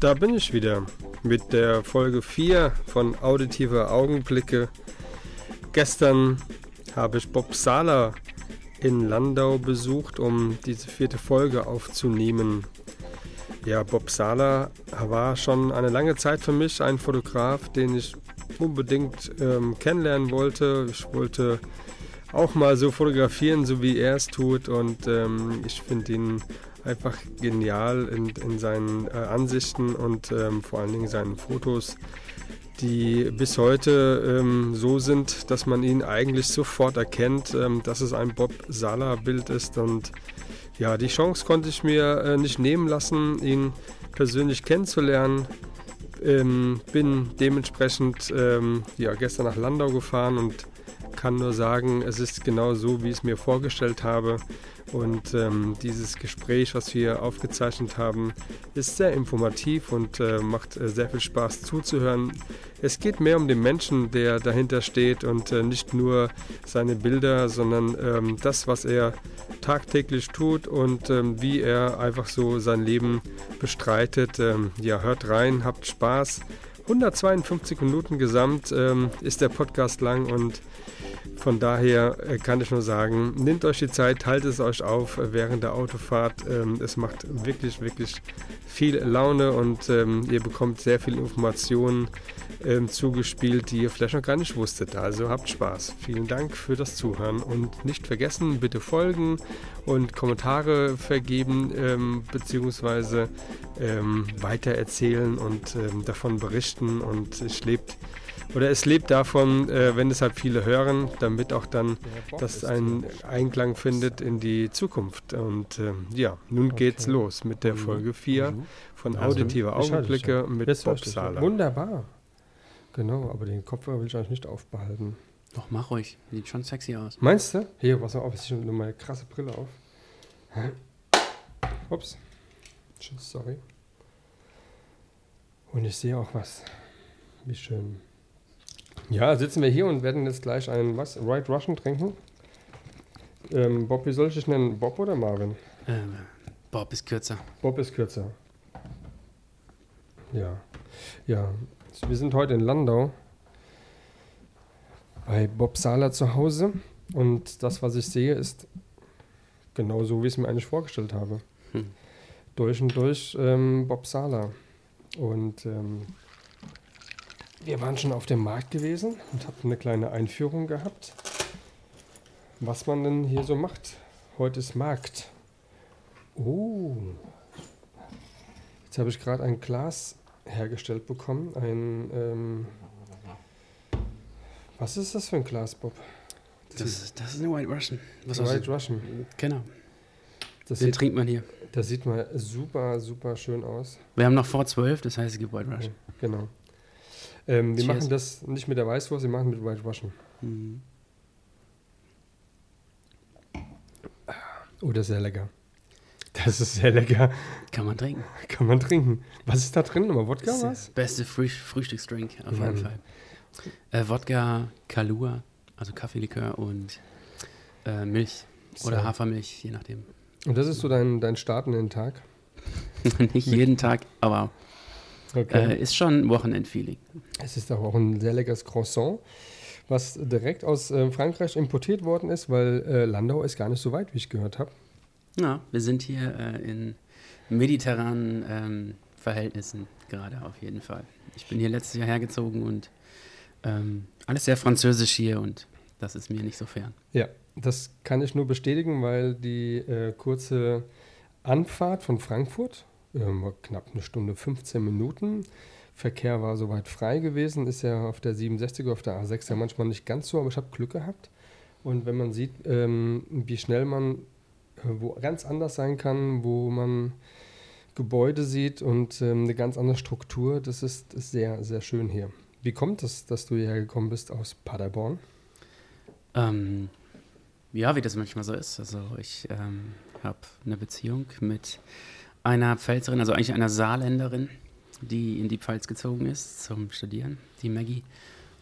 Da bin ich wieder mit der Folge 4 von Auditive Augenblicke. Gestern habe ich Bob Sala in Landau besucht, um diese vierte Folge aufzunehmen. Ja, Bob Sala war schon eine lange Zeit für mich ein Fotograf, den ich unbedingt ähm, kennenlernen wollte. Ich wollte auch mal so fotografieren, so wie er es tut. Und ähm, ich finde ihn einfach genial in, in seinen äh, Ansichten und ähm, vor allen Dingen seinen Fotos, die bis heute ähm, so sind, dass man ihn eigentlich sofort erkennt, ähm, dass es ein Bob Sala-Bild ist. Und ja, die Chance konnte ich mir äh, nicht nehmen lassen, ihn persönlich kennenzulernen. Ähm, bin dementsprechend ähm, ja, gestern nach Landau gefahren und kann nur sagen, es ist genau so, wie ich es mir vorgestellt habe. Und ähm, dieses Gespräch, was wir aufgezeichnet haben, ist sehr informativ und äh, macht äh, sehr viel Spaß zuzuhören. Es geht mehr um den Menschen, der dahinter steht und äh, nicht nur seine Bilder, sondern ähm, das, was er tagtäglich tut und ähm, wie er einfach so sein Leben bestreitet. Ähm, ja, hört rein, habt Spaß. 152 Minuten gesamt ähm, ist der Podcast lang und von daher äh, kann ich nur sagen, nehmt euch die Zeit, haltet es euch auf während der Autofahrt. Ähm, es macht wirklich, wirklich viel Laune und ähm, ihr bekommt sehr viele Informationen ähm, zugespielt, die ihr vielleicht noch gar nicht wusstet. Also habt Spaß. Vielen Dank für das Zuhören und nicht vergessen, bitte folgen und Kommentare vergeben ähm, beziehungsweise weitererzählen und davon berichten und es lebt oder es lebt davon, äh, wenn es halt viele hören, damit auch dann das einen Einklang findet in die Zukunft. Und äh, ja, nun okay. geht's los mit der mhm. Folge 4 mhm. von also, Auditive Augenblicke mit Bob Sala. Wunderbar. Genau, aber den Kopfhörer will ich eigentlich nicht aufbehalten. Doch, mach ruhig. Sieht schon sexy aus. Meinst du? Hier, pass auf, ich nehme meine krasse Brille auf. Ups. Sorry. Und ich sehe auch was. Wie schön. Ja, sitzen wir hier und werden jetzt gleich einen, was, White Russian trinken. Ähm, Bob, wie soll ich dich nennen? Bob oder Marvin? Ähm, Bob ist kürzer. Bob ist kürzer. Ja. Ja. Wir sind heute in Landau bei Bob Sala zu Hause und das, was ich sehe, ist genau so, wie ich es mir eigentlich vorgestellt habe. Hm. Durch und durch ähm, Bob Sala. Und ähm, wir waren schon auf dem Markt gewesen und haben eine kleine Einführung gehabt, was man denn hier so macht. Heute ist Markt. Oh, jetzt habe ich gerade ein Glas hergestellt bekommen. Ein, ähm, was ist das für ein Glas, Bob? Das, das, ist, das ist eine White Russian. Was White Russian. Genau. Das Den sieht, trinkt man hier. Das sieht mal super, super schön aus. Wir haben noch vor zwölf, das heißt, es gibt White Russian. Genau. Ähm, wir machen das nicht mit der Weißwurst, wir machen mit White Russian. Mhm. Oh, das ist sehr lecker. Das ist sehr lecker. Kann man trinken. Kann man trinken. Was ist da drin? Nochmal Wodka das was? Beste Früh Frühstücksdrink auf jeden Fall. Äh, Wodka, Kalua, also Kaffeelikör und äh, Milch so. oder Hafermilch, je nachdem. Und das ist so dein, dein Start in den Tag? Nicht jeden Tag, aber okay. äh, ist schon Wochenendfeeling. Es ist auch ein sehr leckeres Croissant, was direkt aus äh, Frankreich importiert worden ist, weil äh, Landau ist gar nicht so weit, wie ich gehört habe. Ja, wir sind hier äh, in mediterranen ähm, Verhältnissen gerade auf jeden Fall. Ich bin hier letztes Jahr hergezogen und ähm, alles sehr französisch hier und das ist mir nicht so fern. Ja, das kann ich nur bestätigen, weil die äh, kurze Anfahrt von Frankfurt, äh, knapp eine Stunde 15 Minuten, Verkehr war soweit frei gewesen, ist ja auf der 67er, auf der A6 ja manchmal nicht ganz so, aber ich habe Glück gehabt. Und wenn man sieht, ähm, wie schnell man äh, wo ganz anders sein kann, wo man Gebäude sieht und ähm, eine ganz andere Struktur. Das ist, ist sehr, sehr schön hier. Wie kommt es, dass du hierher gekommen bist aus Paderborn? Ähm, ja, wie das manchmal so ist. Also ich ähm, habe eine Beziehung mit einer Pfälzerin, also eigentlich einer Saarländerin, die in die Pfalz gezogen ist zum Studieren, die Maggie.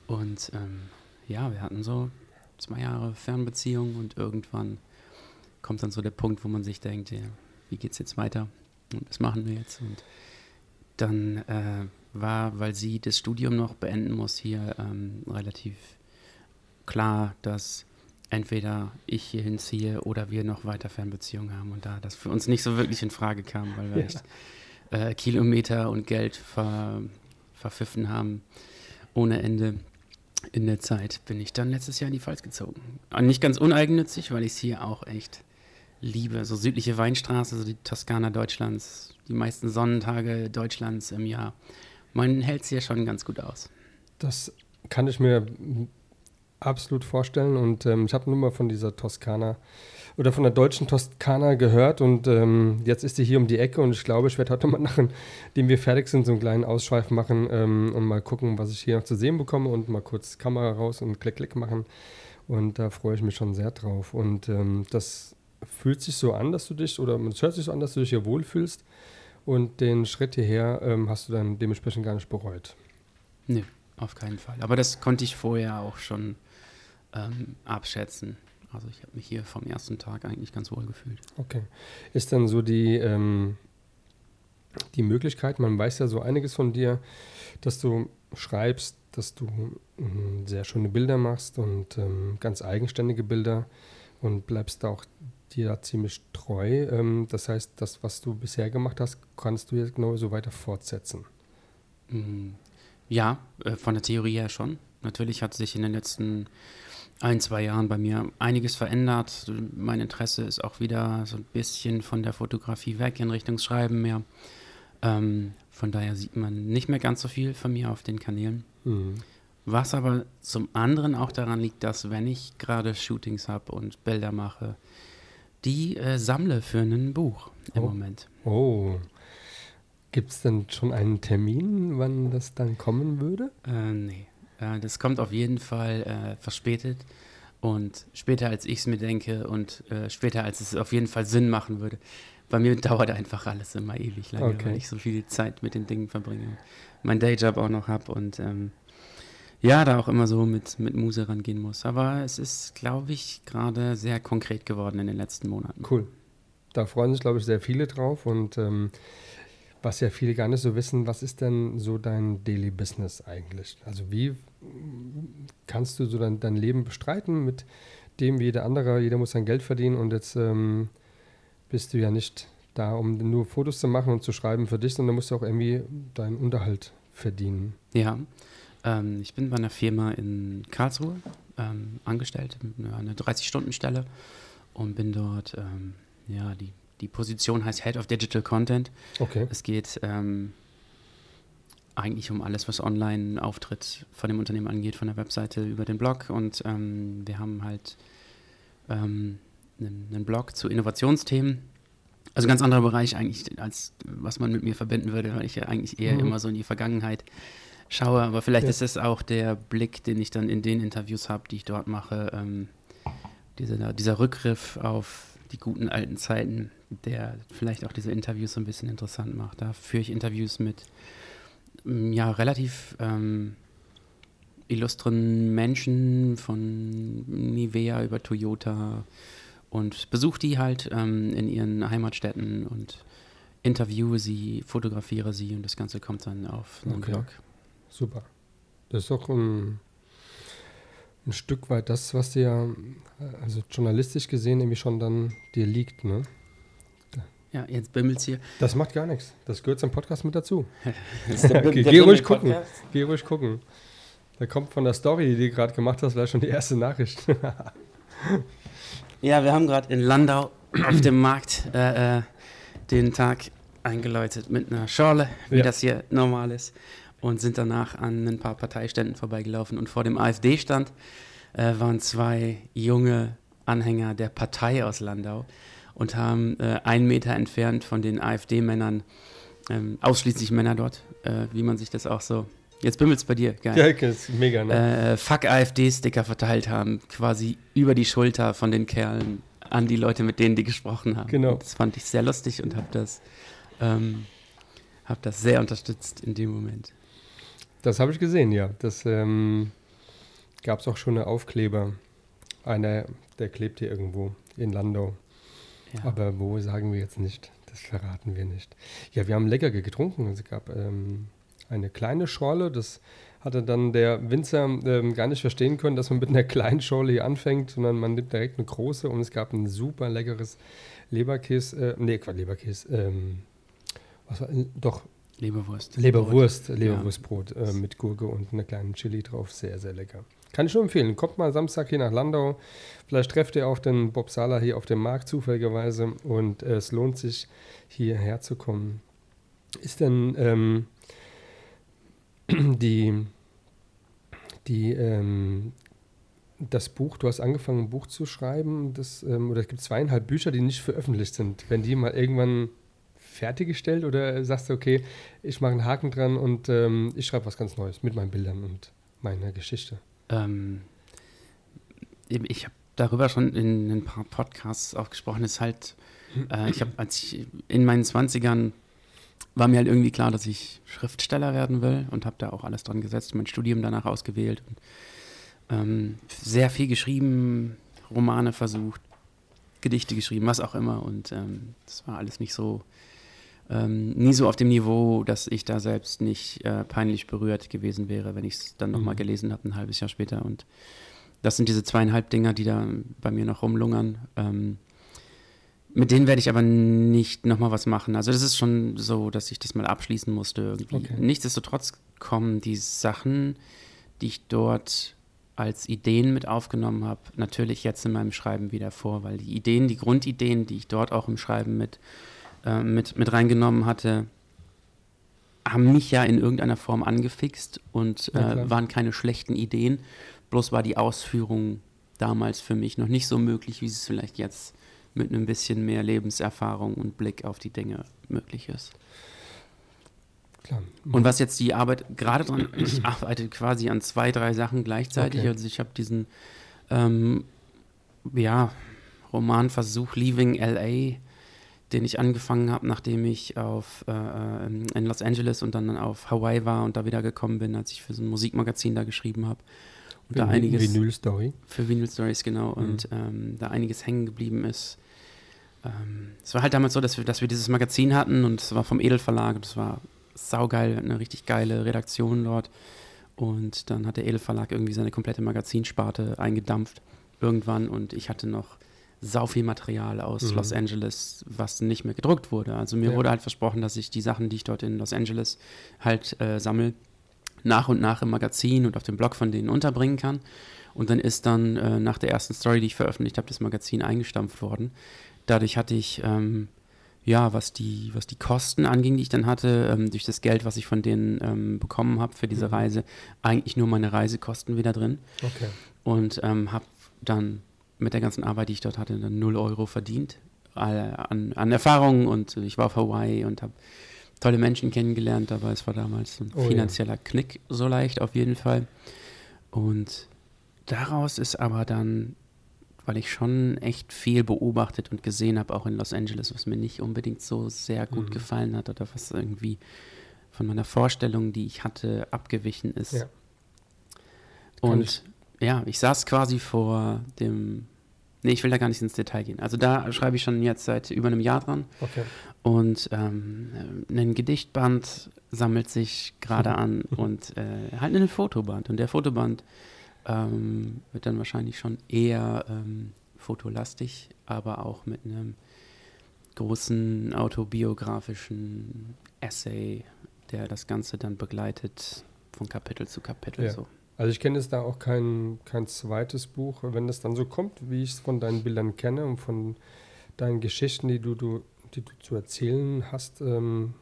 Und ähm, ja, wir hatten so zwei Jahre Fernbeziehung und irgendwann kommt dann so der Punkt, wo man sich denkt, ja, wie es jetzt weiter? Und das machen wir jetzt. Und dann äh, war, weil sie das Studium noch beenden muss, hier ähm, relativ klar, dass entweder ich hier hinziehe oder wir noch weiter Fernbeziehungen haben. Und da das für uns nicht so wirklich in Frage kam, weil wir ja. echt äh, Kilometer und Geld ver, verpfiffen haben ohne Ende. In der Zeit bin ich dann letztes Jahr in die Pfalz gezogen. Und nicht ganz uneigennützig, weil ich es hier auch echt liebe. So südliche Weinstraße, so die Toskana Deutschlands, die meisten Sonnentage Deutschlands im Jahr. Man hält es hier schon ganz gut aus. Das kann ich mir absolut vorstellen. Und ähm, ich habe nur mal von dieser Toskana oder von der deutschen Toskana gehört und ähm, jetzt ist sie hier um die Ecke und ich glaube, ich werde heute mal nachdem wir fertig sind, so einen kleinen Ausschweif machen ähm, und mal gucken, was ich hier noch zu sehen bekomme und mal kurz Kamera raus und Klick, Klick machen. Und da freue ich mich schon sehr drauf. Und ähm, das fühlt sich so an, dass du dich, oder es hört sich so an, dass du dich hier wohlfühlst. Und den Schritt hierher ähm, hast du dann dementsprechend gar nicht bereut. Nee, auf keinen Fall. Aber das konnte ich vorher auch schon ähm, abschätzen. Also ich habe mich hier vom ersten Tag eigentlich ganz wohl gefühlt. Okay. Ist dann so die, ähm, die Möglichkeit, man weiß ja so einiges von dir, dass du schreibst, dass du ähm, sehr schöne Bilder machst und ähm, ganz eigenständige Bilder und bleibst da auch dir ziemlich treu. Ähm, das heißt, das, was du bisher gemacht hast, kannst du jetzt genau so weiter fortsetzen. Mm, ja, äh, von der Theorie her schon. Natürlich hat sich in den letzten ein, zwei Jahren bei mir einiges verändert. Mein Interesse ist auch wieder so ein bisschen von der Fotografie weg in Richtung Schreiben mehr. Ähm, von daher sieht man nicht mehr ganz so viel von mir auf den Kanälen. Mhm. Was aber zum anderen auch daran liegt, dass wenn ich gerade Shootings habe und Bilder mache, die äh, sammle für ein Buch im oh. Moment. Oh. Gibt es denn schon einen Termin, wann das dann kommen würde? Äh, nee. Äh, das kommt auf jeden Fall äh, verspätet und später als ich es mir denke und äh, später als es auf jeden Fall Sinn machen würde. Bei mir dauert einfach alles immer ewig lange, okay. weil ich so viel Zeit mit den Dingen verbringe. Mein Dayjob auch noch habe und ähm, ja, da auch immer so mit, mit Muse rangehen muss. Aber es ist, glaube ich, gerade sehr konkret geworden in den letzten Monaten. Cool. Da freuen sich, glaube ich, sehr viele drauf und ähm, was ja viele gar nicht so wissen, was ist denn so dein Daily Business eigentlich? Also wie kannst du so dein, dein Leben bestreiten mit dem wie jeder andere? Jeder muss sein Geld verdienen und jetzt ähm, bist du ja nicht da, um nur Fotos zu machen und zu schreiben für dich, sondern musst du auch irgendwie deinen Unterhalt verdienen. Ja, ähm, ich bin bei einer Firma in Karlsruhe ähm, angestellt, eine 30-Stunden-Stelle und bin dort, ähm, ja, die die Position heißt Head of Digital Content. Okay. Es geht ähm, eigentlich um alles, was Online-Auftritt von dem Unternehmen angeht, von der Webseite über den Blog. Und ähm, wir haben halt ähm, einen, einen, Blog zu Innovationsthemen. Also ein ganz anderer Bereich eigentlich, als was man mit mir verbinden würde, weil ich ja eigentlich eher mhm. immer so in die Vergangenheit schaue. Aber vielleicht ja. ist es auch der Blick, den ich dann in den Interviews habe, die ich dort mache. Ähm, dieser, dieser Rückgriff auf die guten alten Zeiten, der vielleicht auch diese Interviews so ein bisschen interessant macht. Da führe ich Interviews mit mm, ja, relativ ähm, illustren Menschen von Nivea über Toyota und besuche die halt ähm, in ihren Heimatstädten und interviewe sie, fotografiere sie und das Ganze kommt dann auf einen okay. Blog. Super. Das ist doch ein ein Stück weit das, was dir, also journalistisch gesehen, irgendwie schon dann dir liegt, ne? Ja, jetzt bimmelt's hier. Das macht gar nichts. Das gehört zum Podcast mit dazu. okay, geh ruhig gucken. Geh ruhig gucken. Da kommt von der Story, die du gerade gemacht hast, wäre schon die erste Nachricht. ja, wir haben gerade in Landau auf dem Markt äh, äh, den Tag eingeläutet mit einer Schorle, wie ja. das hier normal ist und sind danach an ein paar Parteiständen vorbeigelaufen. Und vor dem AfD-Stand äh, waren zwei junge Anhänger der Partei aus Landau und haben äh, einen Meter entfernt von den AfD-Männern, ähm, ausschließlich Männer dort, äh, wie man sich das auch so. Jetzt bimmelt's bei dir, geil. Ja, das ist mega, ne? Äh, Fuck AfD-Sticker verteilt haben, quasi über die Schulter von den Kerlen an die Leute, mit denen die gesprochen haben. Genau. Und das fand ich sehr lustig und habe das, ähm, hab das sehr unterstützt in dem Moment. Das habe ich gesehen, ja. Das ähm, gab es auch schon eine Aufkleber. Einer, der klebt hier irgendwo in Landau. Ja. Aber wo sagen wir jetzt nicht. das verraten wir nicht. Ja, wir haben lecker getrunken. Es gab ähm, eine kleine Schorle, das hatte dann der Winzer ähm, gar nicht verstehen können, dass man mit einer kleinen Schorle hier anfängt, sondern man nimmt direkt eine große und es gab ein super leckeres Leberkäse, äh, nee, Quatsch, Leberkäse, ähm, was war, doch. Leberwurst. Leberwurst, Brot. Leberwurstbrot ja. äh, mit Gurke und einer kleinen Chili drauf. Sehr, sehr lecker. Kann ich nur empfehlen. Kommt mal Samstag hier nach Landau. Vielleicht trefft ihr auch den Bob Sala hier auf dem Markt zufälligerweise und äh, es lohnt sich, hierher zu kommen. Ist denn ähm, die, die, ähm, das Buch, du hast angefangen, ein Buch zu schreiben, das, ähm, oder es gibt zweieinhalb Bücher, die nicht veröffentlicht sind. Wenn die mal irgendwann fertiggestellt oder sagst du, okay, ich mache einen Haken dran und ähm, ich schreibe was ganz Neues mit meinen Bildern und meiner Geschichte? Ähm, ich habe darüber schon in ein paar Podcasts auch gesprochen. Ist halt, äh, ich habe, als ich in meinen 20ern war mir halt irgendwie klar, dass ich Schriftsteller werden will und habe da auch alles dran gesetzt, mein Studium danach ausgewählt. Und, ähm, sehr viel geschrieben, Romane versucht, Gedichte geschrieben, was auch immer. Und ähm, das war alles nicht so, ähm, nie so auf dem Niveau, dass ich da selbst nicht äh, peinlich berührt gewesen wäre, wenn ich es dann nochmal mhm. gelesen habe, ein halbes Jahr später. Und das sind diese zweieinhalb Dinger, die da bei mir noch rumlungern. Ähm, mit denen werde ich aber nicht nochmal was machen. Also das ist schon so, dass ich das mal abschließen musste irgendwie. Okay. Nichtsdestotrotz kommen die Sachen, die ich dort als Ideen mit aufgenommen habe, natürlich jetzt in meinem Schreiben wieder vor, weil die Ideen, die Grundideen, die ich dort auch im Schreiben mit, äh, mit, mit reingenommen hatte, haben mich ja in irgendeiner Form angefixt und äh, waren keine schlechten Ideen. Bloß war die Ausführung damals für mich noch nicht so möglich, wie es vielleicht jetzt mit einem bisschen mehr Lebenserfahrung und Blick auf die Dinge möglich ist. Klar. Und was jetzt die Arbeit gerade dran, ich arbeite quasi an zwei, drei Sachen gleichzeitig. Okay. Also ich habe diesen ähm, ja, Romanversuch Leaving LA, den ich angefangen habe, nachdem ich auf, äh, äh, in Los Angeles und dann auf Hawaii war und da wieder gekommen bin, als ich für so ein Musikmagazin da geschrieben habe. Und für da einiges. Vinyl Story. Für Vinyl Stories, genau. Mhm. Und ähm, da einiges hängen geblieben ist ähm, es war halt damals so, dass wir, dass wir dieses Magazin hatten und es war vom Edelverlag und es war saugeil, eine richtig geile Redaktion dort. Und dann hat der Edelverlag irgendwie seine komplette Magazinsparte eingedampft irgendwann und ich hatte noch sau viel Material aus mhm. Los Angeles, was nicht mehr gedruckt wurde. Also mir ja. wurde halt versprochen, dass ich die Sachen, die ich dort in Los Angeles halt äh, sammle, nach und nach im Magazin und auf dem Blog von denen unterbringen kann. Und dann ist dann äh, nach der ersten Story, die ich veröffentlicht habe, das Magazin eingestampft worden. Dadurch hatte ich, ähm, ja, was die, was die Kosten anging, die ich dann hatte, ähm, durch das Geld, was ich von denen ähm, bekommen habe für diese mhm. Reise, eigentlich nur meine Reisekosten wieder drin. Okay. Und ähm, habe dann mit der ganzen Arbeit, die ich dort hatte, dann 0 Euro verdient an, an Erfahrungen und ich war auf Hawaii und habe tolle Menschen kennengelernt, aber es war damals ein oh, finanzieller ja. Knick so leicht auf jeden Fall. Und daraus ist aber dann weil ich schon echt viel beobachtet und gesehen habe, auch in Los Angeles, was mir nicht unbedingt so sehr gut mhm. gefallen hat oder was irgendwie von meiner Vorstellung, die ich hatte, abgewichen ist. Ja. Und ich. Ja, ich saß quasi vor dem. Nee, ich will da gar nicht ins Detail gehen. Also da schreibe ich schon jetzt seit über einem Jahr dran. Okay. Und ähm, ein Gedichtband sammelt sich gerade an und äh, halt ein Fotoband. Und der Fotoband ähm, wird dann wahrscheinlich schon eher ähm, fotolastig, aber auch mit einem großen autobiografischen Essay, der das Ganze dann begleitet von Kapitel zu Kapitel. Ja. So. Also ich kenne jetzt da auch kein, kein zweites Buch, wenn das dann so kommt, wie ich es von deinen Bildern kenne und von deinen Geschichten, die du, du, die du zu erzählen hast, ähm,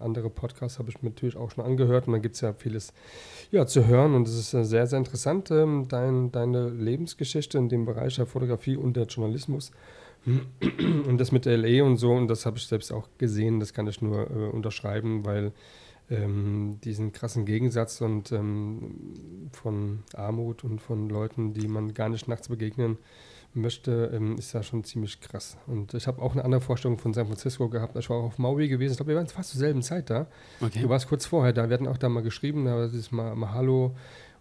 andere Podcasts habe ich mir natürlich auch schon angehört und da gibt es ja vieles ja, zu hören und es ist äh, sehr, sehr interessant, ähm, dein, deine Lebensgeschichte in dem Bereich der Fotografie und der Journalismus. Und das mit LA und so und das habe ich selbst auch gesehen, das kann ich nur äh, unterschreiben, weil ähm, diesen krassen Gegensatz und ähm, von Armut und von Leuten, die man gar nicht nachts begegnen möchte, ähm, ist ja schon ziemlich krass. Und ich habe auch eine andere Vorstellung von San Francisco gehabt. Ich war auch auf Maui gewesen. Ich glaube, wir waren fast zur selben Zeit da. Okay. Du warst kurz vorher da. Wir hatten auch da mal geschrieben, da ist mal, mal Hallo.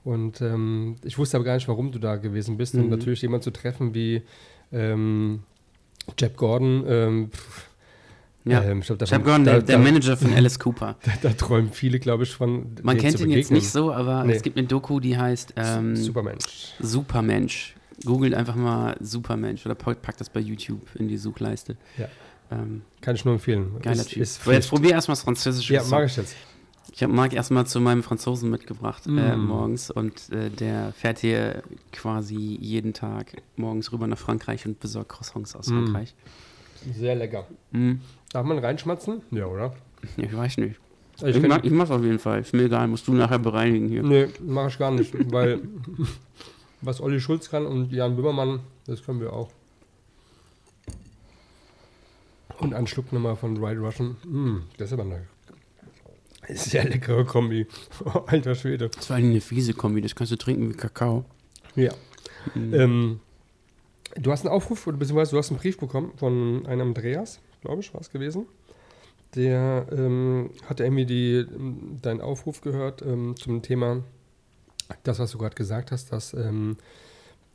Und ähm, ich wusste aber gar nicht, warum du da gewesen bist. Mhm. Und natürlich jemand zu treffen wie ähm, Jeb Gordon, ähm, Ja, Ähm, ich glaub, Chap davon- Gordon, da- der, der da- Manager von Alice Cooper. Da, da träumen viele, glaube ich, von. Man kennt ihn jetzt nicht so, aber Nee. es gibt eine Doku, die heißt ähm, Supermensch. Supermensch. Googelt einfach mal Supermensch oder pack- packt das bei YouTube in die Suchleiste. Ja. Ähm, Kann ich nur empfehlen. geiler Ist- Typ. Ist Aber jetzt probier erstmal das Französische. ja, mag ich jetzt. Ich habe Marc erstmal zu meinem Franzosen mitgebracht äh, Mm. morgens und äh, der fährt hier quasi jeden Tag morgens rüber nach Frankreich und besorgt Croissants aus Mm. Frankreich. Sehr lecker. Mm. Darf man reinschmatzen? Ja, oder? Ich weiß nicht. Also Ich, ich mag, ich mach's auf jeden Fall. Ist mir egal, musst du nachher bereinigen hier. nee, mache ich gar nicht, weil was Olli Schulz kann und Jan Böhmermann, das können wir auch. Und ein Schluck nochmal von White Russian. Mm, das ist aber eine sehr leckere Kombi. Alter Schwede. Das war eine fiese Kombi, das kannst du trinken wie Kakao. Ja. Mm. Ähm, du hast einen Aufruf, oder beziehungsweise du hast einen Brief bekommen von einem Andreas, glaube ich, war es gewesen. Der ähm, hat irgendwie die, deinen Aufruf gehört ähm, zum Thema, das, was du gerade gesagt hast, dass ähm,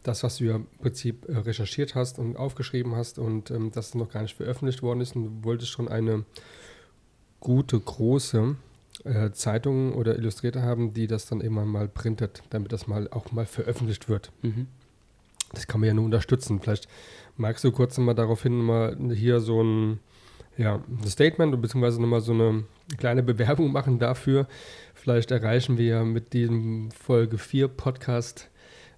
das, was du ja im Prinzip äh, recherchiert hast und aufgeschrieben hast und ähm, dass es noch gar nicht veröffentlicht worden ist und du wolltest schon eine gute, große äh, Zeitung oder Illustrierte haben, die das dann immer mal printet, damit das mal auch mal veröffentlicht wird. Mhm. Das kann man ja nur unterstützen. Vielleicht magst du kurz mal daraufhin mal hier so ein, ja, Statement beziehungsweise nochmal so eine kleine Bewerbung machen dafür. Vielleicht erreichen wir ja mit diesem Folge 4 Podcast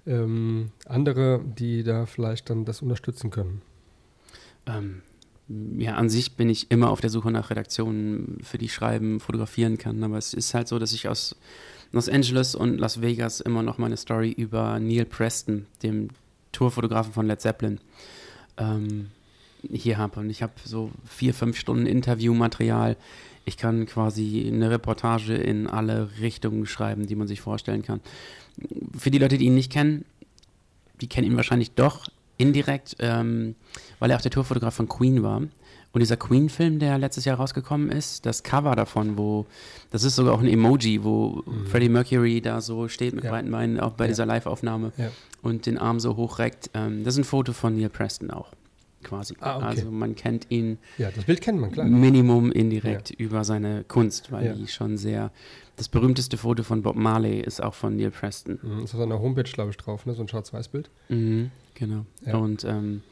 ähm, andere, die da vielleicht dann das unterstützen können. Ähm, ja, an sich bin ich immer auf der Suche nach Redaktionen, für die ich schreiben, fotografieren kann. Aber es ist halt so, dass ich aus Los Angeles und Las Vegas immer noch meine Story über Neil Preston, dem Tourfotografen von Led Zeppelin, ähm, hier habe. Und ich habe so vier, fünf Stunden Interviewmaterial. Ich kann quasi eine Reportage in alle Richtungen schreiben, die man sich vorstellen kann. Für die Leute, die ihn nicht kennen, die kennen ihn wahrscheinlich doch indirekt, ähm, weil er auch der Tourfotograf von Queen war. Und dieser Queen-Film, der letztes Jahr rausgekommen ist, das Cover davon, wo, das ist sogar auch ein Emoji, wo Freddie Mercury da so steht mit Ja. breiten Beinen, auch bei Ja. dieser Live-Aufnahme Ja. und den Arm so hochreckt. Ähm, das ist ein Foto von Neil Preston auch, quasi. Ah, okay. Also man kennt ihn Ja, das Bild kennt man, klar. Minimum indirekt über seine Kunst, weil die schon sehr. Das berühmteste Foto von Bob Marley ist auch von Neil Preston. Mhm, Ist auf seiner Homepage, glaube ich, drauf, ne? so ein Schwarz-Weiß-Bild. Mhm, genau. Und ähm,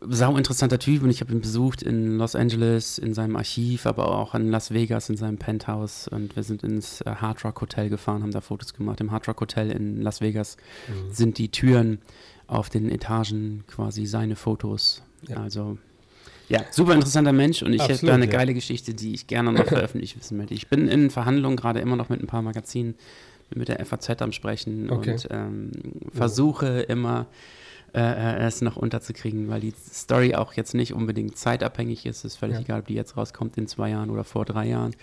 sau interessanter Typ und ich habe ihn besucht in Los Angeles in seinem Archiv, aber auch in Las Vegas in seinem Penthouse und wir sind ins äh, Hard Rock Hotel gefahren, haben da Fotos gemacht. Im Hard Rock Hotel in Las Vegas Mhm. sind die Türen auf den Etagen quasi seine Fotos. Ja. Also ja, super interessanter Mensch und ich hätte Absolut, da eine ja. geile Geschichte, die ich gerne noch veröffentlicht wissen möchte. Ich bin in Verhandlungen gerade immer noch mit ein paar Magazinen, mit der FAZ am Sprechen Okay. und ähm, versuche immer äh, äh, es noch unterzukriegen, weil die Story auch jetzt nicht unbedingt zeitabhängig ist. Es ist völlig Ja. egal, ob die jetzt rauskommt in zwei Jahren oder vor drei Jahren.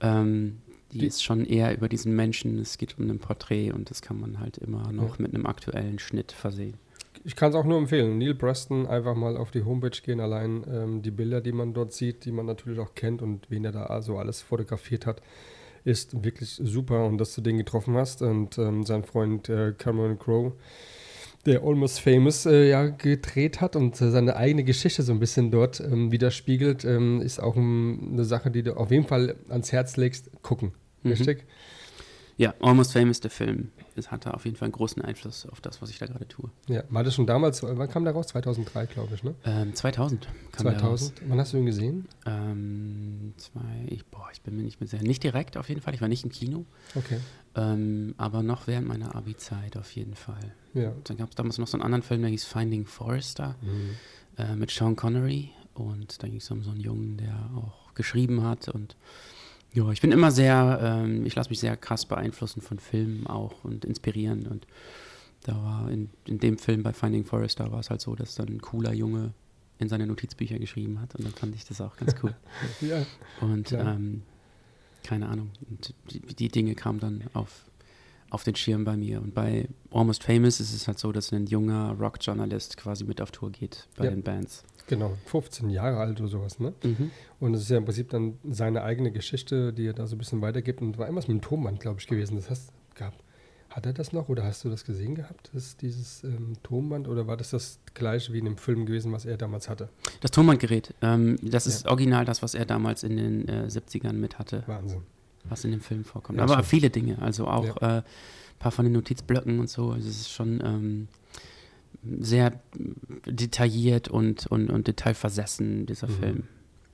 Ähm, die, Die- ist schon eher über diesen Menschen, es geht um ein Porträt und das kann man halt immer noch mit einem aktuellen Schnitt versehen. Ich kann es auch nur empfehlen. Neil Preston einfach mal auf die Homepage gehen. Allein ähm, die Bilder, die man dort sieht, die man natürlich auch kennt und wen er da also alles fotografiert hat, ist wirklich super. Und dass du den getroffen hast und ähm, sein Freund äh, Cameron Crowe, der Almost Famous äh, ja gedreht hat und äh, seine eigene Geschichte so ein bisschen dort ähm, widerspiegelt, ähm, ist auch eine Sache, die du auf jeden Fall ans Herz legst. Gucken. Mhm. Richtig? Ja, Almost Famous, der Film. Es hatte auf jeden Fall einen großen Einfluss auf das, was ich da gerade tue. Ja. War das schon damals? Wann kam der raus? 2003, glaube ich, ne? Ähm, 2000 kam der raus. 2000. Wann hast du ihn gesehen? Ähm, zwei, ich, boah, ich bin mir nicht mehr sehr, nicht direkt auf jeden Fall, ich war nicht im Kino, Okay. ähm, aber noch während meiner Abi-Zeit auf jeden Fall. Ja. Dann gab es damals noch so einen anderen Film, der hieß Finding Forrester Mhm. äh, mit Sean Connery und da ging es um so einen Jungen, der auch geschrieben hat und ja, ich bin immer sehr, ähm, ich lasse mich sehr krass beeinflussen von Filmen auch und inspirieren und da war in, in dem Film bei Finding Forrester war es halt so, dass dann ein cooler Junge in seine Notizbücher geschrieben hat und dann fand ich das auch ganz cool. Ja. Und ähm, keine Ahnung, und die, die Dinge kamen dann auf, auf den Schirm bei mir. Und bei Almost Famous ist es halt so, dass ein junger Rockjournalist quasi mit auf Tour geht bei Ja. den Bands. Genau, 15 Jahre alt oder sowas, ne? Mhm. Und es ist ja im Prinzip dann seine eigene Geschichte, die er da so ein bisschen weitergibt. Und war immer so mit dem Tonband, glaube ich, gewesen. Das hast gehabt. Hat er das noch oder hast du das gesehen gehabt, das, dieses ähm, Tonband oder war das das gleiche wie in dem Film gewesen, was er damals hatte? Das Tonbandgerät, ähm, das ist ja. original das, was er damals in den äh, 70ern mit hatte. Wahnsinn. Was in dem Film vorkommt. Ja, Aber schon. viele Dinge, also auch ja. äh, ein paar von den Notizblöcken und so. Also es ist schon ähm, sehr detailliert und, und, und detailversessen, dieser mhm. Film.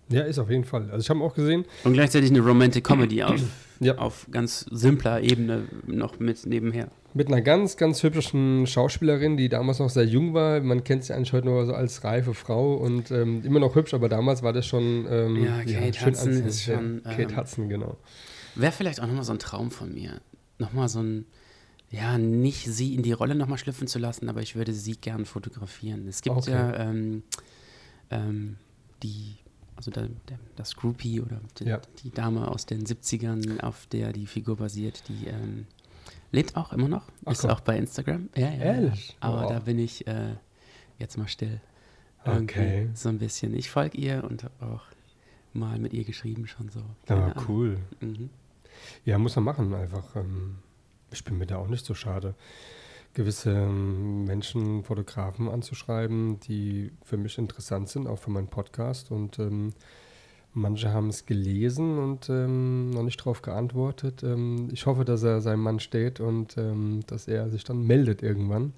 Ja, ist auf jeden Fall. Also ich habe auch gesehen. Und gleichzeitig eine Romantic Comedy auf, ja. auf ganz simpler Ebene noch mit nebenher. Mit einer ganz, ganz hübschen Schauspielerin, die damals noch sehr jung war. Man kennt sie eigentlich heute nur so als reife Frau und ähm, immer noch hübsch, aber damals war das schon ähm, ja, Kate ja, schön Hudson ist schon. Kate ähm, Hudson, genau. Wäre vielleicht auch nochmal so ein Traum von mir. Nochmal so ein, ja, nicht sie in die Rolle nochmal schlüpfen zu lassen, aber ich würde sie gern fotografieren. Es gibt okay. ja ähm, ähm, die also der, der, das Groupie oder die, ja. die, Dame aus den 70ern, auf der die Figur basiert, die ähm, lebt auch immer noch, Ach, ist komm. auch bei Instagram. Ja, ja, Ehrlich? Aber wow. da bin ich äh, jetzt mal still. Irgendwie okay. So ein bisschen. Ich folge ihr und habe auch mal mit ihr geschrieben schon so. Ja, cool. Mhm. Ja, muss man machen einfach. Ähm, ich bin mir da auch nicht so schade gewisse ähm, Menschen, Fotografen anzuschreiben, die für mich interessant sind, auch für meinen Podcast. Und ähm, manche haben es gelesen und ähm, noch nicht darauf geantwortet. Ähm, ich hoffe, dass er seinem Mann steht und ähm, dass er sich dann meldet irgendwann.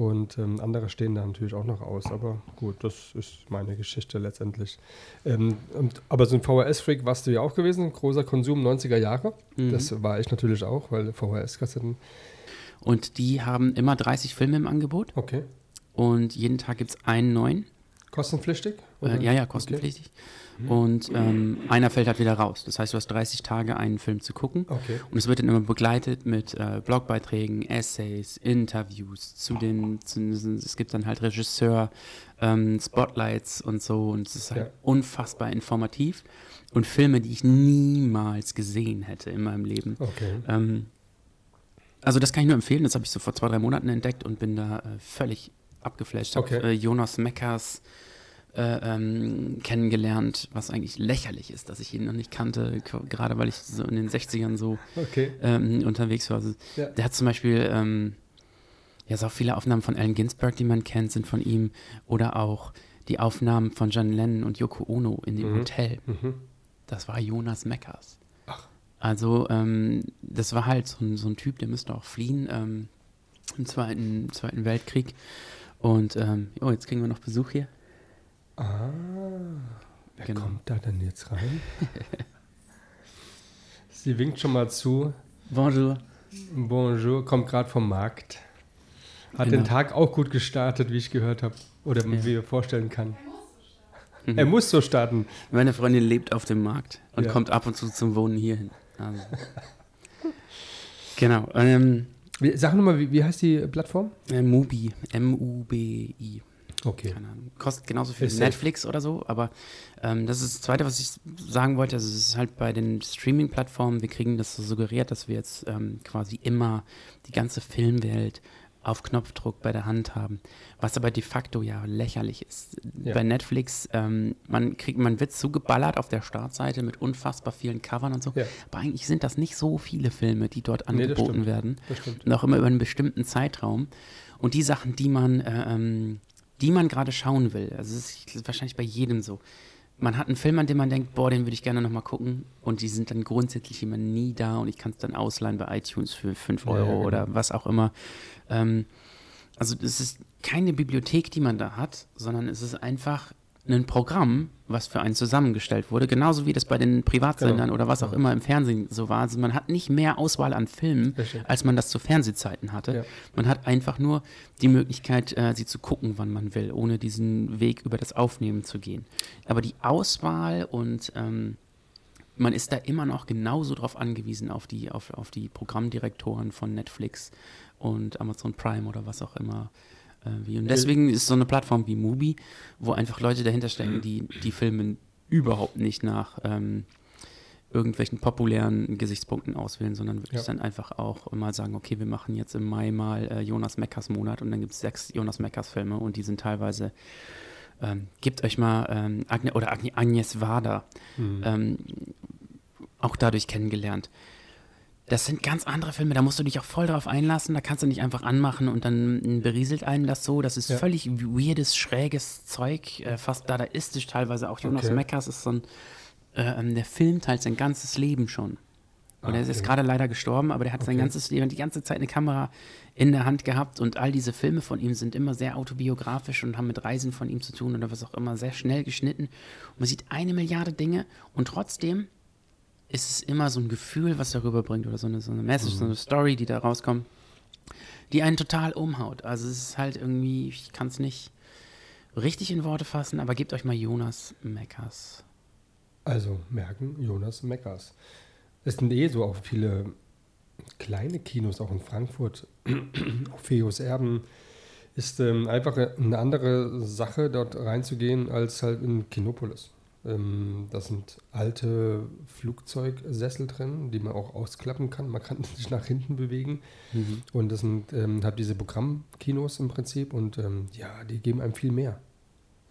Und ähm, andere stehen da natürlich auch noch aus. Aber gut, das ist meine Geschichte letztendlich. Ähm, und, aber so ein VHS-Freak warst du ja auch gewesen, großer Konsum 90er Jahre. Mhm. Das war ich natürlich auch, weil VHS-Kassetten und die haben immer 30 Filme im Angebot. Okay. Und jeden Tag gibt es einen neuen. Kostenpflichtig? Äh, ja, ja, kostenpflichtig. Okay. Und ähm, einer fällt halt wieder raus. Das heißt, du hast 30 Tage, einen Film zu gucken. Okay. Und es wird dann immer begleitet mit äh, Blogbeiträgen, Essays, Interviews zu den, zu, es gibt dann halt Regisseur, ähm, Spotlights und so. Und es ist halt ja. unfassbar informativ. Und Filme, die ich niemals gesehen hätte in meinem Leben. Okay. Ähm, also das kann ich nur empfehlen. Das habe ich so vor zwei, drei Monaten entdeckt und bin da äh, völlig abgeflasht. Okay. Habe äh, Jonas Meckers äh, ähm, kennengelernt, was eigentlich lächerlich ist, dass ich ihn noch nicht kannte, gerade weil ich so in den 60ern so okay. ähm, unterwegs war. Also, ja. Der hat zum Beispiel ähm, ja so viele Aufnahmen von Allen Ginsberg, die man kennt, sind von ihm. Oder auch die Aufnahmen von John Lennon und Yoko Ono in dem mhm. Hotel. Mhm. Das war Jonas Meckers. Also ähm, das war halt so ein, so ein, Typ, der müsste auch fliehen ähm, im Zweiten, Zweiten Weltkrieg. Und ähm, oh, jetzt kriegen wir noch Besuch hier. Ah, wer genau. kommt da denn jetzt rein? Sie winkt schon mal zu. Bonjour. Bonjour, kommt gerade vom Markt. Hat genau. den Tag auch gut gestartet, wie ich gehört habe. Oder ja. wie ich vorstellen kann. Er muss so starten. Meine Freundin lebt auf dem Markt und ja. kommt ab und zu zum Wohnen hierhin. Also. genau. Ähm, sag nochmal, wie, wie heißt die Plattform? Äh, Mubi. M-U-B-I. Okay. Kostet genauso viel wie Netflix oder so, aber ähm, das ist das Zweite, was ich sagen wollte. Also, es ist halt bei den Streaming-Plattformen, wir kriegen das so suggeriert, dass wir jetzt ähm, quasi immer die ganze Filmwelt auf Knopfdruck bei der Hand haben, was aber de facto ja lächerlich ist. Ja. Bei Netflix, ähm, man kriegt, man wird zugeballert auf der Startseite mit unfassbar vielen Covern und so, ja. aber eigentlich sind das nicht so viele Filme, die dort angeboten nee, werden. Und auch immer über einen bestimmten Zeitraum. Und die Sachen, die man, äh, ähm, die man gerade schauen will, also es ist wahrscheinlich bei jedem so man hat einen Film, an dem man denkt, boah, den würde ich gerne nochmal gucken. Und die sind dann grundsätzlich immer nie da und ich kann es dann ausleihen bei iTunes für 5 Euro ja, genau. oder was auch immer. Ähm, also es ist keine Bibliothek, die man da hat, sondern es ist einfach ein Programm, was für einen zusammengestellt wurde, genauso wie das bei den Privatsendern genau. oder was auch immer im Fernsehen so war. Also man hat nicht mehr Auswahl an Filmen, als man das zu Fernsehzeiten hatte. Ja. Man hat einfach nur die Möglichkeit, äh, sie zu gucken, wann man will, ohne diesen Weg über das Aufnehmen zu gehen. Aber die Auswahl und ähm, man ist da immer noch genauso drauf angewiesen, auf die, auf, auf die Programmdirektoren von Netflix und Amazon Prime oder was auch immer. Äh, wie. Und deswegen ist so eine Plattform wie Mubi, wo einfach Leute dahinter stecken, die die Filme überhaupt nicht nach ähm, irgendwelchen populären Gesichtspunkten auswählen, sondern wirklich ja. dann einfach auch mal sagen, okay, wir machen jetzt im Mai mal äh, Jonas Meckers Monat und dann gibt es sechs Jonas Meckers Filme und die sind teilweise ähm, gebt euch mal ähm, Agne oder Agne Agnes Wader mhm. ähm, auch dadurch kennengelernt das sind ganz andere Filme, da musst du dich auch voll drauf einlassen, da kannst du nicht einfach anmachen und dann berieselt einen das so. Das ist ja. völlig weirdes, schräges Zeug, äh, fast dadaistisch teilweise. Auch Jonas okay. Meckers ist so ein, äh, ähm, der filmt halt sein ganzes Leben schon. Und ah, er ist gerade leider gestorben, aber der hat okay. sein ganzes Leben die ganze Zeit eine Kamera in der Hand gehabt und all diese Filme von ihm sind immer sehr autobiografisch und haben mit Reisen von ihm zu tun oder was auch immer, sehr schnell geschnitten. Und man sieht eine Milliarde Dinge und trotzdem ist es immer so ein Gefühl, was darüber bringt oder so eine, so eine Message, mhm. so eine Story, die da rauskommt, die einen total umhaut. Also es ist halt irgendwie, ich kann es nicht richtig in Worte fassen, aber gebt euch mal Jonas Meckers. Also merken, Jonas Meckers. Es sind eh so auch viele kleine Kinos, auch in Frankfurt, Feos Erben, ist ähm, einfach eine andere Sache, dort reinzugehen, als halt in Kinopolis. Ähm, da sind alte Flugzeugsessel drin, die man auch ausklappen kann. Man kann sich nach hinten bewegen. Mhm. Und das sind ähm, halt diese Programmkinos im Prinzip. Und ähm, ja, die geben einem viel mehr.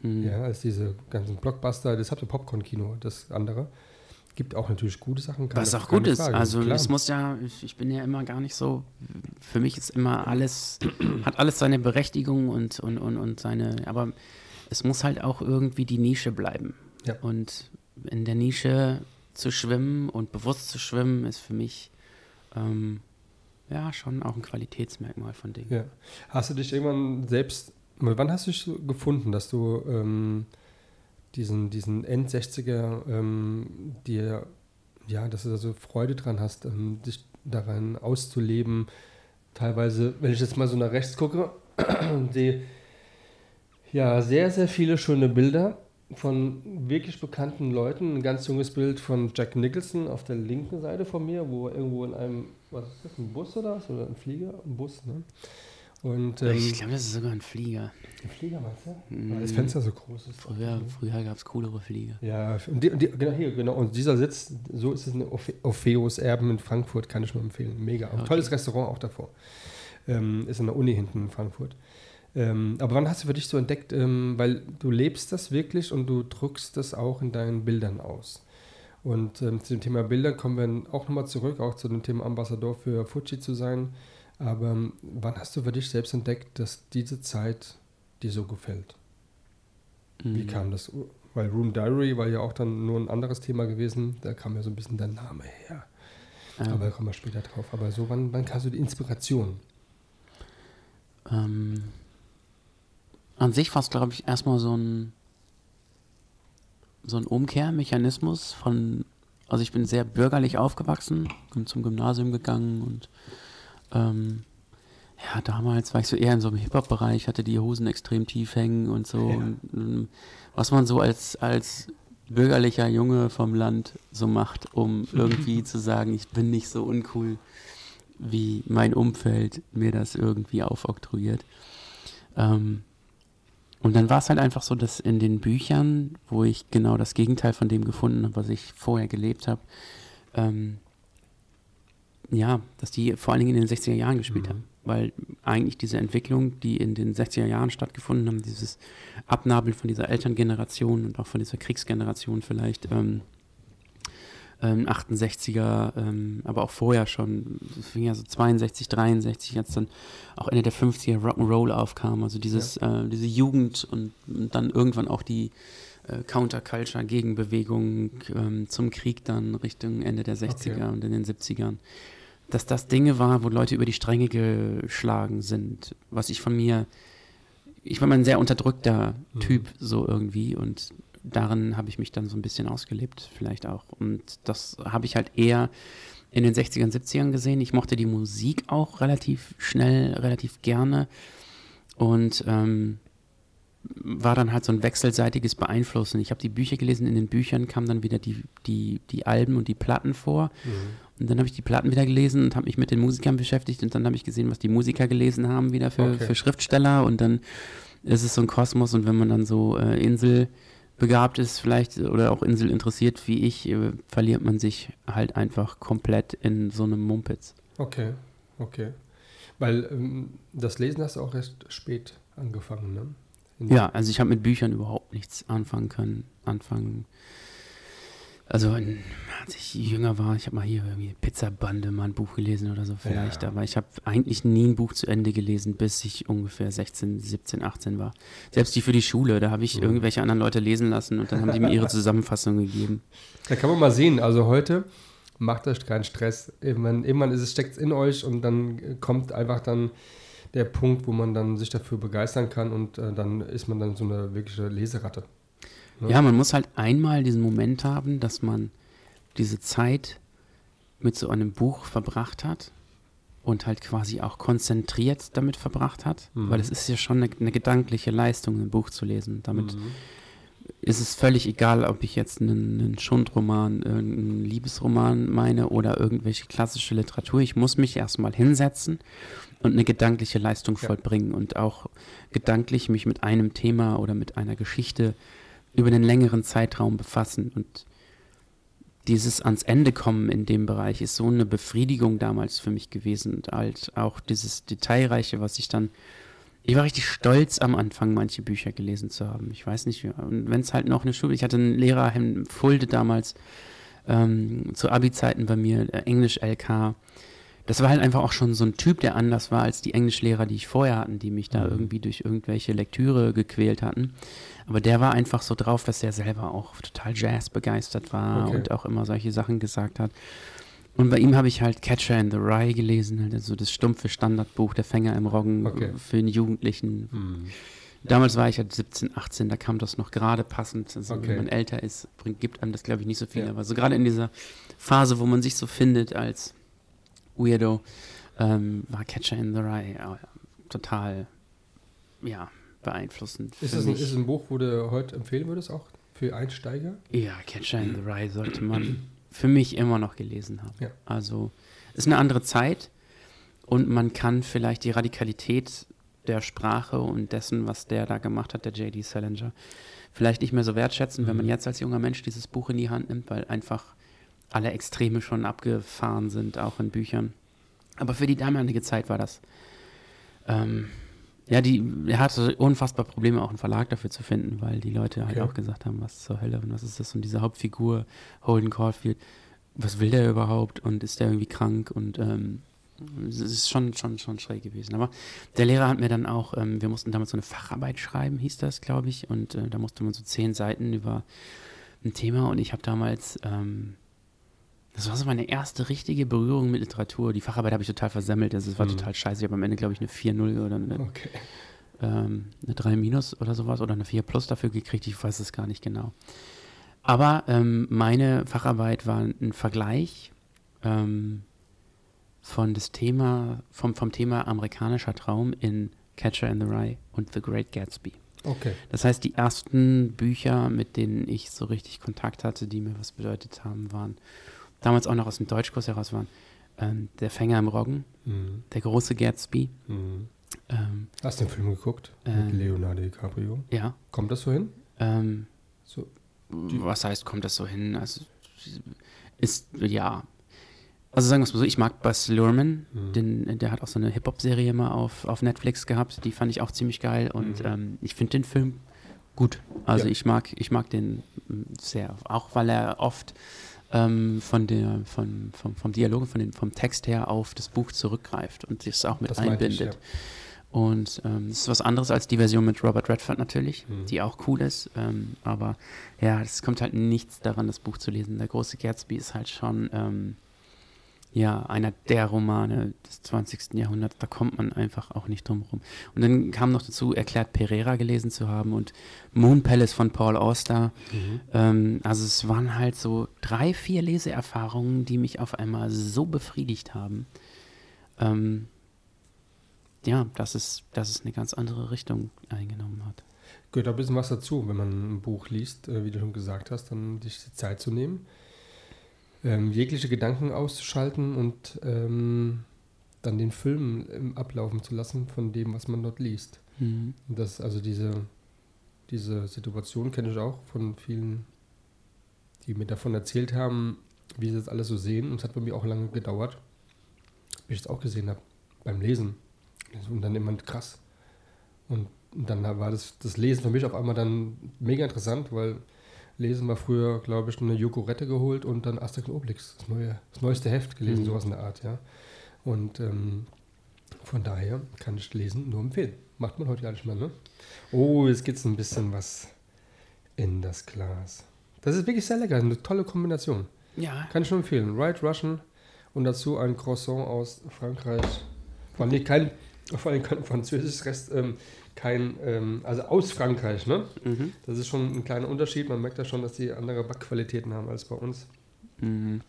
Mhm. Ja, als diese ganzen Blockbuster. Das habt ihr Popcorn-Kino, das andere gibt auch natürlich gute Sachen. Was auch gut ist. Also Klar. es muss ja, ich, ich, bin ja immer gar nicht so, für mich ist immer alles, hat alles seine Berechtigung und, und, und, und seine, aber es muss halt auch irgendwie die Nische bleiben. Ja. Und in der Nische zu schwimmen und bewusst zu schwimmen, ist für mich ähm, ja schon auch ein Qualitätsmerkmal von Dingen. Ja. Hast du dich irgendwann selbst, wann hast du dich gefunden, dass du ähm, diesen, diesen End-60er, ähm, dir, ja, dass du da so Freude dran hast, ähm, dich daran auszuleben. Teilweise, wenn ich jetzt mal so nach rechts gucke, sehe ja sehr, sehr viele schöne Bilder von wirklich bekannten Leuten. Ein ganz junges Bild von Jack Nicholson auf der linken Seite von mir, wo er irgendwo in einem, was ist das, ein Bus oder was? Oder ein Flieger? Ein Bus, ne? Und, ähm, ich glaube, das ist sogar ein Flieger. Ein Flieger, meinst du? Mm. Weil das Fenster so groß ist. Früher, früher gab es coolere Flieger. Ja, und, die, die, genau hier, genau. Und dieser Sitz, so ist es in Orpheus Erben in Frankfurt, kann ich nur empfehlen. Mega. Okay. Tolles Restaurant auch davor. Ähm, ist in der Uni hinten in Frankfurt. Ähm, aber wann hast du für dich so entdeckt, ähm, weil du lebst das wirklich und du drückst das auch in deinen Bildern aus. Und ähm, zu dem Thema Bilder kommen wir auch nochmal zurück, auch zu dem Thema Ambassador für Fuji zu sein. Aber ähm, wann hast du für dich selbst entdeckt, dass diese Zeit dir so gefällt? Mhm. Wie kam das? Weil Room Diary war ja auch dann nur ein anderes Thema gewesen. Da kam ja so ein bisschen dein Name her. Ja. Aber da kommen wir später drauf. Aber so, wann, wann kam so die Inspiration? Ähm, an sich war es, glaube ich, erstmal so ein, so ein Umkehrmechanismus von, also ich bin sehr bürgerlich aufgewachsen, bin zum Gymnasium gegangen und ähm, ja, damals war ich so eher in so einem Hip-Hop-Bereich, hatte die Hosen extrem tief hängen und so. Ja. Und, und, ähm, was man so als, als bürgerlicher Junge vom Land so macht, um irgendwie zu sagen, ich bin nicht so uncool, wie mein Umfeld mir das irgendwie aufoktroyiert. Ähm, und dann war es halt einfach so, dass in den Büchern, wo ich genau das Gegenteil von dem gefunden habe, was ich vorher gelebt habe, ähm, ja, dass die vor allen Dingen in den 60er Jahren gespielt mhm. haben. Weil eigentlich diese Entwicklung, die in den 60er Jahren stattgefunden haben, dieses Abnabeln von dieser Elterngeneration und auch von dieser Kriegsgeneration vielleicht, ähm, ähm, 68er, ähm, aber auch vorher schon, es fing ja so 62, 63, als dann auch Ende der 50er Rock'n'Roll aufkam, also dieses, ja. äh, diese Jugend und, und, dann irgendwann auch die äh, Counterculture-Gegenbewegung ähm, zum Krieg dann Richtung Ende der 60er okay. und in den 70ern dass das Dinge war, wo Leute über die Stränge geschlagen sind, was ich von mir, ich war mal ein sehr unterdrückter mhm. Typ so irgendwie und darin habe ich mich dann so ein bisschen ausgelebt, vielleicht auch. Und das habe ich halt eher in den 60ern, 70ern gesehen. Ich mochte die Musik auch relativ schnell, relativ gerne und ähm, war dann halt so ein wechselseitiges Beeinflussen. Ich habe die Bücher gelesen, in den Büchern kamen dann wieder die, die, die Alben und die Platten vor. Mhm. Und dann habe ich die Platten wieder gelesen und habe mich mit den Musikern beschäftigt und dann habe ich gesehen, was die Musiker gelesen haben, wieder für, okay. für Schriftsteller. Und dann ist es so ein Kosmos und wenn man dann so äh, inselbegabt ist, vielleicht oder auch Insel interessiert wie ich, äh, verliert man sich halt einfach komplett in so einem Mumpitz. Okay, okay. Weil ähm, das Lesen hast du auch recht spät angefangen, ne? Ja, also ich habe mit Büchern überhaupt nichts anfangen können, anfangen Also als ich jünger war, ich habe mal hier irgendwie Pizzabande mal ein Buch gelesen oder so vielleicht, ja. aber ich habe eigentlich nie ein Buch zu Ende gelesen, bis ich ungefähr 16, 17, 18 war. Selbst die für die Schule, da habe ich mhm. irgendwelche anderen Leute lesen lassen und dann haben die mir ihre Zusammenfassung gegeben. Da kann man mal sehen, also heute macht euch keinen Stress. Irgendwann, irgendwann ist es steckt in euch und dann kommt einfach dann der Punkt, wo man dann sich dafür begeistern kann und äh, dann ist man dann so eine wirkliche Leseratte. Ne? Ja, man muss halt einmal diesen Moment haben, dass man diese Zeit mit so einem Buch verbracht hat und halt quasi auch konzentriert damit verbracht hat, mhm. weil es ist ja schon eine, eine, gedankliche Leistung, ein Buch zu lesen. Damit mhm. ist es völlig egal, ob ich jetzt einen, einen Schundroman, einen Liebesroman meine oder irgendwelche klassische Literatur. Ich muss mich erstmal hinsetzen und eine gedankliche Leistung ja. vollbringen und auch gedanklich mich mit einem Thema oder mit einer Geschichte über einen längeren Zeitraum befassen. Und dieses ans Ende kommen in dem Bereich ist so eine Befriedigung damals für mich gewesen. Und halt auch dieses Detailreiche, was ich dann. Ich war richtig stolz am Anfang, manche Bücher gelesen zu haben. Ich weiß nicht, und wenn es halt noch eine Schule. Ich hatte einen Lehrer in Fulde damals ähm, zu Abi-Zeiten bei mir, äh, Englisch-LK das war halt einfach auch schon so ein Typ, der anders war als die Englischlehrer, die ich vorher hatten, die mich da mhm. irgendwie durch irgendwelche Lektüre gequält hatten. Aber der war einfach so drauf, dass er selber auch total Jazz begeistert war okay. und auch immer solche Sachen gesagt hat. Und bei ihm habe ich halt Catcher in the Rye gelesen, also das stumpfe Standardbuch Der Fänger im Roggen okay. für den Jugendlichen. Mhm. Damals war ich halt 17, 18, da kam das noch gerade passend. Also okay. wenn man älter ist, bringt, gibt einem das, glaube ich, nicht so viel. Ja. Aber so gerade in dieser Phase, wo man sich so findet als Weirdo, ähm, war Catcher in the Rye äh, total, ja, beeinflussend. Ist es, ein, ist ein Buch, wo du heute empfehlen würdest, auch für Einsteiger? Ja, Catcher in the Rye sollte man für mich immer noch gelesen haben. Ja. Also, ist eine andere Zeit und man kann vielleicht die Radikalität der Sprache und dessen, was der da gemacht hat, der J.D. Salinger, vielleicht nicht mehr so wertschätzen, mhm. wenn man mhm. jetzt als junger Mensch dieses Buch in die Hand nimmt, weil einfach alle Extreme schon abgefahren sind, auch in Büchern. Aber für die damalige Zeit war das. Ähm, ja, die, er hatte unfassbar Probleme, auch einen Verlag dafür zu finden, weil die Leute halt okay. auch gesagt haben, was zur Hölle und was ist das? Und diese Hauptfigur, Holden Caulfield, was will der überhaupt und ist der irgendwie krank und ähm, es ist schon, schon, schon schräg gewesen. Aber der Lehrer hat mir dann auch, ähm, wir mussten damals so eine Facharbeit schreiben, hieß das, glaube ich, und äh, da musste man so zehn Seiten über ein Thema und ich habe damals ähm, das war so meine erste richtige Berührung mit Literatur. Die Facharbeit habe ich total versemmelt. Also, es war mhm. total scheiße. Ich habe am Ende, glaube ich, eine 4-0 oder eine, okay. ähm, eine 3 minus oder sowas oder eine 4 plus dafür gekriegt. Ich weiß es gar nicht genau. Aber ähm, meine Facharbeit war ein Vergleich ähm, von das Thema, vom, vom Thema amerikanischer Traum in Catcher in the Rye und The Great Gatsby. Okay. Das heißt, die ersten Bücher, mit denen ich so richtig Kontakt hatte, die mir was bedeutet haben, waren damals auch noch aus dem Deutschkurs heraus waren. Ähm, der Fänger im Roggen, mhm. der große Gatsby. Mhm. Ähm, Hast du den Film geguckt? Mit Leonardo DiCaprio? Ja. Kommt das so hin? Ähm, so, was heißt, kommt das so hin? Also, ist, ja. Also sagen wir es mal so, ich mag Buzz Lurman, mhm. den, der hat auch so eine Hip-Hop-Serie mal auf, auf Netflix gehabt, die fand ich auch ziemlich geil und mhm. ähm, ich finde den Film gut. Also ja. ich mag, ich mag den sehr, auch weil er oft ähm, von der, von, vom, vom Dialog, von den, vom Text her auf das Buch zurückgreift und das auch mit das einbindet. Ich, ja. Und ähm, das ist was anderes als die Version mit Robert Redford natürlich, mhm. die auch cool ist. Ähm, aber ja, es kommt halt nichts daran, das Buch zu lesen. Der große Gatsby ist halt schon ähm, ja, einer der Romane des 20. Jahrhunderts, da kommt man einfach auch nicht drum rum. Und dann kam noch dazu, erklärt Pereira gelesen zu haben und Moon Palace von Paul Auster. Mhm. Ähm, also es waren halt so drei, vier Leseerfahrungen, die mich auf einmal so befriedigt haben. Ähm, ja, dass es, dass es eine ganz andere Richtung eingenommen hat. Gehört ein bisschen was dazu, wenn man ein Buch liest, äh, wie du schon gesagt hast, dann sich die Zeit zu nehmen ähm, jegliche Gedanken auszuschalten und ähm, dann den Film ablaufen zu lassen von dem, was man dort liest. Mhm. Das, also diese, diese Situation kenne ich auch von vielen, die mir davon erzählt haben, wie sie das alles so sehen. Und es hat bei mir auch lange gedauert, bis ich es auch gesehen habe, beim Lesen. Und dann immer krass. Und dann war das, das Lesen für mich auf einmal dann mega interessant, weil Lesen war früher, glaube ich, eine Jokorette geholt und dann Asterix und Obelix, das, neue, das neueste Heft gelesen, Mhm. sowas in der Art, ja. Und ähm, von daher kann ich Lesen nur empfehlen. Macht man heute gar nicht mehr, ne? Oh, jetzt gibt es ein bisschen was in das Glas. Das ist wirklich sehr lecker, eine tolle Kombination. Ja. Kann ich nur empfehlen. White Russian und dazu ein Croissant aus Frankreich. Vor allem kein, vor allem kein französisches Rest, ähm, kein, ähm, also aus Frankreich, ne? Mhm. Das ist schon ein kleiner Unterschied. Man merkt ja schon, dass die andere Backqualitäten haben als bei uns. Mhm.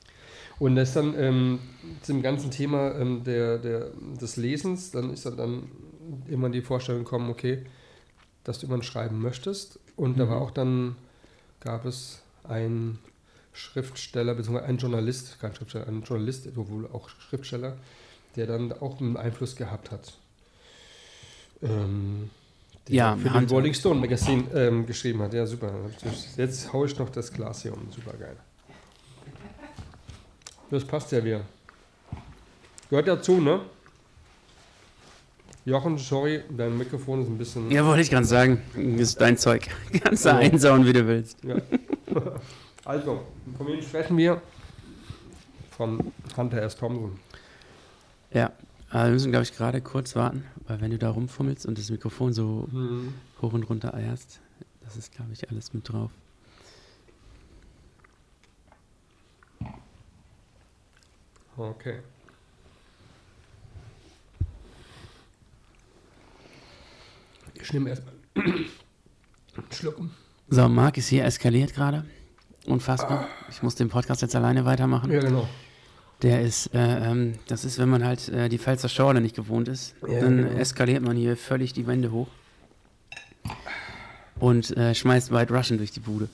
Und das dann ähm, zum ganzen Thema ähm, der, der, des Lesens, dann ist dann immer die Vorstellung gekommen, okay, dass du immer schreiben möchtest. Und da Mhm. war auch dann, gab es einen Schriftsteller, beziehungsweise einen Journalist, kein Schriftsteller, ein Journalist, wohl auch Schriftsteller, der dann auch einen Einfluss gehabt hat. Ähm, Ja, für den Hunter. Rolling Stone Magazine ähm, geschrieben hat. Ja, super. Jetzt haue ich noch das Glas hier um. Super geil. Das passt ja wieder. Gehört dazu, ne? Jochen, sorry, dein Mikrofon ist ein bisschen. Ja, wollte ich gerade sagen. Ist dein Zeug. Kannst du Ja. einsauen, wie du willst. Ja. also, von wem sprechen wir? Von Hunter S. Thompson. Ja. Aber wir müssen, glaube ich, gerade kurz warten, weil wenn du da rumfummelst und das Mikrofon so Hm. hoch und runter eierst, das ist, glaube ich, alles mit drauf. Okay. Ich nehme erstmal einen Schluck. So, Marc ist hier eskaliert gerade. Unfassbar. Ich muss den Podcast jetzt alleine weitermachen. Ja, genau. Der ist, äh, ähm, das ist, wenn man halt äh, die Pfälzer Schorle nicht gewohnt ist, Ja, dann genau. eskaliert man hier völlig die Wände hoch und äh, schmeißt White Russian durch die Bude.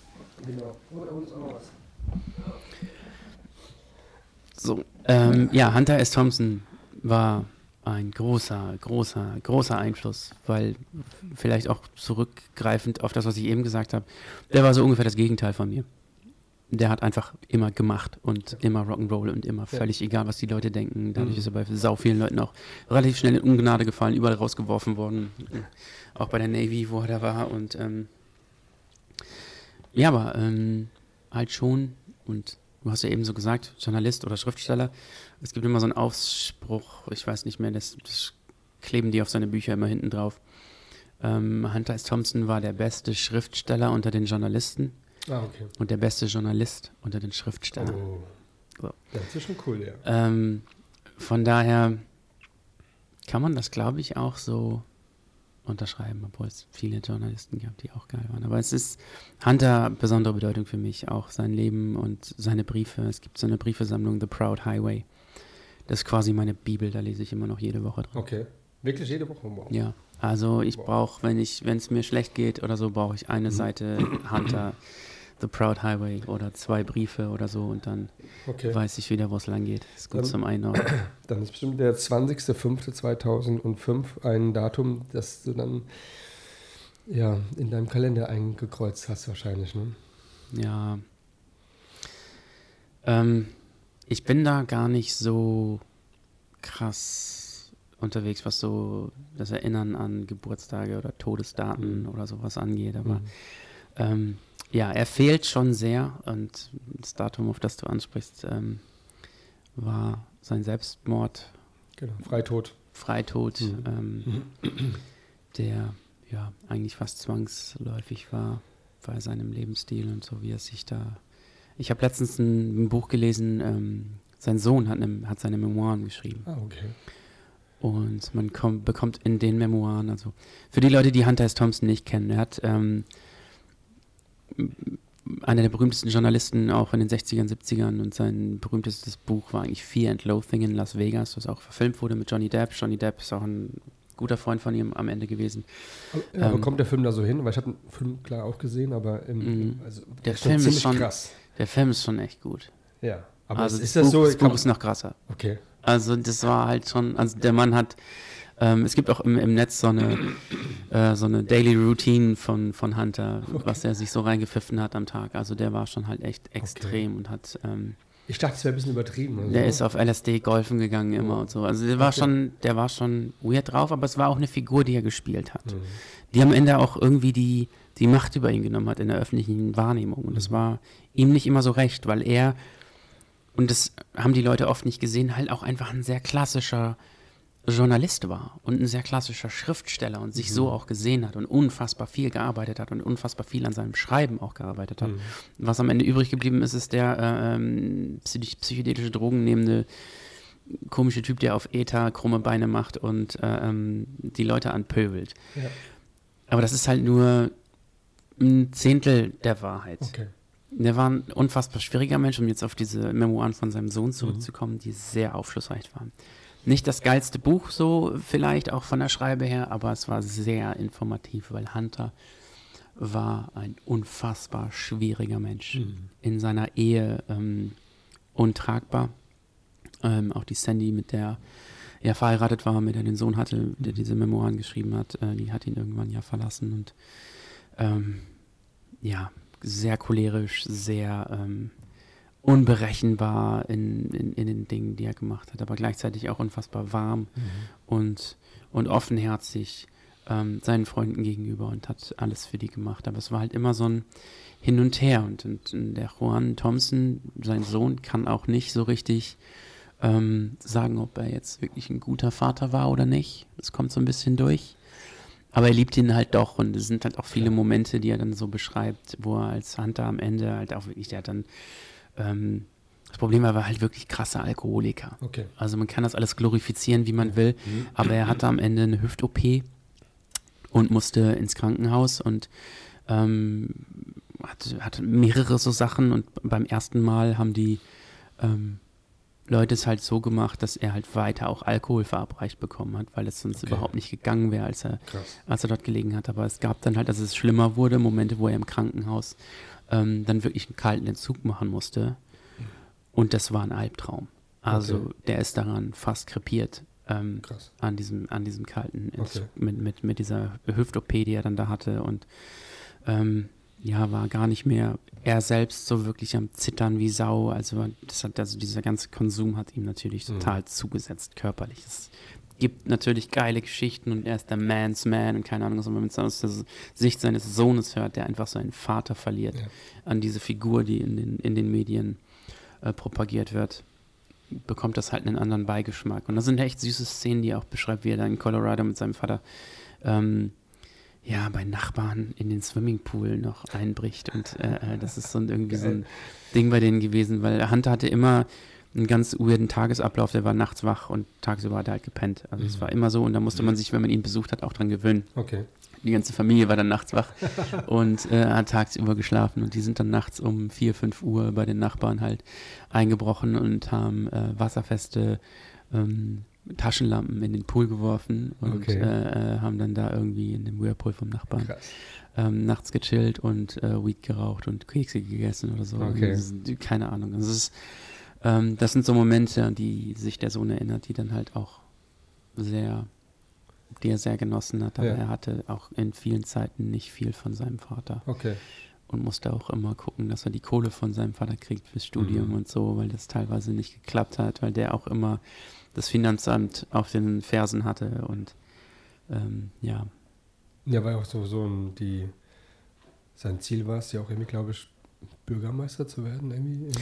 genau. Unten ist auch was. So, ähm, ja, Hunter S. Thompson war ein großer, großer, großer Einfluss, weil vielleicht auch zurückgreifend auf das, was ich eben gesagt habe, der war so ungefähr das Gegenteil von mir. Der hat einfach immer gemacht und immer Rock'n'Roll und immer Ja. völlig egal, was die Leute denken. Dadurch Mhm. ist er bei sau vielen Leuten auch relativ schnell in Ungnade gefallen, überall rausgeworfen worden. Auch bei der Navy, wo er da war. Und ähm, ja, aber ähm, halt schon und du hast ja eben so gesagt, Journalist oder Schriftsteller, es gibt immer so einen Ausspruch, ich weiß nicht mehr, das, das kleben die auf seine Bücher immer hinten drauf. Ähm, Hunter S. Thompson war der beste Schriftsteller unter den Journalisten Ah, okay. und der beste Journalist unter den Schriftstellern. Oh. So. Das ist schon cool, ja. Ähm, von daher kann man das, glaube ich, auch so unterschreiben, obwohl es viele Journalisten gab, die auch geil waren. Aber es ist Hunter besondere Bedeutung für mich, auch sein Leben und seine Briefe. Es gibt so eine Briefesammlung, The Proud Highway. Das ist quasi meine Bibel, da lese ich immer noch jede Woche drin. Okay. Wirklich jede Woche? Wow. Ja, also ich Wow. brauche, wenn ich, wenn es mir schlecht geht oder so, brauche ich eine Mhm. Seite Hunter, The Proud Highway oder zwei Briefe oder so und dann Okay. weiß ich wieder, wo es lang geht. Ist gut Dann- zum Einordnen. Dann ist bestimmt der 20.05.2005 ein Datum, das du dann ja, in deinem Kalender eingekreuzt hast wahrscheinlich, ne? Ja. Ähm, ich bin da gar nicht so krass unterwegs, was so das Erinnern an Geburtstage oder Todesdaten Mhm. oder sowas angeht. Aber Mhm. ähm, ja, er fehlt schon sehr und das Datum, auf das du ansprichst, ähm, war sein Selbstmord, Genau. Freitod. Freitod, Mhm. ähm, der ja eigentlich fast zwangsläufig war bei seinem Lebensstil und so, wie er sich da. Ich habe letztens ein, ein Buch gelesen, ähm, sein Sohn hat, ne, hat seine Memoiren geschrieben. Ah, okay. Und man kommt, bekommt in den Memoiren, also für die Leute, die Hunter S. Thompson nicht kennen, er hat ähm, einer der berühmtesten Journalisten auch in den 60ern, 70ern und sein berühmtestes Buch war eigentlich Fear and Loathing in Las Vegas, das auch verfilmt wurde mit Johnny Depp. Johnny Depp ist auch ein guter Freund von ihm am Ende gewesen. Aber, Ähm, kommt der Film da so hin? Weil ich habe den Film klar auch gesehen, aber im, Mhm. im, also Der Film ist schon- krass. Der Film ist schon echt gut. Ja. Aber also ist das, das Buch, so? das Buch ist noch krasser. okay. Also das war halt schon, also der Mann hat, ähm, es gibt auch im, im Netz so eine, äh, so eine Daily Routine von, von Hunter, was er sich so reingepfiffen hat am Tag. Also der war schon halt echt extrem und hat, ähm, Ich dachte, es wäre ein bisschen übertrieben. Also. der ist auf LSD golfen gegangen immer Oh. und so. Also der war Okay. schon, der war schon weird drauf, aber es war auch eine Figur, die er gespielt hat. Mhm. Die am Ende auch irgendwie die die Macht über ihn genommen hat in der öffentlichen Wahrnehmung. Und das war ihm nicht immer so recht, weil er, und das haben die Leute oft nicht gesehen, halt auch einfach ein sehr klassischer Journalist war und ein sehr klassischer Schriftsteller und sich mhm. so auch gesehen hat und unfassbar viel gearbeitet hat und unfassbar viel an seinem Schreiben auch gearbeitet hat. Mhm. Was am Ende übrig geblieben ist, ist der äh, ähm, psychedelische Drogen nehmende komische Typ, der auf ETA krumme Beine macht und äh, ähm, die Leute anpöbelt. Ja. Aber das ist halt nur ein Zehntel der Wahrheit. Okay. Der war ein unfassbar schwieriger Mensch, um jetzt auf diese Memoiren von seinem Sohn zurückzukommen, mhm. die sehr aufschlussreich waren. Nicht das geilste Buch so vielleicht auch von der Schreibe her, aber es war sehr informativ, weil Hunter war ein unfassbar schwieriger Mensch. Mhm. In seiner Ehe ähm, untragbar. Ähm, auch die Sandy, mit der er verheiratet war, mit der den Sohn hatte, der diese Memoiren geschrieben hat, äh, die hat ihn irgendwann ja verlassen und ähm, ja, sehr cholerisch, sehr ähm, unberechenbar in, in, in, den Dingen, die er gemacht hat, aber gleichzeitig auch unfassbar warm mhm. und, und offenherzig ähm, seinen Freunden gegenüber und hat alles für die gemacht. Aber es war halt immer so ein Hin und Her. Und, und, und der Juan Thompson, sein Sohn, kann auch nicht so richtig ähm, sagen, ob er jetzt wirklich ein guter Vater war oder nicht. Das kommt so ein bisschen durch. Aber er liebt ihn halt doch und es sind halt auch viele Momente, die er dann so beschreibt, wo er als Hunter am Ende halt auch wirklich, der hat dann ähm, das Problem war, er war halt wirklich krasser Alkoholiker. Okay. Also man kann das alles glorifizieren, wie man will, mhm. aber er hatte am Ende eine Hüft-OP und musste ins Krankenhaus und ähm, hatte, hatte mehrere so Sachen und beim ersten Mal haben die ähm, Leute es halt so gemacht, dass er halt weiter auch Alkohol verabreicht bekommen hat, weil es sonst okay. überhaupt nicht gegangen wäre, als er, als er dort gelegen hat. Aber es gab dann halt, dass es schlimmer wurde, Momente, wo er im Krankenhaus ähm, dann wirklich einen kalten Entzug machen musste. Und das war ein Albtraum. Also okay. der ist daran fast krepiert. Ähm, an diesem, an diesem kalten Entzug okay. mit, mit, mit dieser Hüft-OP, die er dann da hatte. Und ähm, ja, war gar nicht mehr er selbst so wirklich am Zittern wie Sau. Also, das hat, also dieser ganze Konsum hat ihm natürlich mhm. total zugesetzt, körperlich. Es gibt natürlich geile Geschichten und er ist der Man's Man und keine Ahnung, was man aus der Sicht seines Sohnes hört, der einfach seinen Vater verliert ja. an diese Figur, die in den, in den Medien äh, propagiert wird, bekommt das halt einen anderen Beigeschmack. Und das sind echt süße Szenen, die er auch beschreibt, wie er da in Colorado mit seinem Vater ähm, ja, bei Nachbarn in den Swimmingpool noch einbricht. Und äh, äh das ist so ein, irgendwie so ein Ding bei denen gewesen, weil Hunter hatte immer einen ganz weirden Tagesablauf. Der war nachts wach und tagsüber hat er halt gepennt. Also es mhm. war immer so und da musste man sich, wenn man ihn besucht hat, auch dran gewöhnen. Okay. Die ganze Familie war dann nachts wach und äh, hat tagsüber geschlafen und die sind dann nachts um 4, 5 Uhr bei den Nachbarn halt eingebrochen und haben äh, wasserfeste ähm, Taschenlampen in den Pool geworfen und okay. äh, äh haben dann da irgendwie in dem Whirlpool vom Nachbarn ähm, nachts gechillt und äh, Weed geraucht und Kekse gegessen oder so. Okay. Ist, keine Ahnung. Das, ist, ähm, das sind so Momente, an die sich der Sohn erinnert, die dann halt auch sehr, die er sehr genossen hat. Aber ja. er hatte auch in vielen Zeiten nicht viel von seinem Vater. Okay. Und musste auch immer gucken, dass er die Kohle von seinem Vater kriegt fürs Studium mhm. und so, weil das teilweise nicht geklappt hat, weil der auch immer das Finanzamt auf den Fersen hatte und ähm, ja. Ja, weil auch so, so ein, die, sein Ziel war es ja auch irgendwie, glaube ich, Bürgermeister zu werden, irgendwie?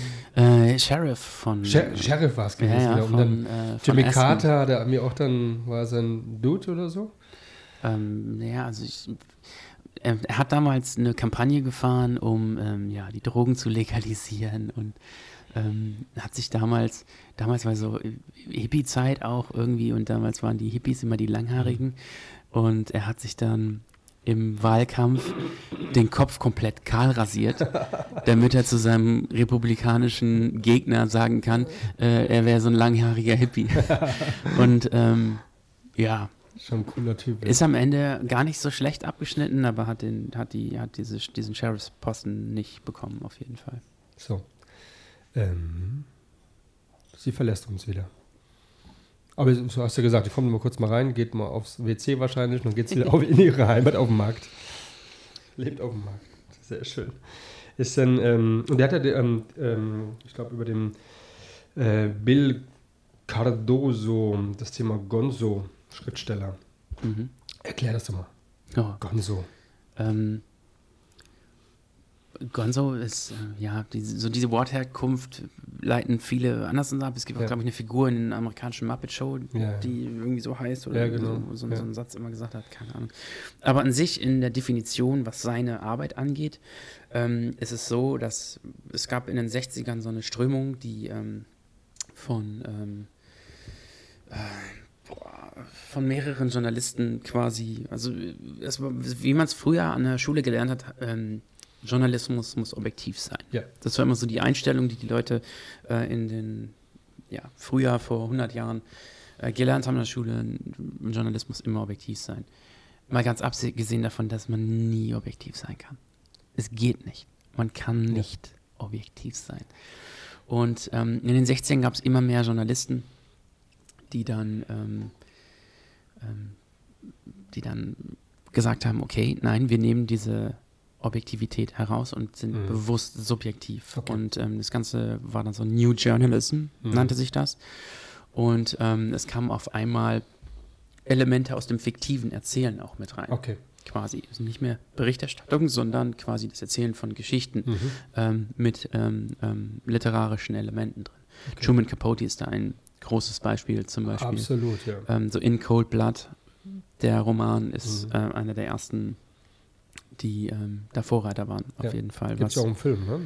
Äh, Sheriff von. Sher Sheriff war es gewesen, ja. ja. Und von, dann äh, Jimmy Carter, der mir auch dann war sein Dude oder so. Ähm, ja, also ich, er, er, hat damals eine Kampagne gefahren, um ähm, ja, die Drogen zu legalisieren und ähm, hat sich damals, damals war so Hippie-Zeit auch irgendwie und damals waren die Hippies immer die Langhaarigen und er hat sich dann im Wahlkampf den Kopf komplett kahl rasiert, damit er zu seinem republikanischen Gegner sagen kann, äh, er wäre so ein langhaariger Hippie. und ähm, ja, Schon ein cooler Typ. Ist am Ende gar nicht so schlecht abgeschnitten, aber hat, den, hat, die, hat diese, diesen Sheriffsposten nicht bekommen, auf jeden Fall. So. Ähm, sie verlässt uns wieder. Aber du hast ja gesagt, ich komme mal kurz mal rein, geht mal aufs WC wahrscheinlich und dann geht sie wieder auf in ihre Heimat auf dem Markt. Lebt auf dem Markt. Sehr schön. Ist dann, ähm, und der hat ja, ähm, ähm, ich glaube, über den äh, Bill Cardoso, das Thema Gonzo, Schriftsteller. Mhm. Erklär das doch mal. Oh. Gonzo. Ähm, Gonzo ist, äh, ja, die, so diese Wortherkunft leiten viele anders ab. Es gibt auch, Ja. glaube ich, eine Figur in der amerikanischen Muppet Show, Ja. die irgendwie so heißt oder Ja, genau. so, so, Ja. so einen Satz immer gesagt hat, keine Ahnung. Aber an sich in der Definition, was seine Arbeit angeht, ähm, ist es so, dass es gab in den 60ern so eine Strömung, die ähm, von ähm, äh, boah, von mehreren Journalisten quasi, also äh, war, wie man es früher an der Schule gelernt hat, ähm, Journalismus muss objektiv sein. Ja. Das war immer so die Einstellung, die die Leute äh, in den, ja, früher vor 100 Jahren äh, gelernt haben in der Schule, Journalismus immer objektiv sein. Mal ganz abgesehen davon, dass man nie objektiv sein kann. Es geht nicht. Man kann nicht objektiv sein. Und ähm, in den 60ern gab es immer mehr Journalisten, die dann, ähm, ähm, die dann gesagt haben, okay, nein, wir nehmen diese Objektivität heraus und sind Mhm. bewusst subjektiv. Okay. Und ähm, das Ganze war dann so New Journalism, Mhm. nannte sich das. Und ähm, es kamen auf einmal Elemente aus dem fiktiven Erzählen auch mit rein. Okay. Quasi. Ist nicht mehr Berichterstattung, sondern quasi das Erzählen von Geschichten Mhm. ähm, mit ähm, ähm, literarischen Elementen drin. Okay. Truman Capote ist da ein großes Beispiel zum Beispiel. Absolut, ja. Ähm, so In Cold Blood, der Roman ist Mhm. äh, einer der ersten, die ähm, da Vorreiter waren, auf Ja. jeden Fall. Gibt es ja auch einen Film, ne?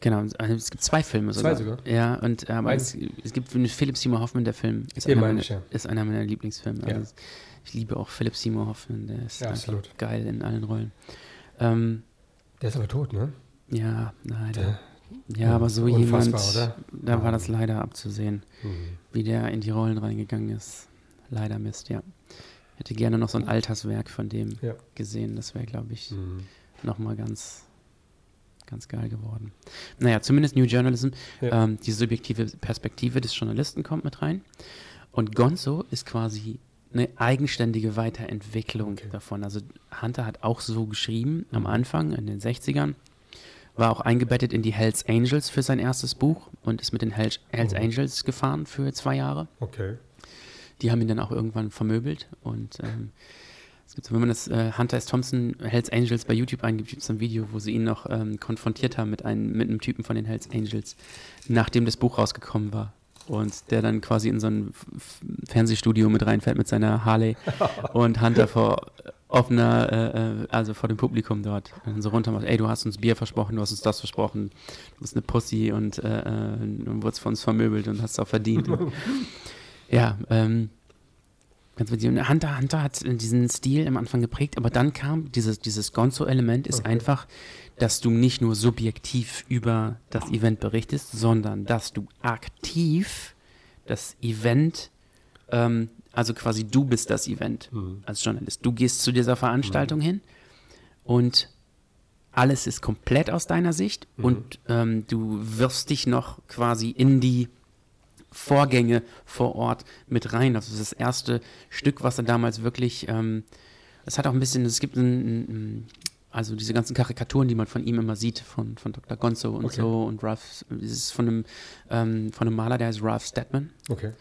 Genau, also es gibt zwei Filme Zwei sogar. sogar? Ja, und äh, aber es, es gibt mit Philip Seymour Hoffman, der Film ist, einer meine meiner, ja. ist einer meiner Lieblingsfilme. Ja. Also, ich liebe auch Philip Seymour Hoffman, der ist absolut. geil in allen Rollen. Ähm, Der ist aber tot, ne? ja, leider. Der, ja, aber so jemand, oder? da war das leider abzusehen, Mhm. wie der in die Rollen reingegangen ist. Leider Mist, ja. Hätte gerne noch so ein Alterswerk von dem Ja. gesehen. Das wäre, glaube ich, Mhm. nochmal ganz, ganz geil geworden. Naja, zumindest New Journalism, Ja. ähm, die subjektive Perspektive des Journalisten kommt mit rein. Und Gonzo ist quasi eine eigenständige Weiterentwicklung Okay. davon. Also Hunter hat auch so geschrieben am. Anfang, in den 60ern, war auch eingebettet in die Hells Angels für sein erstes Buch und ist mit den Hells, Hells Mhm. Angels gefahren für zwei Jahre. Okay. Die haben ihn dann auch irgendwann vermöbelt und ähm, es gibt, so, wenn man das äh, Hunter S. Thompson Hells Angels bei YouTube eingibt, gibt es ein Video, wo sie ihn noch ähm, konfrontiert haben mit einem, mit einem Typen von den Hells Angels, nachdem das Buch rausgekommen war. Und der dann quasi in so ein Fernsehstudio mit reinfährt mit seiner Harley und Hunter vor offener, äh, äh, also vor dem Publikum dort und so runter macht, ey, du hast uns Bier versprochen, du hast uns das versprochen, du bist eine Pussy und äh, äh, du wurdest von uns vermöbelt und hast es auch verdient. Ja, ähm, ganz witzig. Und Hunter, Hunter hat diesen Stil am Anfang geprägt, aber dann kam dieses, dieses Gonzo-Element ist Okay. einfach, dass du nicht nur subjektiv über das Event berichtest, sondern dass du aktiv das Event, ähm, also quasi du bist das Event Mhm. als Journalist. Du gehst zu dieser Veranstaltung hin und alles ist komplett aus deiner Sicht Mhm. und ähm, du wirfst dich noch quasi in die Vorgänge vor Ort mit rein. Das ist das erste Stück, was er damals wirklich, ähm, es hat auch ein bisschen, es gibt ein, ein, also diese ganzen Karikaturen, die man von ihm immer sieht, von, von Dr. Gonzo und Okay. so und Ralph, das ist von einem, ähm, von einem Maler, der heißt Ralph Steadman. Okay.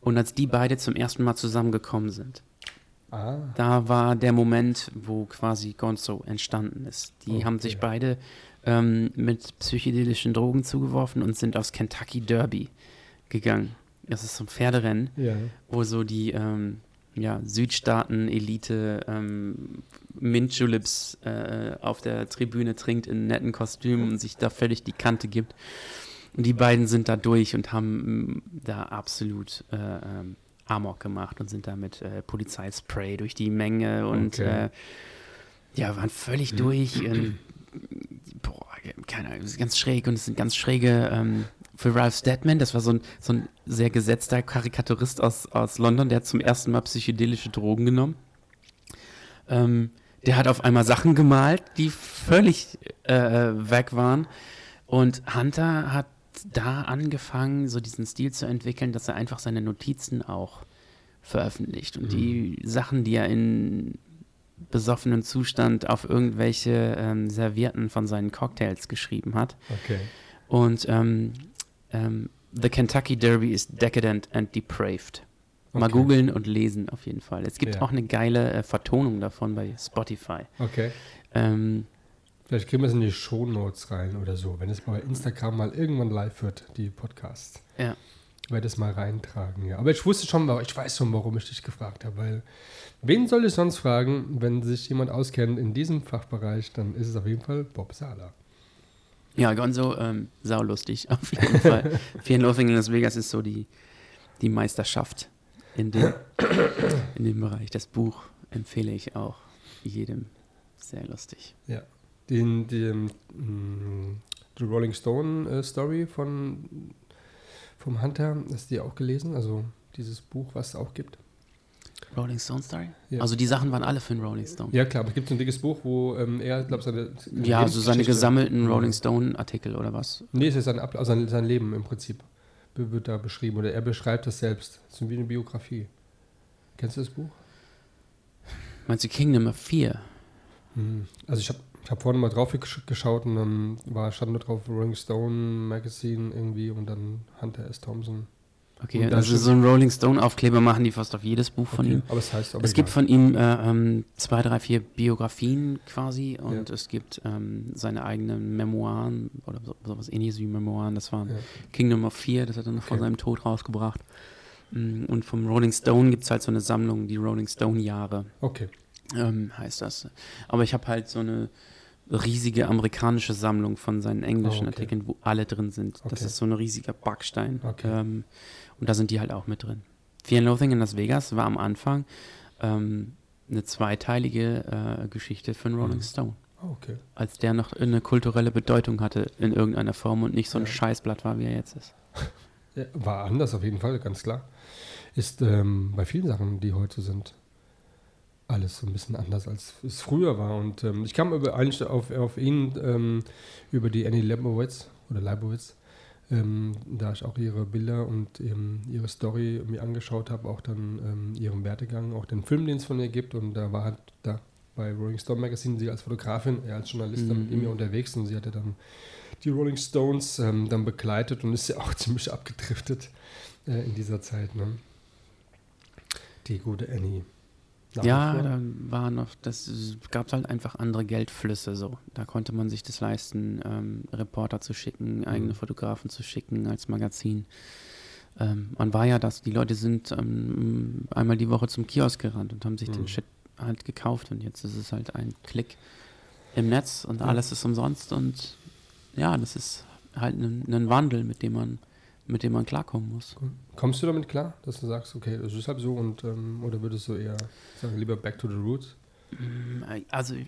Und als die beide zum ersten Mal zusammengekommen sind, Ah. da war der Moment, wo quasi Gonzo entstanden ist. Die Okay. haben sich beide ähm, mit psychedelischen Drogen zugeworfen und sind aufs Kentucky Derby gegangen. Das ist so ein Pferderennen, Ja. wo so die ähm, ja, Südstaaten-Elite ähm, Mint Juleps äh, auf der Tribüne trinkt in netten Kostümen und sich da völlig die Kante gibt. Und die beiden sind da durch und haben mm, da absolut äh, ähm, Amok gemacht und sind da mit äh, Polizeispray durch die Menge und Okay. äh, ja, waren völlig durch. Und, boah, keine Ahnung, ganz schräg und es sind ganz schräge ähm, für Ralph Steadman, das war so ein, so ein sehr gesetzter Karikaturist aus, aus London, der hat zum ersten Mal psychedelische Drogen genommen. Ähm, der hat auf einmal Sachen gemalt, die völlig äh, weg waren. Und Hunter hat da angefangen, so diesen Stil zu entwickeln, dass er einfach seine Notizen auch veröffentlicht. Und die Sachen, die er in besoffenem Zustand auf irgendwelche ähm, Servierten von seinen Cocktails geschrieben hat. Okay. Und ähm, ähm, The Kentucky Derby is decadent and depraved. Mal Okay. googeln und lesen auf jeden Fall. Es gibt Ja. auch eine geile äh, Vertonung davon bei Spotify. Okay. Ähm, Vielleicht kriegen wir es in die Shownotes rein oder so, wenn es bei Instagram mal irgendwann live wird, die Podcasts. Ja. Werde es mal reintragen, ja. Aber ich wusste schon, ich weiß schon, warum ich dich gefragt habe, weil wen soll ich sonst fragen, wenn sich jemand auskennt in diesem Fachbereich, dann ist es auf jeden Fall Bob Sala. Ja, Gonzo, ähm, saulustig, auf jeden Fall. Fear and Loathing in Las Vegas ist so die, die Meisterschaft in dem, in dem Bereich. Das Buch empfehle ich auch jedem. Sehr lustig. Ja. Den, den, mm, die Rolling Stone äh, Story von vom Hunter, hast du die auch gelesen? Also dieses Buch, was es auch gibt? Rolling Stone Story? Ja. Also die Sachen waren alle für den Rolling Stone. Ja klar, aber es gibt ein dickes Buch, wo ähm, er, glaube seine Ja, also seine gesammelten Rolling Stone Artikel oder was? Nee, es ist sein, also sein, sein Leben im Prinzip wird da beschrieben oder er beschreibt das selbst. Es ist wie eine Biografie. Kennst du das Buch? Meinst du Kingdom of Fear? Hm. Also ich habe ich hab vorhin mal drauf geschaut und dann war, stand nur drauf Rolling Stone Magazine irgendwie und dann Hunter S. Thompson. Okay, also so ein Rolling Stone Aufkleber machen die fast auf jedes Buch von okay, ihm. Aber es heißt aber Es gibt von ihm äh, ähm, zwei, drei, vier Biografien quasi und ja. es gibt ähm, seine eigenen Memoiren oder so, sowas ähnliches wie Memoiren. Das war ja. Kingdom of Fear, das hat er noch okay. vor seinem Tod rausgebracht. Mm, und vom Rolling Stone gibt es halt so eine Sammlung, die Rolling Stone Jahre. Okay. Ähm, heißt das. Aber ich habe halt so eine riesige amerikanische Sammlung von seinen englischen oh, okay. Artikeln, wo alle drin sind. Okay. Das ist so ein riesiger Backstein. Okay. Ähm, und da sind die halt auch mit drin. Fear and Loathing in Las Vegas war am Anfang ähm, eine zweiteilige äh, Geschichte für einen Rolling mhm. Stone. Oh, okay. Als der noch eine kulturelle Bedeutung hatte in irgendeiner Form und nicht so ein ja. Scheißblatt war, wie er jetzt ist. Ja, war anders auf jeden Fall, ganz klar. Ist ähm, bei vielen Sachen, die heute sind, alles so ein bisschen anders, als es früher war. Und ähm, ich kam über, eigentlich auf, auf ihn ähm, über die Annie Leibowitz oder Leibowitz, ähm, da ich auch ihre Bilder und ähm, ihre Story mir angeschaut habe, auch dann ähm, ihren Werdegang, auch den Film, den es von ihr gibt. Und da war halt da bei Rolling Stone Magazine sie als Fotografin, er als Journalist mhm. mit ihm unterwegs und sie hatte dann die Rolling Stones ähm, dann begleitet und ist ja auch ziemlich abgedriftet äh, in dieser Zeit. Ne? Die gute Annie. Ja, da war noch, das gab halt einfach andere Geldflüsse so. Da konnte man sich das leisten, ähm, Reporter zu schicken, mhm. eigene Fotografen zu schicken als Magazin. Ähm, man war ja das, die Leute sind ähm, einmal die Woche zum Kiosk gerannt und haben sich mhm. den Shit halt gekauft und jetzt ist es halt ein Klick im Netz und alles ist umsonst und ja, das ist halt ein, ein Wandel, mit dem man mit dem man klarkommen muss. Kommst du damit klar, dass du sagst, okay, das ist halt so und ähm, oder würdest du eher sagen, lieber back to the roots? Mm, also ich,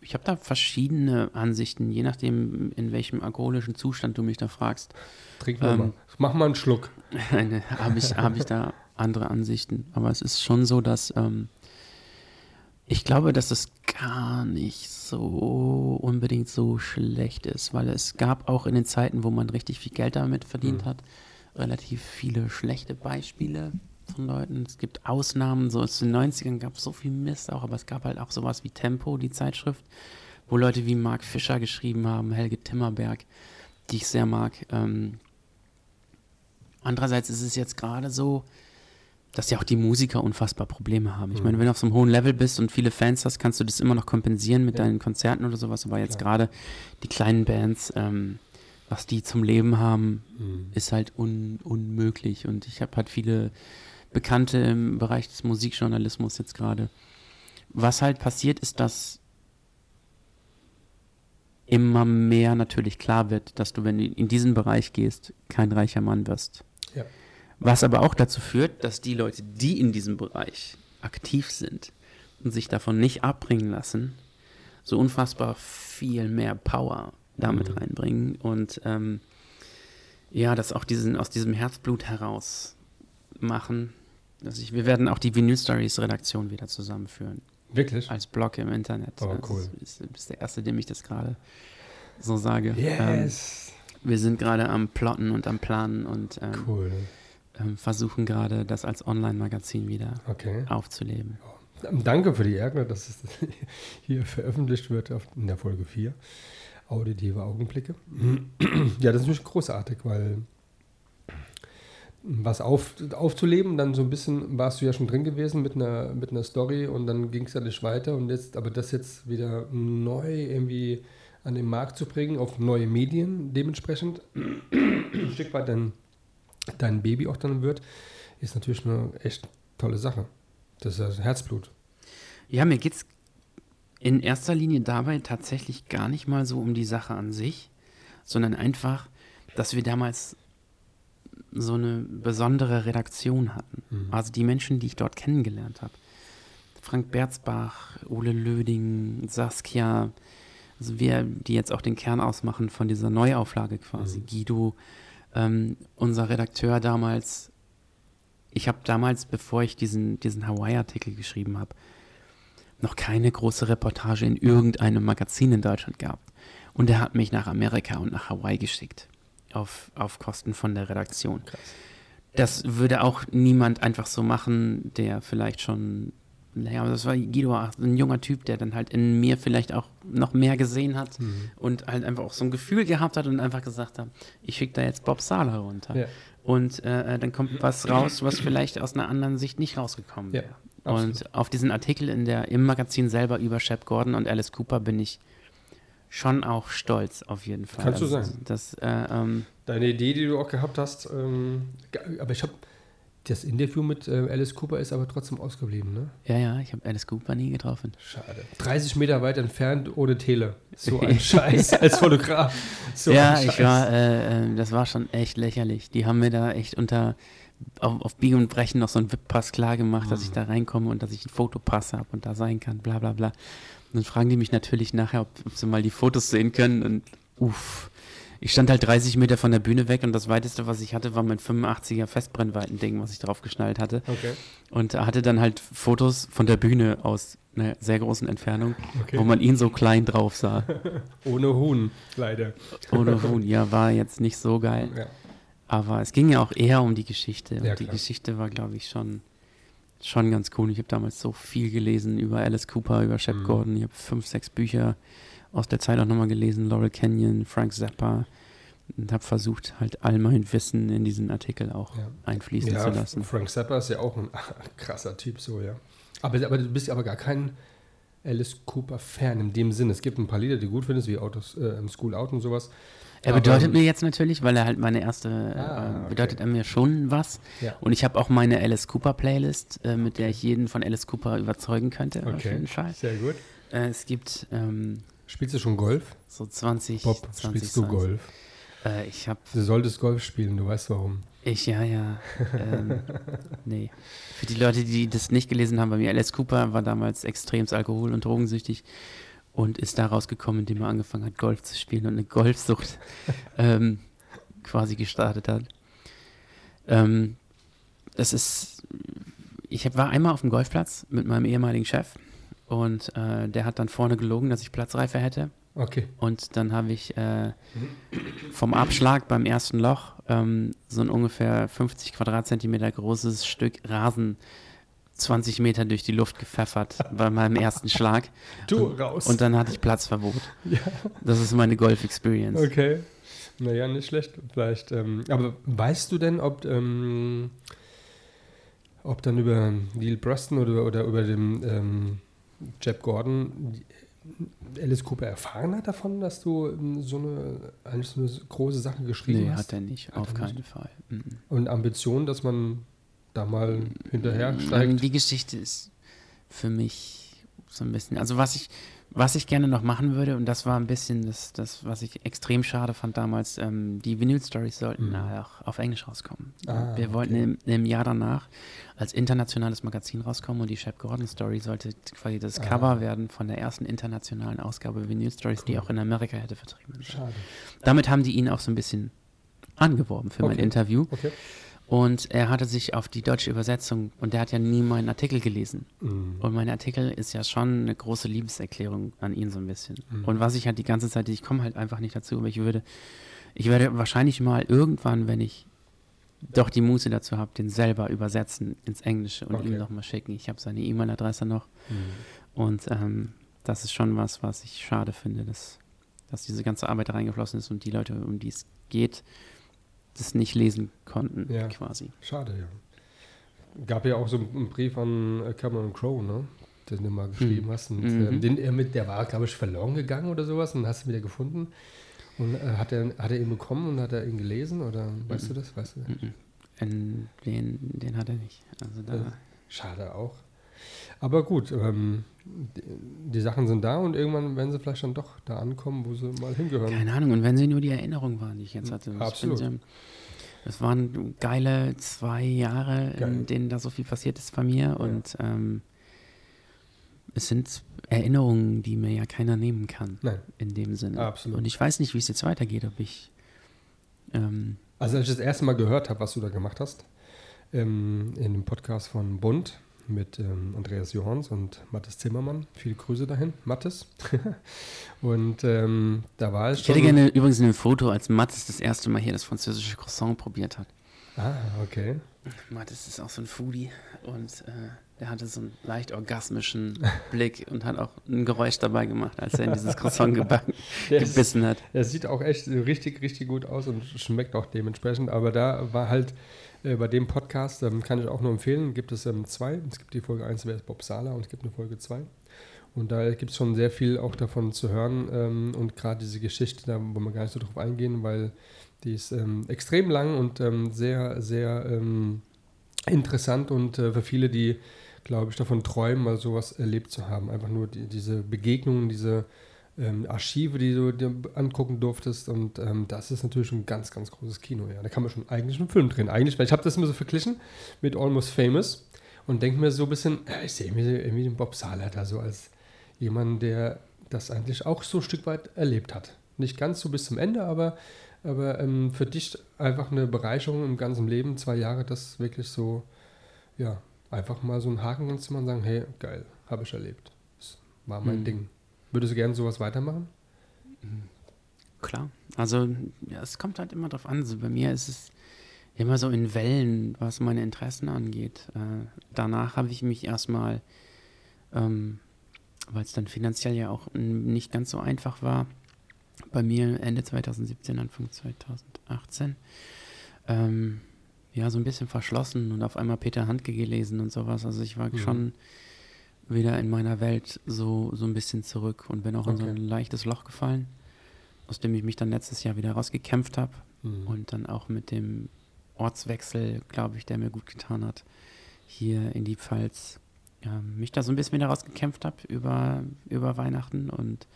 ich habe da verschiedene Ansichten, je nachdem, in welchem alkoholischen Zustand du mich da fragst. Trink ähm, mal. Mach mal einen Schluck. habe ich, hab ich da andere Ansichten. Aber es ist schon so, dass ähm, ich glaube, dass es gar nicht so unbedingt so schlecht ist, weil es gab auch in den Zeiten, wo man richtig viel Geld damit verdient mhm. hat, relativ viele schlechte Beispiele von Leuten. Es gibt Ausnahmen, so aus den 90ern gab es so viel Mist auch, aber es gab halt auch sowas wie Tempo, die Zeitschrift, wo Leute wie Mark Fischer geschrieben haben, Helge Timmerberg, die ich sehr mag. Ähm, andererseits ist es jetzt gerade so, dass ja auch die Musiker unfassbar Probleme haben. Ich mhm. meine, wenn du auf so einem hohen Level bist und viele Fans hast, kannst du das immer noch kompensieren mit ja. deinen Konzerten oder sowas. Aber jetzt gerade die kleinen Bands, ähm, was die zum Leben haben, mhm. ist halt un unmöglich. Und ich habe halt viele Bekannte im Bereich des Musikjournalismus jetzt gerade. Was halt passiert, ist, dass immer mehr natürlich klar wird, dass du, wenn du in diesen Bereich gehst, kein reicher Mann wirst. Ja. Was aber auch dazu führt, dass die Leute, die in diesem Bereich aktiv sind und sich davon nicht abbringen lassen, so unfassbar viel mehr Power damit mhm. reinbringen und ähm, ja, das auch diesen, aus diesem Herzblut heraus machen. Also ich, wir werden auch die Vinyl Stories Redaktion wieder zusammenführen. Wirklich? Als Blog im Internet. Oh, also cool. Du bist der Erste, dem ich das gerade so sage. Yes. Ähm, wir sind gerade am Plotten und am Planen und ähm, cool ähm, versuchen gerade, das als Online-Magazin wieder okay. aufzuleben. Danke für die Ärger, dass es hier veröffentlicht wird in der Folge 4. Auditive Augenblicke. Ja, das ist natürlich großartig, weil was auf, aufzuleben. Dann so ein bisschen warst du ja schon drin gewesen mit einer, mit einer Story und dann ging es ja nicht weiter. Und jetzt, aber das jetzt wieder neu irgendwie an den Markt zu bringen, auf neue Medien dementsprechend, ein Stück weit dein, dein Baby auch dann wird, ist natürlich eine echt tolle Sache. Das ist Herzblut. Ja, mir geht es in erster Linie dabei tatsächlich gar nicht mal so um die Sache an sich, sondern einfach, dass wir damals so eine besondere Redaktion hatten. Mhm. Also die Menschen, die ich dort kennengelernt habe. Frank Berzbach, Ole Löding, Saskia, also wir, die jetzt auch den Kern ausmachen von dieser Neuauflage quasi. Mhm. Guido, ähm, unser Redakteur damals. Ich habe damals, bevor ich diesen, diesen Hawaii-Artikel geschrieben habe, noch keine große Reportage in irgendeinem Magazin in Deutschland gehabt. Und er hat mich nach Amerika und nach Hawaii geschickt. Auf, auf Kosten von der Redaktion. Krass. Das würde auch niemand einfach so machen, der vielleicht schon naja, das war Guido, ein junger Typ, der dann halt in mir vielleicht auch noch mehr gesehen hat mhm. und halt einfach auch so ein Gefühl gehabt hat und einfach gesagt hat, ich schicke da jetzt Bob Sala runter. Ja. Und äh, dann kommt was raus, was vielleicht aus einer anderen Sicht nicht rausgekommen wäre. Ja, und auf diesen Artikel in der, im Magazin selber über Shep Gordon und Alice Cooper bin ich schon auch stolz, auf jeden Fall. Kannst also, du sagen. Das, äh, ähm, Deine Idee, die du auch gehabt hast, ähm, aber ich habe das Interview mit äh, Alice Cooper ist aber trotzdem ausgeblieben, ne? Ja, ja, ich habe Alice Cooper nie getroffen. Schade. 30 Meter weit entfernt ohne Tele. So ein Scheiß als Fotograf. So ja, ich war, äh, äh, das war schon echt lächerlich. Die haben mir da echt unter, auf, auf Biegen und Brechen noch so einen VIP-Pass klar gemacht, mhm. dass ich mhm. da reinkomme und dass ich einen Fotopass habe und da sein kann, bla bla bla. Und dann fragen die mich natürlich nachher, ob, ob sie mal die Fotos sehen können und uff ich stand halt 30 Meter von der Bühne weg und das weiteste, was ich hatte, war mein 85er Festbrennweiten-Ding, was ich drauf geschnallt hatte. Okay. Und hatte dann halt Fotos von der Bühne aus einer sehr großen Entfernung, okay. wo man ihn so klein drauf sah. Ohne Huhn, leider. Ohne Huhn, ja, war jetzt nicht so geil. Ja. Aber es ging ja auch eher um die Geschichte. Und ja, die Geschichte war, glaube ich, schon, schon ganz cool. Ich habe damals so viel gelesen über Alice Cooper, über Shep mhm. Gordon. Ich habe fünf, sechs Bücher aus der Zeit auch nochmal gelesen, Laurel Canyon, Frank Zappa und habe versucht, halt all mein Wissen in diesen Artikel auch ja. einfließen ja, zu lassen. Frank Zappa ist ja auch ein krasser Typ, so, ja. Aber, aber du bist aber gar kein Alice Cooper-Fan in dem Sinne. Es gibt ein paar Lieder, die du gut findest, wie Autos, äh, School Out und sowas. Er bedeutet aber, mir jetzt natürlich, weil er halt meine erste, ah, äh, bedeutet okay. er mir schon was. Ja. Und ich habe auch meine Alice Cooper Playlist, äh, mit der ich jeden von Alice Cooper überzeugen könnte. Okay, sehr gut. Äh, es gibt ähm, Spielst du schon Golf? So 20. Bob, 20, spielst 20. du Golf? Äh, ich habe. Du solltest Golf spielen, du weißt warum. Ich, ja, ja. ähm, nee. Für die Leute, die das nicht gelesen haben, bei mir, Alice Cooper war damals extremst alkohol- und drogensüchtig und ist da rausgekommen, indem er angefangen hat, Golf zu spielen und eine Golfsucht ähm, quasi gestartet hat. Ähm, das ist. Ich war einmal auf dem Golfplatz mit meinem ehemaligen Chef und äh, der hat dann vorne gelogen, dass ich Platzreife hätte. Okay. Und dann habe ich äh, vom Abschlag beim ersten Loch ähm, so ein ungefähr 50 Quadratzentimeter großes Stück Rasen 20 Meter durch die Luft gepfeffert bei meinem ersten Schlag. Du und, raus. Und dann hatte ich Platzverbot. Ja. Das ist meine Golf-Experience. Okay. Naja, nicht schlecht. Vielleicht. Ähm, aber weißt du denn, ob, ähm, ob dann über Neil Bruston oder, oder über dem ähm, Jeb Gordon Alice Cooper erfahren hat davon, dass du ähm, so eine, eigentlich so eine große Sache geschrieben nee, hast? Nee, hat er nicht, hat auf er keinen nicht. Fall. Mhm. Und Ambition, dass man da mal hinterher mm, steigt? Die Geschichte ist für mich so ein bisschen, also was ich, was ich gerne noch machen würde, und das war ein bisschen das, das was ich extrem schade fand damals, ähm, die Vinyl-Stories sollten mhm. auch auf Englisch rauskommen. Ah, Wir okay. wollten im, im, Jahr danach als internationales Magazin rauskommen und die Shep Gordon Story sollte quasi das ah. Cover werden von der ersten internationalen Ausgabe Vinyl-Stories, cool. die auch in Amerika hätte vertrieben. Schade. Damit haben die ihn auch so ein bisschen angeworben für okay. mein Interview. Okay. Und er hatte sich auf die deutsche Übersetzung, und der hat ja nie meinen Artikel gelesen. Mhm. Und mein Artikel ist ja schon eine große Liebeserklärung an ihn so ein bisschen. Mhm. Und was ich halt die ganze Zeit, ich komme halt einfach nicht dazu, aber ich würde, ich werde wahrscheinlich mal irgendwann, wenn ich doch die Muße dazu habe, den selber übersetzen ins Englische und okay. ihm nochmal schicken. Ich habe seine E-Mail-Adresse noch. Mhm. Und ähm, das ist schon was, was ich schade finde, dass, dass diese ganze Arbeit da reingeflossen ist und die Leute, um die es geht, das nicht lesen konnten, Ja. quasi. Schade, ja. Gab ja auch so einen Brief an äh, Cameron Crowe, ne? Den du mal geschrieben hast. Und, Mhm. ähm, den er mit, der war, glaube ich, verloren gegangen oder sowas und hast du wieder gefunden. Und äh, hat, er, hat er ihn bekommen und hat er ihn gelesen? Oder weißt du das? Weißt du? Mhm. In, den, den hat er nicht. Also da, Ja. Schade auch. Aber gut, ähm, die, die Sachen sind da und irgendwann werden sie vielleicht dann doch da ankommen, wo sie mal hingehören. keine Ahnung. Und wenn sie nur die Erinnerung waren, die ich jetzt hatte. Absolut. Das waren geile zwei Jahre, Geil. in denen da so viel passiert ist bei mir. Und ähm, es sind Erinnerungen, die mir ja keiner nehmen kann. Nein. In dem Sinne. Absolut. Und ich weiß nicht, wie es jetzt weitergeht, ob ich. Ähm, Also als ich das erste Mal gehört habe, was du da gemacht hast, ähm, in dem Podcast von Bund mit ähm, Andreas Johanns und Mathis Zimmermann, viele Grüße dahin, Mathis. und ähm, da war es ich schon... hätte gerne übrigens ein Foto, als Mattes das erste Mal hier das französische Croissant probiert hat. Ah, okay. Mattes ist auch so ein Foodie und äh, der hatte so einen leicht orgasmischen Blick und hat auch ein Geräusch dabei gemacht, als er in dieses Croissant gebacken, gebissen hat. Er sieht auch echt richtig, richtig gut aus und schmeckt auch dementsprechend. Aber da war halt äh, bei dem Podcast, ähm, kann ich auch nur empfehlen, gibt es ähm, zwei. Es gibt die Folge 1, wer ist Bob Sala und es gibt eine Folge 2. Und da gibt es schon sehr viel auch davon zu hören ähm, und gerade diese Geschichte, da wollen wir gar nicht so drauf eingehen, weil die ist ähm, extrem lang und ähm, sehr, sehr ähm, interessant und äh, für viele, die, glaube ich, davon träumen, mal sowas erlebt zu haben. Einfach nur die, diese Begegnungen, diese ähm, Archive, die du dir angucken durftest. Und ähm, das ist natürlich ein ganz, ganz großes Kino. Ja. Da kann man schon eigentlich einen Film drehen. Eigentlich, weil ich habe das immer so verglichen mit Almost Famous und denke mir so ein bisschen, ja, ich sehe irgendwie, irgendwie den Bob Sala da so als jemand, der das eigentlich auch so ein Stück weit erlebt hat. Nicht ganz so bis zum Ende, aber, aber ähm, für dich einfach eine Bereicherung im ganzen Leben, zwei Jahre, das wirklich so, ja, einfach mal so einen Haken kannst du mal sagen, hey, geil, habe ich erlebt. Das war mein Mhm. Ding. Würdest du gerne sowas weitermachen? Klar. Also, ja, es kommt halt immer drauf an. Also bei mir ist es immer so in Wellen, was meine Interessen angeht. Äh, danach habe ich mich erstmal, ähm, weil es dann finanziell ja auch nicht ganz so einfach war, bei mir Ende 2017, Anfang 2018, ähm, ja, so ein bisschen verschlossen und auf einmal Peter Handke gelesen und sowas. Also ich war Mhm. schon wieder in meiner Welt so, so ein bisschen zurück und bin auch in so Okay. ein leichtes Loch gefallen, aus dem ich mich dann letztes Jahr wieder rausgekämpft habe Mhm. und dann auch mit dem Ortswechsel, glaube ich, der mir gut getan hat, hier in die Pfalz, ja, mich da so ein bisschen wieder rausgekämpft habe über, über Weihnachten und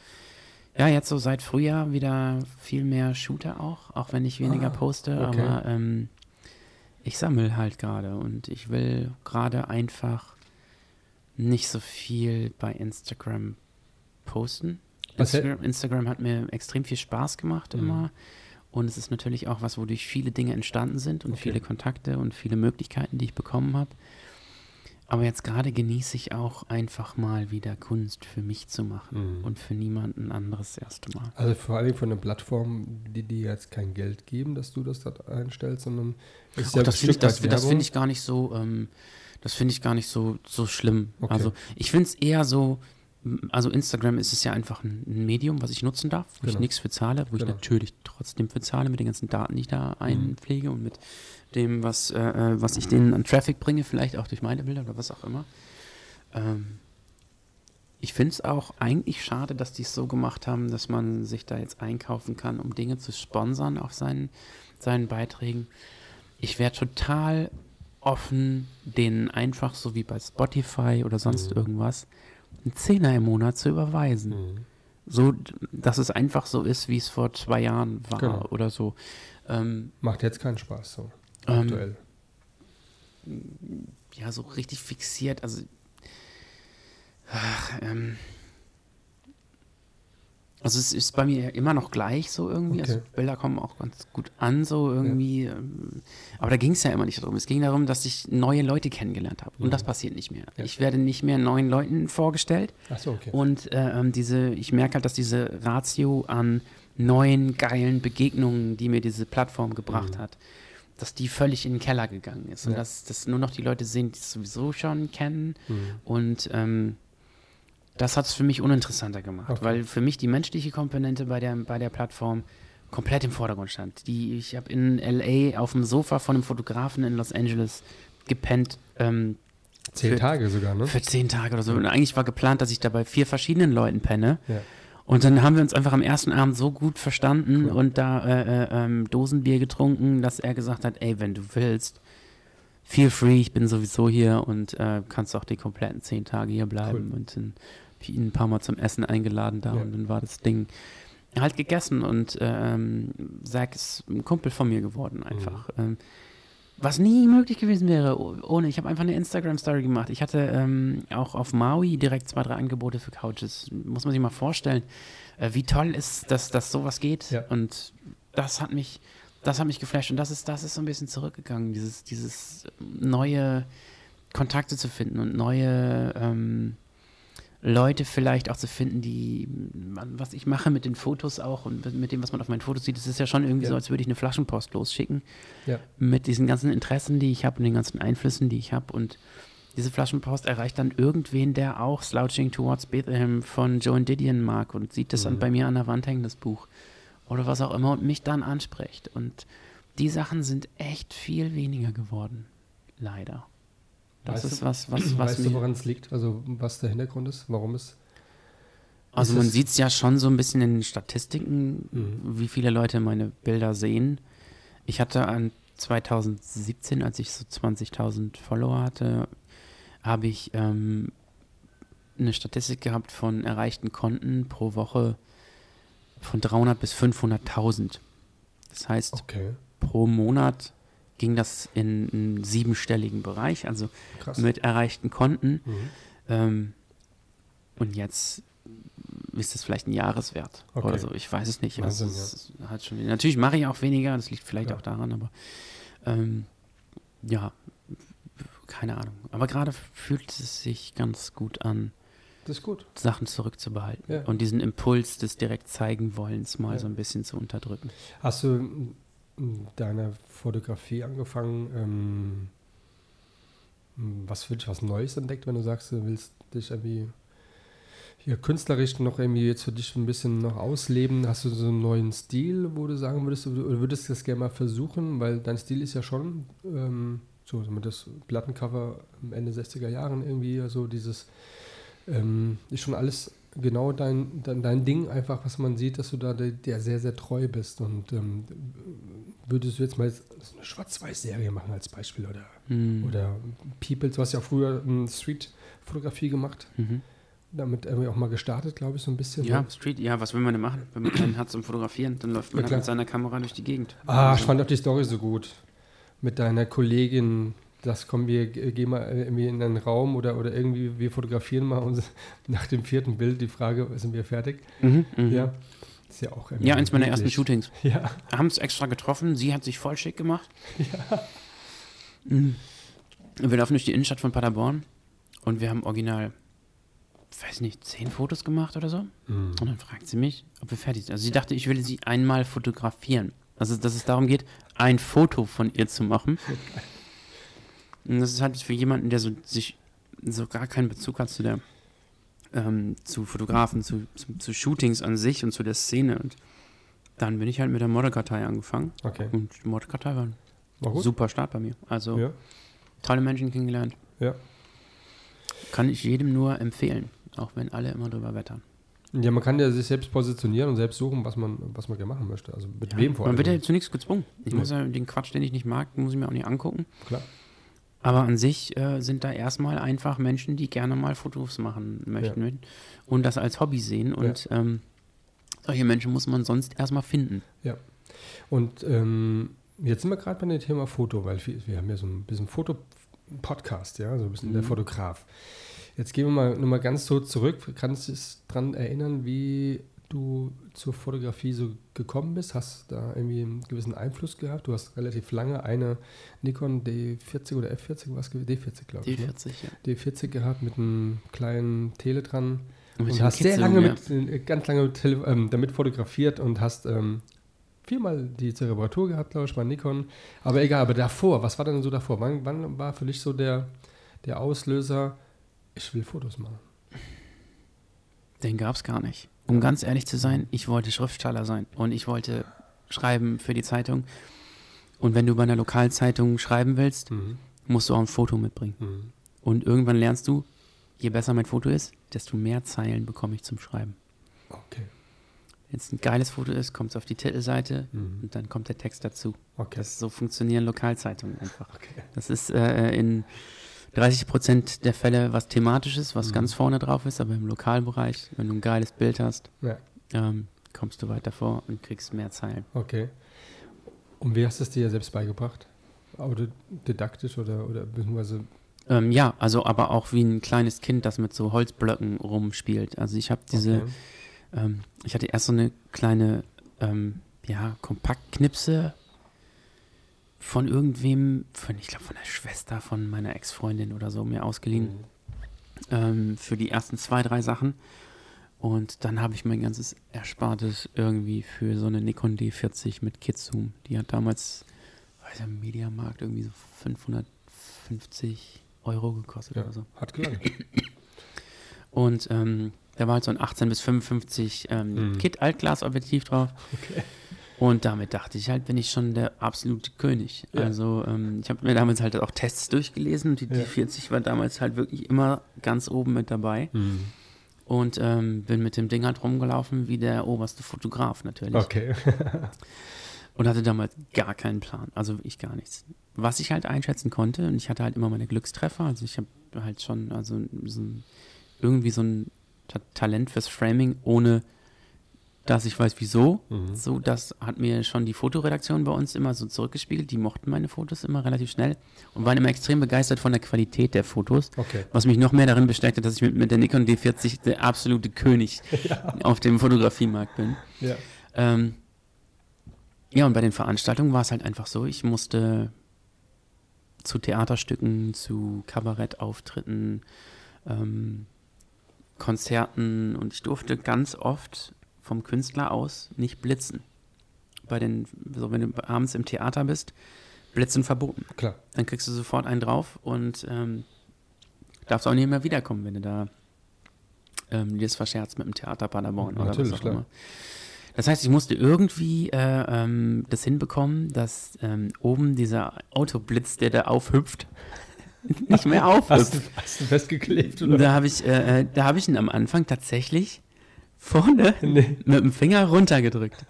ja, jetzt so seit Frühjahr wieder viel mehr Shooter auch, auch wenn ich weniger Ah, poste, okay. aber ähm, ich sammle halt gerade und ich will gerade einfach nicht so viel bei Instagram posten. Instagram, Instagram hat mir extrem viel Spaß gemacht Mhm. immer. Und es ist natürlich auch was, wodurch viele Dinge entstanden sind und Okay. viele Kontakte und viele Möglichkeiten, die ich bekommen habe. Aber jetzt gerade genieße ich auch einfach mal wieder Kunst für mich zu machen Mhm. und für niemanden anderes das erste Mal. Also vor allem von einer Plattform, die dir jetzt kein Geld geben, dass du das dort einstellst, sondern ist ein das finde ich, das, finde ich gar nicht so, ähm, das finde ich gar nicht so, so schlimm. Okay. Also ich finde es eher so, also Instagram ist es ja einfach ein, Medium, was ich nutzen darf, wo ich Genau. nichts für zahle, wo ich Genau. natürlich trotzdem für zahle mit den ganzen Daten, die ich da Mhm. einpflege und mit dem, was, äh, äh, was ich denen an Traffic bringe, vielleicht auch durch meine Bilder oder was auch immer. Ähm, ich finde es auch eigentlich schade, dass die es so gemacht haben, dass man sich da jetzt einkaufen kann, um Dinge zu sponsern auf seinen, seinen Beiträgen. Ich wäre total offen, denen einfach so wie bei Spotify oder sonst Mhm. irgendwas einen Zehner im Monat zu überweisen. Mhm. So, dass es einfach so ist, wie es vor zwei Jahren war Genau. oder so. Ähm, Macht jetzt keinen Spaß so. ähm, Aktuell. ja, so richtig fixiert. Also, ach, ähm, also es ist bei mir immer noch gleich so irgendwie. Also Okay. Bilder kommen auch ganz gut an, so irgendwie. Ähm, aber da ging es ja immer nicht darum. Es ging darum, dass ich neue Leute kennengelernt habe. Und Mhm. das passiert nicht mehr. Ja. Ich werde nicht mehr neuen Leuten vorgestellt. Achso, okay. Und äh, ähm, diese, ich merke halt, dass diese Ratio an neuen, geilen Begegnungen, die mir diese Plattform gebracht Mhm. hat, dass die völlig in den Keller gegangen ist. Und Ja. dass, dass nur noch die Leute sehen, die es sowieso schon kennen. Mhm. Und ähm, das hat es für mich uninteressanter gemacht, Okay. weil für mich die menschliche Komponente bei der, bei der Plattform komplett im Vordergrund stand. Die, ich habe in LA auf dem Sofa von einem Fotografen in Los Angeles gepennt. Ähm, zehn für, Tage sogar, ne? Für zehn Tage oder so. Und eigentlich war geplant, dass ich da bei vier verschiedenen Leuten penne. Ja. Und dann haben wir uns einfach am ersten Abend so gut verstanden Cool. und da äh, äh, ähm, Dosenbier getrunken, dass er gesagt hat, ey, wenn du willst, feel free, ich bin sowieso hier und äh, kannst auch die kompletten zehn Tage hier bleiben. Cool. Und dann ich ihn ein paar Mal zum Essen eingeladen da Ja. und dann war das Ding halt gegessen und ähm, Zach ist ein Kumpel von mir geworden einfach. Mhm. Ähm, was nie möglich gewesen wäre oh- ohne. Ich habe einfach eine Instagram-Story gemacht. Ich hatte ähm, auch auf Maui direkt zwei, drei Angebote für Couches. Muss man sich mal vorstellen, äh, wie toll ist, dass, dass sowas geht. Ja. Und das hat mich, das hat mich geflasht. Und das ist, das ist so ein bisschen zurückgegangen, dieses, dieses neue Kontakte zu finden und neue ähm, Leute vielleicht auch zu finden, die, was ich mache mit den Fotos auch und mit dem, was man auf meinen Fotos sieht, das ist ja schon irgendwie Ja. so, als würde ich eine Flaschenpost losschicken Ja. mit diesen ganzen Interessen, die ich habe und den ganzen Einflüssen, die ich habe. Und diese Flaschenpost erreicht dann irgendwen, der auch Slouching Towards Bethlehem von Joan Didion mag und sieht das dann Mhm. bei mir an der Wand hängen, das Buch. Oder was auch immer und mich dann anspricht. Und die Sachen sind echt viel weniger geworden. Leider. Das Weißt ist du- was, was, was weißt du, woran es liegt? Also, was der Hintergrund ist? Warum es. Also Ist man sieht es ja schon so ein bisschen in den Statistiken, Mhm. wie viele Leute meine Bilder sehen. Ich hatte an 2017, als ich so 20.000 Follower hatte, habe ich ähm, eine Statistik gehabt von erreichten Konten pro Woche von 300 bis 500.000. Das heißt, Okay, pro Monat ging das in einen siebenstelligen Bereich, also krass. mit erreichten Konten. Mhm. Ähm, und jetzt ist es vielleicht ein Jahreswert Okay. oder so. Ich weiß es nicht. Also, es hat schon, natürlich mache ich auch weniger, das liegt vielleicht Ja. auch daran, aber ähm, ja, keine Ahnung. Aber gerade fühlt es sich ganz gut an, Das gut. Sachen zurückzubehalten Ja. und diesen Impuls des direkt zeigen wollens mal Ja. so ein bisschen zu unterdrücken. Hast du deiner Fotografie angefangen, ähm, was für dich was Neues entdeckt, wenn du sagst, du willst dich irgendwie hier künstlerisch noch irgendwie jetzt für dich ein bisschen noch ausleben? Hast du so einen neuen Stil, wo du sagen würdest, du oder würdest das gerne mal versuchen? Weil dein Stil ist ja schon ähm, so mit das Plattencover Ende 60er Jahren irgendwie, also dieses ähm, ist schon alles genau dein, dein, dein Ding, einfach, was man sieht, dass du da der, der sehr, sehr treu bist. Und ähm, würdest du jetzt mal eine Schwarz-Weiß-Serie machen als Beispiel oder, Hm. oder People, du hast ja auch früher Street-Fotografie gemacht, Mhm. damit irgendwie auch mal gestartet, glaube ich, so ein bisschen. Ja, ne? Street, ja, was will man denn machen? Wenn man keinen hat zum Fotografieren, dann läuft man Ja, halt mit seiner Kamera durch die Gegend. Ah, ich Also- fand auch die Story so gut. Mit deiner Kollegin, das kommen wir, gehen mal irgendwie in einen Raum oder, oder irgendwie, wir fotografieren mal und nach dem vierten Bild die Frage, sind wir fertig? Mhm, mhm. Ja. Ist ja auch irgendwie Ja, eins meiner ersten. Shootings. Ja. haben es extra getroffen. Sie hat sich voll schick gemacht. Mhm. Wir laufen durch die Innenstadt von Paderborn und wir haben original, weiß nicht, zehn Fotos gemacht oder so. Mhm. Und dann fragt sie mich, ob wir fertig sind. Also sie dachte, ich will sie einmal fotografieren. Also, dass es darum geht, ein Foto von ihr zu machen. Und das ist halt für jemanden, der so sich so gar keinen Bezug hat zu der ähm, zu Fotografen, zu, zu, zu Shootings an sich und zu der Szene. Und dann bin ich halt mit der Modelkartei angefangen. Okay. Und die Modelkartei war ein War gut. super Start bei mir. Also Ja. tolle Menschen kennengelernt. Ja. Kann ich jedem nur empfehlen, auch wenn alle immer drüber wettern. ja, man kann ja sich selbst positionieren und selbst suchen, was man, was man gerne machen möchte. Also mit Ja, wem vor allem. Man wird ja zu nichts gezwungen. Ich Nee. muss ja den Quatsch, den ich nicht mag, muss ich mir auch nicht angucken. Klar. Aber an sich äh, sind da erstmal einfach Menschen, die gerne mal Fotos machen möchten und das als Hobby sehen. Und ähm, solche Menschen muss man sonst erstmal finden. Und ähm, jetzt sind wir gerade bei dem Thema Foto, weil wir, wir haben ja so ein bisschen Foto-Podcast, ja, so ein bisschen der Mhm. Fotograf. Jetzt gehen wir mal nochmal ganz so zurück. Kannst du dich daran erinnern, wie du zur Fotografie so gekommen bist? Hast da irgendwie einen gewissen Einfluss gehabt? Du hast relativ lange eine Nikon D40 oder F40, was D40, glaube ich. Ne? D40, ja. D40 gehabt mit einem kleinen Tele dran. Und hast sehr Kitzeln, lange ja. mit, äh, ganz lange mit ähm, damit fotografiert und hast ähm, viermal die Reparatur gehabt, glaube ich, bei Nikon. Aber egal, aber davor, was war denn so davor? Wann, wann war für dich so der, der Auslöser, ich will Fotos machen? Den gab es gar nicht. Um ganz ehrlich zu sein, ich wollte Schriftsteller sein und ich wollte schreiben für die Zeitung. Und wenn du bei einer Lokalzeitung schreiben willst, Mhm. musst du auch ein Foto mitbringen. Mhm. Und irgendwann lernst du, je besser mein Foto ist, desto mehr Zeilen bekomme ich zum Schreiben. Okay. Wenn es ein geiles Foto ist, kommt es auf die Titelseite Mhm. und dann kommt der Text dazu. Okay. Das, so funktionieren Lokalzeitungen einfach. okay. Das ist äh, in 30 Prozent der Fälle was Thematisches, was Mhm. ganz vorne drauf ist, aber im Lokalbereich, wenn du ein geiles Bild hast, Ja. ähm, kommst du weiter vor und kriegst mehr Zeilen. Okay. Und wie hast du es dir selbst beigebracht? Autodidaktisch oder, oder beziehungsweise Ähm, ja, also aber auch wie ein kleines Kind, das mit so Holzblöcken rumspielt. Also ich habe diese, Okay. ähm, ich hatte erst so eine kleine, ähm, ja, Kompaktknipse von irgendwem, von, ich glaube von der Schwester von meiner Ex-Freundin oder so mir ausgeliehen. Mhm. ähm, für die ersten zwei, drei Sachen. Und dann habe ich mein ganzes Erspartes irgendwie für so eine Nikon D40 mit Kitsum. Die hat damals, weiß ich, im Mediamarkt irgendwie so 550 Euro gekostet Ja, oder so. hat gelangt. Und ähm, da war halt so ein 18 bis 55 ähm, Mhm. Kit Altglas-Objektiv drauf. Okay. Und damit dachte ich halt, bin ich schon der absolute König. Ja. Also ähm, ich habe mir damals halt auch Tests durchgelesen und die Ja. D40 war damals halt wirklich immer ganz oben mit dabei. Mhm. Und ähm, bin mit dem Ding halt rumgelaufen wie der oberste Fotograf natürlich. Okay. Und hatte damals gar keinen Plan. Also ich gar nichts. Was ich halt einschätzen konnte, und ich hatte halt immer meine Glückstreffer. Also ich habe halt schon also so ein, irgendwie so ein Ta Talent fürs Framing, ohne dass ich weiß wieso. Mhm. So, das hat mir schon die Fotoredaktion bei uns immer so zurückgespiegelt. Die mochten meine Fotos immer relativ schnell und waren immer extrem begeistert von der Qualität der Fotos. Okay. Was mich noch mehr darin bestärkte, dass ich mit, mit der Nikon D40 der absolute König auf dem Fotografiemarkt bin. Ja. Ähm, ja, und bei den Veranstaltungen war es halt einfach so, ich musste zu Theaterstücken, zu Kabarettauftritten, ähm, Konzerten und ich durfte ganz oft vom Künstler aus nicht blitzen. Bei den, so wenn du abends im Theater bist, blitzen verboten. Klar. Dann kriegst du sofort einen drauf und ähm, darfst auch nicht mehr wiederkommen, wenn du da ähm, dir das verscherzt mit dem Theater Paderborn oder Natürlich, was auch klar. immer. Das heißt, ich musste irgendwie äh, ähm, das hinbekommen, dass ähm, oben dieser Autoblitz, der da aufhüpft, nicht mehr Hast aufhüpft. du, hast du festgeklebt oder? Da habe ich, äh, äh, da habe ich ihn am Anfang tatsächlich vorne Nee. mit dem Finger runtergedrückt.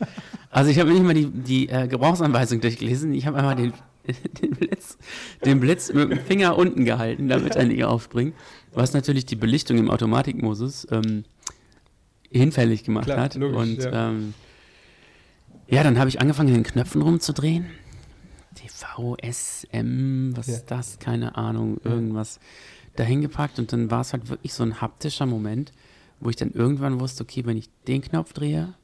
Also ich habe nicht mal die, die äh, Gebrauchsanweisung durchgelesen, ich habe einmal den, den, Blitz, den Blitz mit dem Finger unten gehalten, damit er nicht aufspringt. Was natürlich die Belichtung im Automatikmodus ähm, hinfällig gemacht Klar, hat. logisch, Und ja. ähm, ja, dann habe ich angefangen, in den Knöpfen rumzudrehen. TVSM, was Ja. ist das? Keine Ahnung, irgendwas dahin gepackt und dann war es halt wirklich so ein haptischer Moment, wo ich dann irgendwann wusste, okay, wenn ich den Knopf drehe,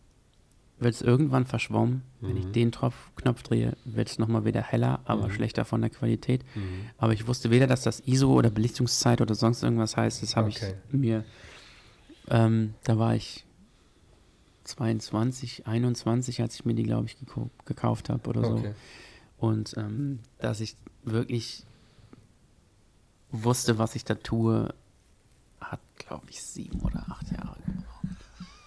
wird es irgendwann verschwommen. Wenn ich Mhm. den Tropf, Knopf drehe, wird es nochmal wieder heller, aber Mhm. schlechter von der Qualität. Mhm. Aber ich wusste weder, dass das ISO oder Belichtungszeit oder sonst irgendwas heißt. Das habe Okay. ich mir, ähm, da war ich 22, 21, als ich mir die, glaube ich, gekau- gekauft habe oder so. Okay. Und ähm, dass ich wirklich wusste, was ich da tue, hat, glaube ich, sieben oder acht Jahre gebraucht.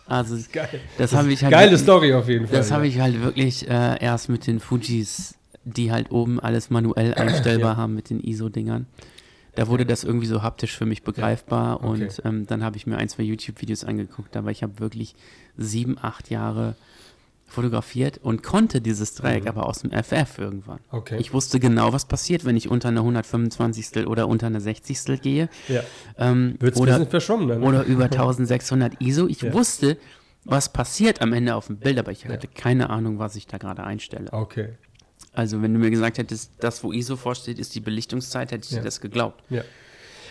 Also Geil. das habe ich halt Geile wirklich- Story auf jeden Fall. das habe ja. ich halt wirklich äh, erst mit den Fujis, die halt oben alles manuell einstellbar Ja. haben mit den ISO-Dingern. Da wurde das irgendwie so haptisch für mich begreifbar Okay. und ähm, dann habe ich mir ein, zwei YouTube-Videos angeguckt, aber ich habe wirklich sieben, acht Jahre fotografiert und konnte dieses Dreieck Mhm. aber aus dem FF irgendwann. Okay. Ich wusste genau, was passiert, wenn ich unter eine 125. oder unter eine 60. gehe. ja. Ähm, Wird es ein oder, bisschen verschwommen dann. oder über 1600 ISO. Ich Ja. wusste, was passiert am Ende auf dem Bild, aber ich hatte keine Ahnung, was ich da gerade einstelle. Okay. Also, wenn du mir gesagt hättest, das, wo ISO vorsteht, ist die Belichtungszeit, hätte ich Ja. dir das geglaubt. Ja.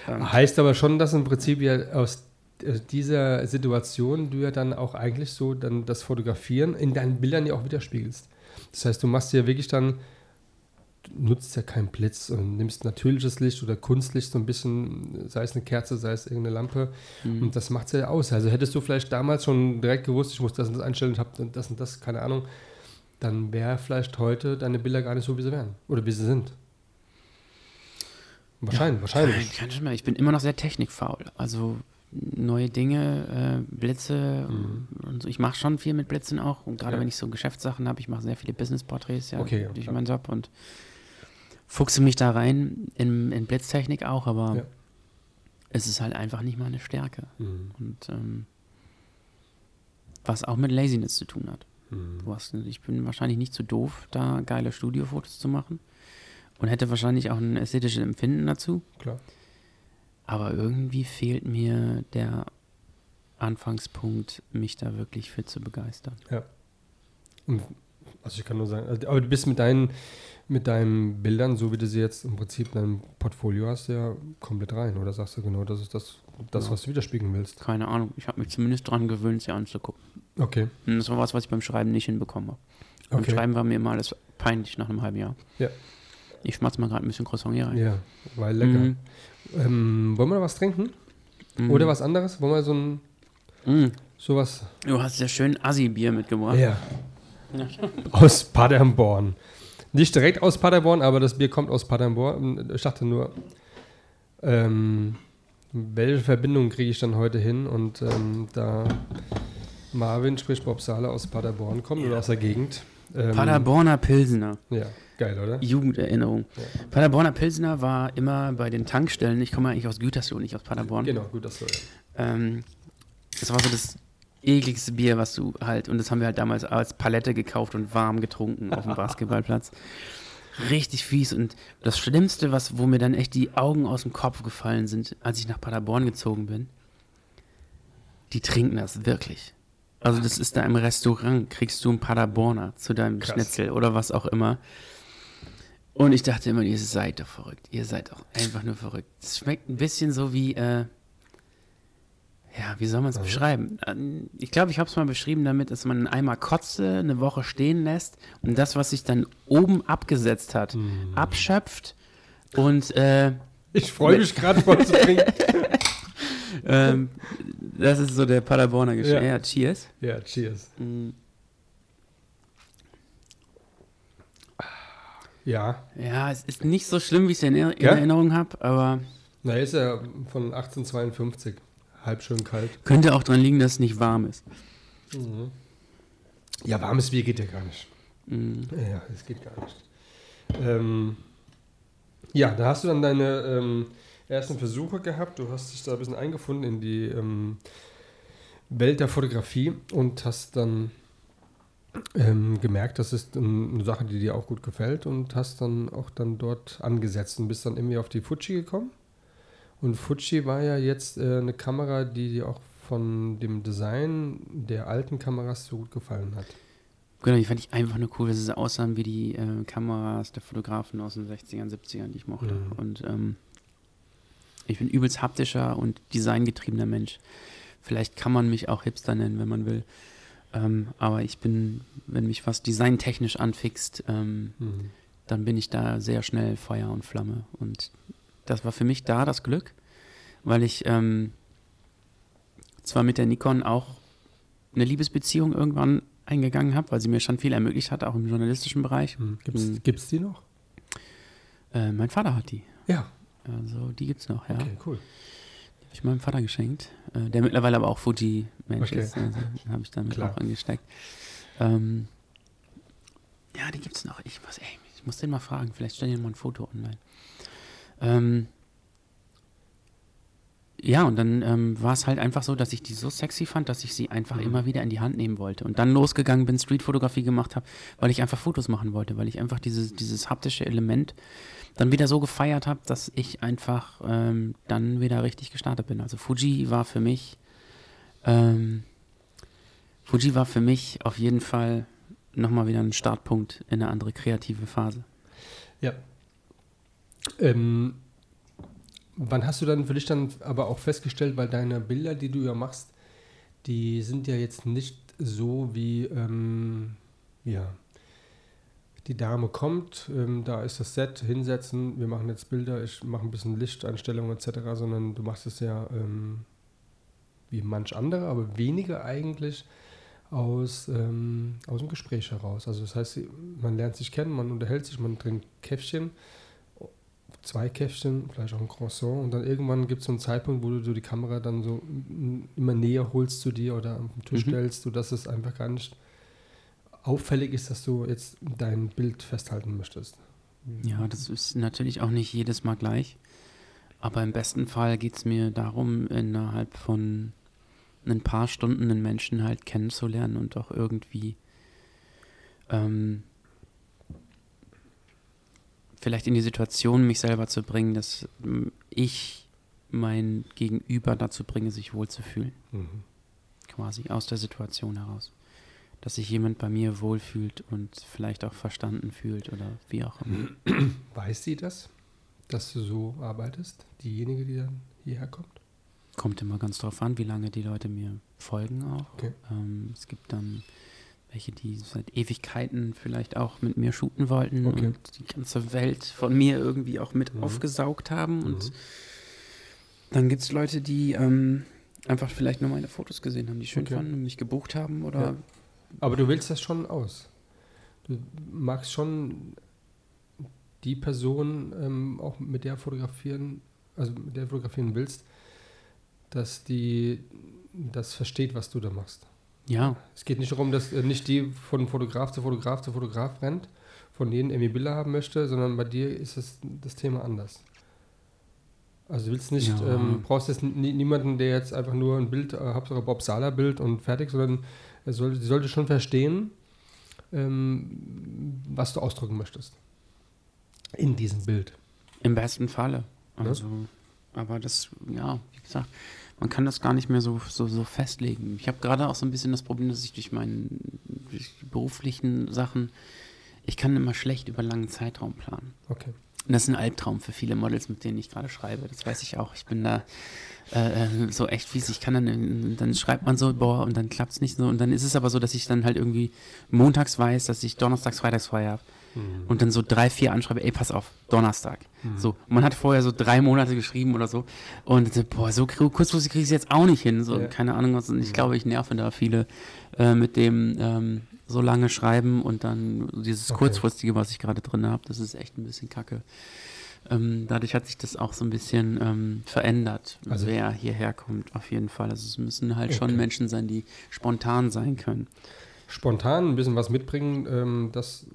Ähm, Heißt aber schon, dass im Prinzip ja aus dieser Situation du ja dann auch eigentlich so dann das Fotografieren in deinen Bildern ja auch widerspiegelst. Das heißt, du machst ja wirklich dann, du nutzt ja keinen Blitz und nimmst natürliches Licht oder Kunstlicht so ein bisschen, sei es eine Kerze, sei es irgendeine Lampe Mhm. und das macht es ja aus. Also hättest du vielleicht damals schon direkt gewusst, ich muss das und das einstellen und hab dann das und das, keine Ahnung, dann wäre vielleicht heute deine Bilder gar nicht so, wie sie wären oder wie sie sind. Wahrscheinlich, wahrscheinlich. Kein, kein Schimmer. Ich bin immer noch sehr technikfaul. Also, neue Dinge, äh, Blitze Mhm. und so. Ich mache schon viel mit Blitzen auch. Und gerade Ja. wenn ich so Geschäftssachen habe, ich mache sehr viele Business-Porträts ja Okay, durch ja. meinen Job und fuchse mich da rein in, in Blitztechnik auch, aber Ja. es ist halt einfach nicht meine Stärke. Mhm. Und ähm, was auch mit Laziness zu tun hat. Mhm. Du hast, ich bin wahrscheinlich nicht zu doof, da geile Studiofotos zu machen. Und hätte wahrscheinlich auch ein ästhetisches Empfinden dazu. Klar. Aber irgendwie fehlt mir der Anfangspunkt, mich da wirklich für zu begeistern. Und, also ich kann nur sagen, also, aber du bist mit deinen, mit deinen Bildern, so wie du sie jetzt im Prinzip in deinem Portfolio hast, ja komplett rein. Oder sagst du genau, das ist das, das Ja. was du widerspiegeln willst? Keine Ahnung. Ich habe mich zumindest dran gewöhnt, sie anzugucken. Okay. Und das war was, was ich beim Schreiben nicht hinbekommen habe. Beim Okay. Schreiben war mir immer alles peinlich nach einem halben Jahr. Ja. Ich schmatze mal gerade ein bisschen Croissant hier rein. Ja, weil lecker. Mhm. Ähm, wollen wir noch was trinken? Mhm. Oder was anderes? Wollen wir so ein, Mhm. sowas? Du hast ja schön Assi-Bier mitgebracht. Ja. Aus Paderborn. Nicht direkt aus Paderborn, aber das Bier kommt aus Paderborn. Ich dachte nur, ähm, welche Verbindung kriege ich dann heute hin? Und ähm, da Marvin, sprich Bob Sahler aus Paderborn kommt oder aus der Gegend. Ähm, Paderborner Pilsener. Ja, geil, oder? Jugenderinnerung. Ja. Paderborner Pilsener war immer bei den Tankstellen. Ich komme eigentlich aus Gütersloh, nicht aus Paderborn. Genau, das soll Ähm, das war so das ekligste Bier, was du halt, und das haben wir halt damals als Palette gekauft und warm getrunken auf dem Basketballplatz. Richtig fies und das Schlimmste, was, wo mir dann echt die Augen aus dem Kopf gefallen sind, als ich nach Paderborn gezogen bin, die trinken das wirklich. Also das ist da im Restaurant, kriegst du einen Paderborner zu deinem Krass. Schnitzel oder was auch immer. Und ich dachte immer, ihr seid doch verrückt. Ihr seid doch einfach nur verrückt. Es schmeckt ein bisschen so wie, äh, ja, wie soll man es Also? beschreiben? Ähm, Ich glaube, ich habe es mal beschrieben damit, dass man einen Eimer Kotze eine Woche stehen lässt und das, was sich dann oben abgesetzt hat, Mhm. abschöpft und äh, Ich freue mich gerade, was zu trinken. ähm, das ist so der Paderborner Geschmack. Ja. Ja. cheers. Ja, cheers. Mm, Ja, Ja, es ist nicht so schlimm, wie ich es in, in Ja? Erinnerung habe, aber na, ist ja von 1852. Halb schön kalt. könnte auch daran liegen, dass es nicht warm ist. Ja, warmes Bier geht ja gar nicht. Mm. Ja, das geht gar nicht. Ähm, ja, da hast du dann deine ähm, ersten Versuche gehabt. Du hast dich da ein bisschen eingefunden in die ähm, Welt der Fotografie und hast dann ähm, gemerkt, das ist eine Sache, die dir auch gut gefällt und hast dann auch dann dort angesetzt und bist dann irgendwie auf die Fuji gekommen. Und Fuji war ja jetzt äh, eine Kamera, die dir auch von dem Design der alten Kameras so gut gefallen hat. Genau, die fand ich einfach nur cool, dass sie aussahen wie die äh, Kameras der Fotografen aus den 60ern, 70ern, die ich mochte. Mhm. Und ähm, ich bin übelst haptischer und designgetriebener Mensch. Vielleicht kann man mich auch Hipster nennen, wenn man will. Ähm, aber ich bin, wenn mich was designtechnisch anfixt, ähm, Mhm. dann bin ich da sehr schnell Feuer und Flamme. Und das war für mich da das Glück, weil ich ähm, zwar mit der Nikon auch eine Liebesbeziehung irgendwann eingegangen habe, weil sie mir schon viel ermöglicht hat, auch im journalistischen Bereich. Hm. Gibt's, Mhm. gibt's die noch? Äh, mein Vater hat die. Ja. Also die gibt's noch, ja. Okay, cool. Habe ich meinem Vater geschenkt, äh, der mittlerweile aber auch Fuji-Mensch Okay. ist. Also, habe ich damit Klar. auch angesteckt. Ähm, ja, die gibt's noch. Ich muss, ey, ich muss den mal fragen. Vielleicht stellen die mal ein Foto online. Ähm, ja, und dann ähm, war es halt einfach so, dass ich die so sexy fand, dass ich sie einfach Mhm. immer wieder in die Hand nehmen wollte. Und dann losgegangen bin, Streetfotografie gemacht habe, weil ich einfach Fotos machen wollte, weil ich einfach dieses, dieses haptische Element dann wieder so gefeiert habe, dass ich einfach ähm, dann wieder richtig gestartet bin. Also Fuji war für mich, ähm, Fuji war für mich auf jeden Fall nochmal wieder ein Startpunkt in eine andere kreative Phase. Ja. Ähm, wann hast du dann für dich dann aber auch festgestellt, weil deine Bilder, die du ja machst, die sind ja jetzt nicht so wie, ähm, ja, die Dame kommt, ähm, da ist das Set, hinsetzen, wir machen jetzt Bilder, ich mache ein bisschen Lichteinstellungen etc., sondern du machst es ja ähm, wie manch andere, aber weniger eigentlich aus, ähm, aus dem Gespräch heraus. Also das heißt, man lernt sich kennen, man unterhält sich, man trinkt Käffchen zwei Käffchen, vielleicht auch ein Croissant und dann irgendwann gibt es so einen Zeitpunkt, wo du, du die Kamera dann so immer näher holst zu dir oder am Tisch mhm. stellst, sodass es einfach gar nicht auffällig ist, dass du jetzt dein Bild festhalten möchtest. Ja, das ist natürlich auch nicht jedes Mal gleich. Aber im besten Fall geht es mir darum, innerhalb von ein paar Stunden einen Menschen halt kennenzulernen und auch irgendwie ähm, vielleicht in die Situation mich selber zu bringen, dass ich mein Gegenüber dazu bringe, sich wohlzufühlen. Mhm. Quasi aus der Situation heraus. Dass sich jemand bei mir wohlfühlt und vielleicht auch verstanden fühlt oder wie auch immer. Weiß sie das, dass du so arbeitest? Diejenige, die dann hierher kommt? Kommt immer ganz drauf an, wie lange die Leute mir folgen auch. Okay. Ähm, es gibt dann welche, die seit Ewigkeiten vielleicht auch mit mir shooten wollten okay. und die ganze Welt von mir irgendwie auch mit mhm. aufgesaugt haben. Mhm. Und dann gibt es Leute, die ähm, einfach vielleicht nur meine Fotos gesehen haben, die schön okay. fanden und mich gebucht haben oder. Ja. Aber du willst das schon aus. Du magst schon die Person ähm, auch mit der fotografieren, also mit der fotografieren willst, dass die das versteht, was du da machst. Ja. Es geht nicht darum, dass äh, nicht die von Fotograf zu Fotograf zu Fotograf rennt, von denen Emmy Bilder haben möchte, sondern bei dir ist das, das Thema anders. Also du willst nicht, ja. ähm, brauchst jetzt niemanden, der jetzt einfach nur ein Bild, äh, Hauptsache Bob Sala Bild und fertig, sondern er soll, sie sollte schon verstehen, ähm, was du ausdrücken möchtest. In diesem Bild. Im besten Falle. Also, ja? aber das, ja, wie gesagt, man kann das gar nicht mehr so, so, so festlegen. Ich habe gerade auch so ein bisschen das Problem, dass ich durch meine durch beruflichen Sachen, ich kann immer schlecht über langen Zeitraum planen. Okay. Und das ist ein Albtraum für viele Models, mit denen ich gerade schreibe. Das weiß ich auch. Ich bin da äh, äh so echt fies. Ich kann dann, dann schreibt man so, boah, und dann klappt es nicht so. Und dann ist es aber so, dass ich dann halt irgendwie montags weiß, dass ich donnerstags, freitags frei habe. Mhm. Und dann so drei, vier anschreibe, ey, pass auf, Donnerstag. Mhm. So, man hat vorher so drei Monate geschrieben oder so. Und so, boah, so kurzfristig kriege ich es jetzt auch nicht hin. So, ja. keine Ahnung was. Und ich mhm. glaube, ich nerve da viele äh, mit dem ähm, so lange schreiben und dann dieses okay. kurzfristige, was ich gerade drin habe, das ist echt ein bisschen kacke. Ähm, dadurch hat sich das auch so ein bisschen ähm, verändert, also, wer hierher kommt, auf jeden Fall. Also es müssen halt okay. schon Menschen sein, die spontan sein können spontan ein bisschen was mitbringen, ähm, das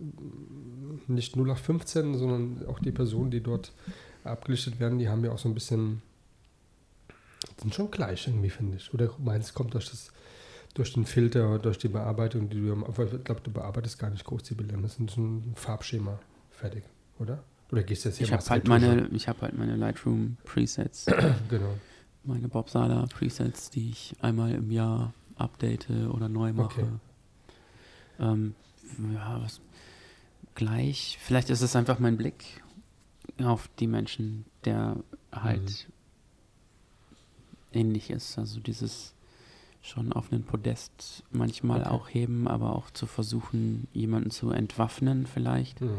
nicht nur nach 15, sondern auch die Personen, die dort abgelichtet werden, die haben ja auch so ein bisschen, sind schon gleich irgendwie, finde ich. Oder meinst kommt durch das durch den Filter, durch die Bearbeitung, die du, ich glaube, du bearbeitest gar nicht groß die Bilder. Das ist ein Farbschema fertig, oder? Oder gehst du jetzt hier Ich habe halt, meine, ich hab halt meine Lightroom Presets. genau. Meine Bob Sala Presets, die ich einmal im Jahr update oder neu mache. Okay. Ähm, ja, was, gleich, vielleicht ist es einfach mein Blick auf die Menschen, der halt mhm. ähnlich ist. Also dieses schon auf einen Podest manchmal okay. auch heben, aber auch zu versuchen, jemanden zu entwaffnen vielleicht. Mhm.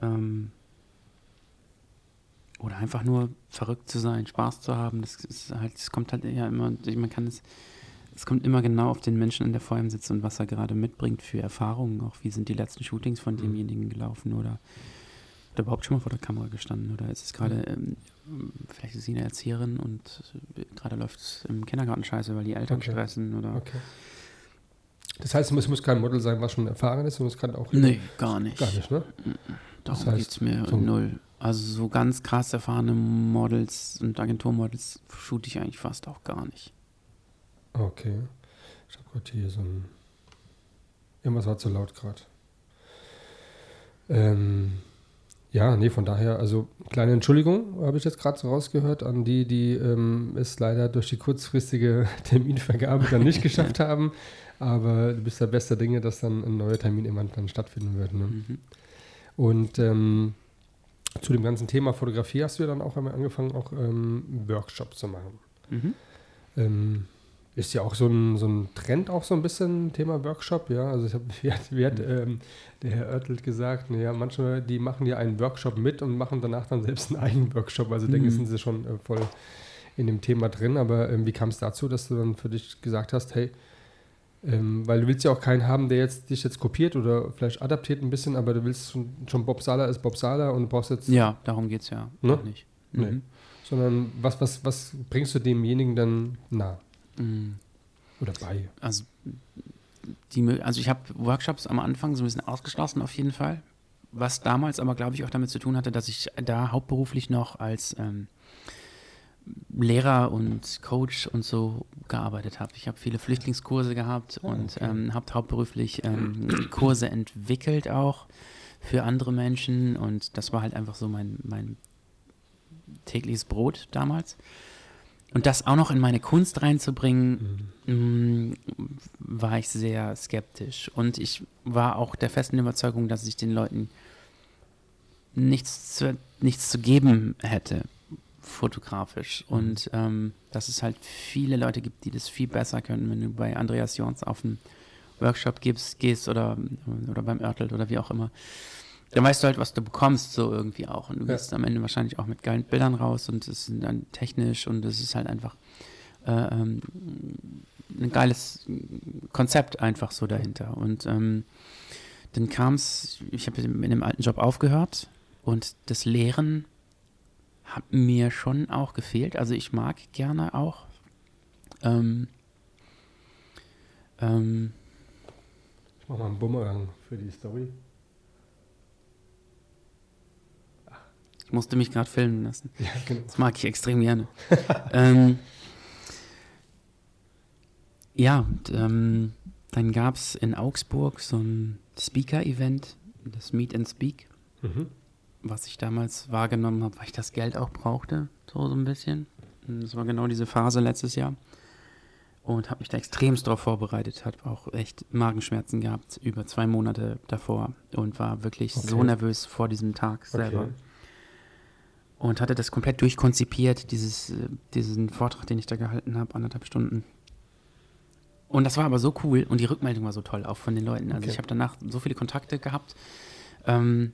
Ähm, oder einfach nur verrückt zu sein, Spaß zu haben. Das ist halt, es kommt halt ja immer, man kann es es kommt immer genau auf den Menschen an, der vor ihm sitzt und was er gerade mitbringt für Erfahrungen. Auch wie sind die letzten Shootings von mhm. demjenigen gelaufen oder, oder überhaupt schon mal vor der Kamera gestanden oder ist es gerade, ähm, vielleicht ist sie eine Erzieherin und äh, gerade läuft es im Kindergarten scheiße, weil die Eltern okay. stressen oder. Okay. Das heißt, es muss kein Model sein, was schon erfahren ist, sondern es kann auch. Nee, gar nicht. Gar nicht, ne? Darum das heißt, geht es mir so null. Also so ganz krass erfahrene Models und Agenturmodels shoote ich eigentlich fast auch gar nicht. Okay. Ich habe gerade hier so ein. Irgendwas war zu laut gerade. Ähm, ja, nee, von daher, also kleine Entschuldigung, habe ich jetzt gerade so rausgehört, an die, die ähm, es leider durch die kurzfristige Terminvergabe dann nicht geschafft haben. Aber du bist der beste Dinge, dass dann ein neuer Termin irgendwann dann stattfinden wird. Ne? Mhm. Und ähm, zu dem ganzen Thema Fotografie hast du ja dann auch einmal angefangen, auch ähm, Workshops zu machen. Mhm. Ähm, ist ja auch so ein, so ein Trend, auch so ein bisschen Thema Workshop, ja. Also ich habe, wie hat, wie hat ähm, der Herr Oertelt gesagt, naja, manche, die machen ja einen Workshop mit und machen danach dann selbst einen eigenen Workshop. Also mhm. denke, sind sie schon äh, voll in dem Thema drin. Aber ähm, wie kam es dazu, dass du dann für dich gesagt hast, hey, Ähm, weil du willst ja auch keinen haben, der jetzt dich jetzt kopiert oder vielleicht adaptiert ein bisschen, aber du willst schon, schon Bob Sala ist Bob Sala und du brauchst jetzt. Ja, darum geht es ja Ne? nicht. Nee. Mhm. Sondern was, was, was bringst du demjenigen dann nah Mhm. oder bei? Also, die, also ich habe Workshops am Anfang so ein bisschen ausgeschlossen auf jeden Fall. Was damals aber, glaube ich, auch damit zu tun hatte, dass ich da hauptberuflich noch als ähm, Lehrer und Coach und so gearbeitet habe. Ich habe viele Flüchtlingskurse gehabt und okay. ähm, habe hauptberuflich ähm, Kurse entwickelt auch für andere Menschen und das war halt einfach so mein, mein tägliches Brot damals. Und das auch noch in meine Kunst reinzubringen, Mm, war ich sehr skeptisch. Und ich war auch der festen Überzeugung, dass ich den Leuten nichts zu, nichts zu geben hätte, fotografisch. Und ähm, dass es halt viele Leute gibt, die das viel besser können, wenn du bei Andreas Jorns auf einen Workshop gibst, gehst oder, oder beim Örtelt oder wie auch immer. Dann weißt du halt, was du bekommst, so irgendwie auch. Und du Ja. gehst am Ende wahrscheinlich auch mit geilen Bildern raus und es ist dann technisch und es ist halt einfach äh, ähm, ein geiles Konzept einfach so dahinter. Und ähm, dann kam es, ich habe in dem alten Job aufgehört und das Lehren hat mir schon auch gefehlt. Also ich mag gerne auch. Ähm, ähm, Ich mach mal einen Bumerang für die Story. Ich musste mich gerade filmen lassen. Ja, genau. Das mag ich extrem gerne. ähm, ja, und, ähm, dann gab es in Augsburg so ein Speaker-Event, das Meet and Speak, Mhm. was ich damals wahrgenommen habe, weil ich das Geld auch brauchte, so, so ein bisschen. Und Das war genau diese Phase letztes Jahr. Und habe mich da extremst darauf vorbereitet, habe auch echt Magenschmerzen gehabt über zwei Monate davor und war wirklich so Okay. nervös vor diesem Tag selber Okay. Und hatte das komplett durchkonzipiert, dieses, äh, diesen Vortrag, den ich da gehalten habe, anderthalb Stunden. Und das war aber so cool und die Rückmeldung war so toll, auch von den Leuten. Also Okay. ich habe danach so viele Kontakte gehabt, ähm,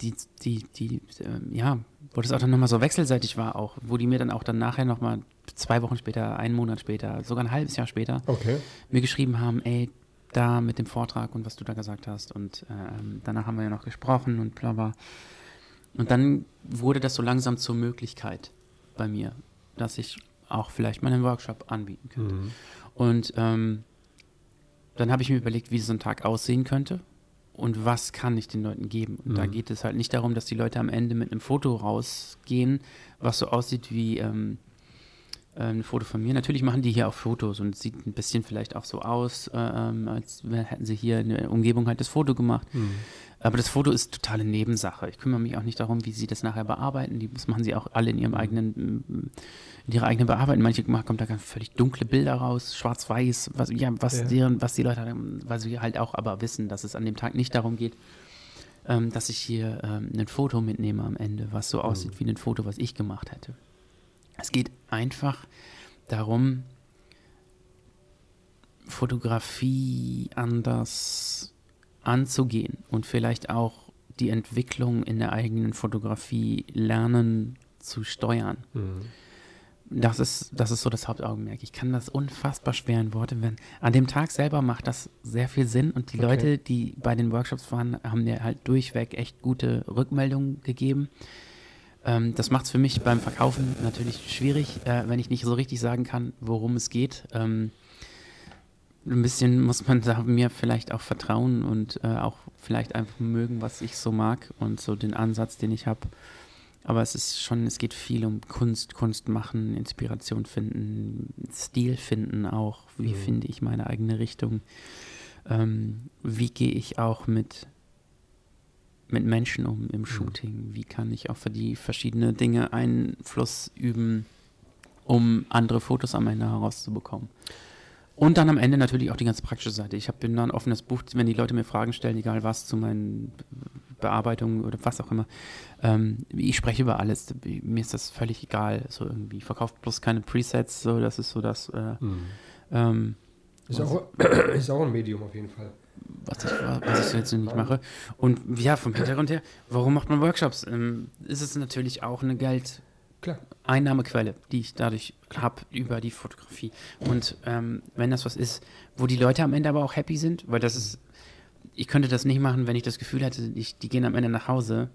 die, die, die, ähm, ja, wo das auch dann nochmal so wechselseitig war auch, wo die mir dann auch dann nachher nochmal zwei Wochen später, einen Monat später, sogar ein halbes Jahr später Okay. mir geschrieben haben, ey, da mit dem Vortrag und was du da gesagt hast. Und ähm, danach haben wir ja noch gesprochen und bla bla. Und dann wurde das so langsam zur Möglichkeit bei mir, dass ich auch vielleicht mal einen Workshop anbieten könnte. Mhm. Und ähm, dann habe ich mir überlegt, wie so ein Tag aussehen könnte und was kann ich den Leuten geben. Und da Mhm. geht es halt nicht darum, dass die Leute am Ende mit einem Foto rausgehen, was so aussieht wie ähm, äh, ein Foto von mir. Natürlich machen die hier auch Fotos und es sieht ein bisschen vielleicht auch so aus, äh, ähm, als hätten sie hier in der Umgebung halt das Foto gemacht. Mhm. Aber das Foto ist totale Nebensache. Ich kümmere mich auch nicht darum, wie sie das nachher bearbeiten. Die, das machen sie auch alle in ihrem eigenen, in ihrer eigenen Bearbeitung. Manche machen- kommt da ganz völlig dunkle Bilder raus, schwarz-weiß, was, ja, was, Ja. deren, was die Leute, haben, weil sie halt auch aber wissen, dass es an dem Tag nicht darum geht, ähm, dass ich hier ähm, ein Foto mitnehme am Ende, was so aussieht wie ein Foto, was ich gemacht hätte. Es geht einfach darum, Fotografie anders anzugehen und vielleicht auch die Entwicklung in der eigenen Fotografie lernen zu steuern. Mhm. Das ist, das ist so das Hauptaugenmerk. Ich kann das unfassbar schwer in Worte werden. An dem Tag selber macht das sehr viel Sinn und die Okay. Leute, die bei den Workshops waren, haben mir halt durchweg echt gute Rückmeldungen gegeben. Ähm, das macht es für mich beim Verkaufen natürlich schwierig, äh, wenn ich nicht so richtig sagen kann, worum es geht. Ähm, ein bisschen muss man da mir vielleicht auch vertrauen und äh, auch vielleicht einfach mögen, was ich so mag und so den Ansatz, den ich habe. Aber es ist schon, es geht viel um Kunst, Kunst machen, Inspiration finden, Stil finden auch. Wie Mhm. finde ich meine eigene Richtung? Ähm, wie gehe ich auch mit, mit Menschen um im Shooting? Wie kann ich auch für die verschiedene Dinge Einfluss üben, um andere Fotos am Ende herauszubekommen? Und dann am Ende natürlich auch die ganz praktische Seite. Ich habe bin da ein offenes Buch, wenn die Leute mir Fragen stellen, egal was, zu meinen Bearbeitungen oder was auch immer. Ähm, ich spreche über alles. Mir ist das völlig egal. So irgendwie. Ich verkaufe bloß keine Presets. So, das ist so das, äh, Mhm. ähm, Ist, auch, ist auch ein Medium auf jeden Fall. was, ich, was ich jetzt nicht mache. Und ja, vom Hintergrund her, warum macht man Workshops? Ähm, ist es natürlich auch eine Klar. Einnahmequelle, die ich dadurch habe über die Fotografie. Und ähm, wenn das was ist, wo die Leute am Ende aber auch happy sind, weil das ist, ich könnte das nicht machen, wenn ich das Gefühl hätte, ich, die gehen am Ende nach Hause.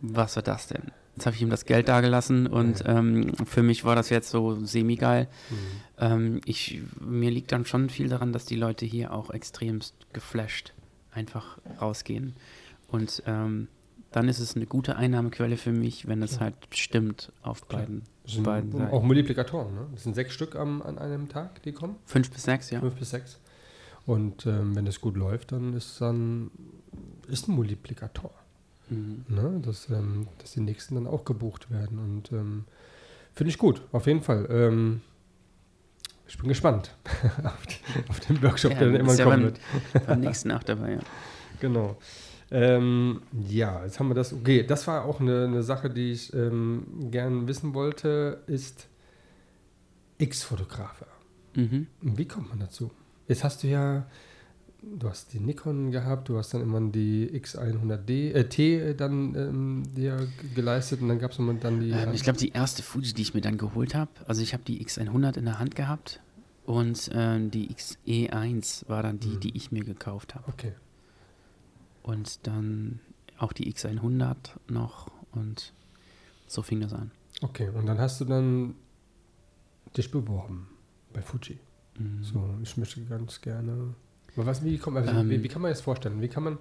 Was war das denn? Jetzt habe ich ihm das Geld dagelassen und ähm, für mich war das jetzt so semi-geil. Mhm. Ähm, ich, mir liegt dann schon viel daran, dass die Leute hier auch extremst geflasht einfach rausgehen. Und ähm, dann ist es eine gute Einnahmequelle für mich, wenn es halt stimmt auf beiden, sind beiden Seiten. Auch Multiplikatoren, ne? Das sind sechs Stück am, an einem Tag, die kommen? Fünf bis sechs, ja. Fünf bis sechs. Und ähm, wenn es gut läuft, dann ist dann ist ein Multiplikator. Mhm. Ne? Dass, ähm, dass die nächsten dann auch gebucht werden. Und ähm, finde ich gut, auf jeden Fall. Ähm, ich bin gespannt auf, den Workshop, ja, der dann immer ja kommen wird. Beim nächsten auch dabei, ja. Genau. Ähm, ja, jetzt haben wir das. Okay, das war auch eine, eine Sache, die ich ähm, gern wissen wollte, ist X-Fotografe. Mhm. Wie kommt man dazu? Jetzt hast du ja, du hast die Nikon gehabt, du hast dann immer die X100D, äh, T dann ähm, dir geleistet und dann gab es dann die. Ähm, ich glaube, die erste Fuji, die ich mir dann geholt habe, also ich habe die X100 in der Hand gehabt und ähm, die XE1 war dann die, mhm. die ich mir gekauft habe. Okay und dann auch die X100 noch und so fing das an. Okay, und dann hast du dann dich beworben bei Fuji. Mhm. So, ich möchte ganz gerne. Was, wie, kommt, also, ähm, wie, wie, kann man das vorstellen? Wie kann man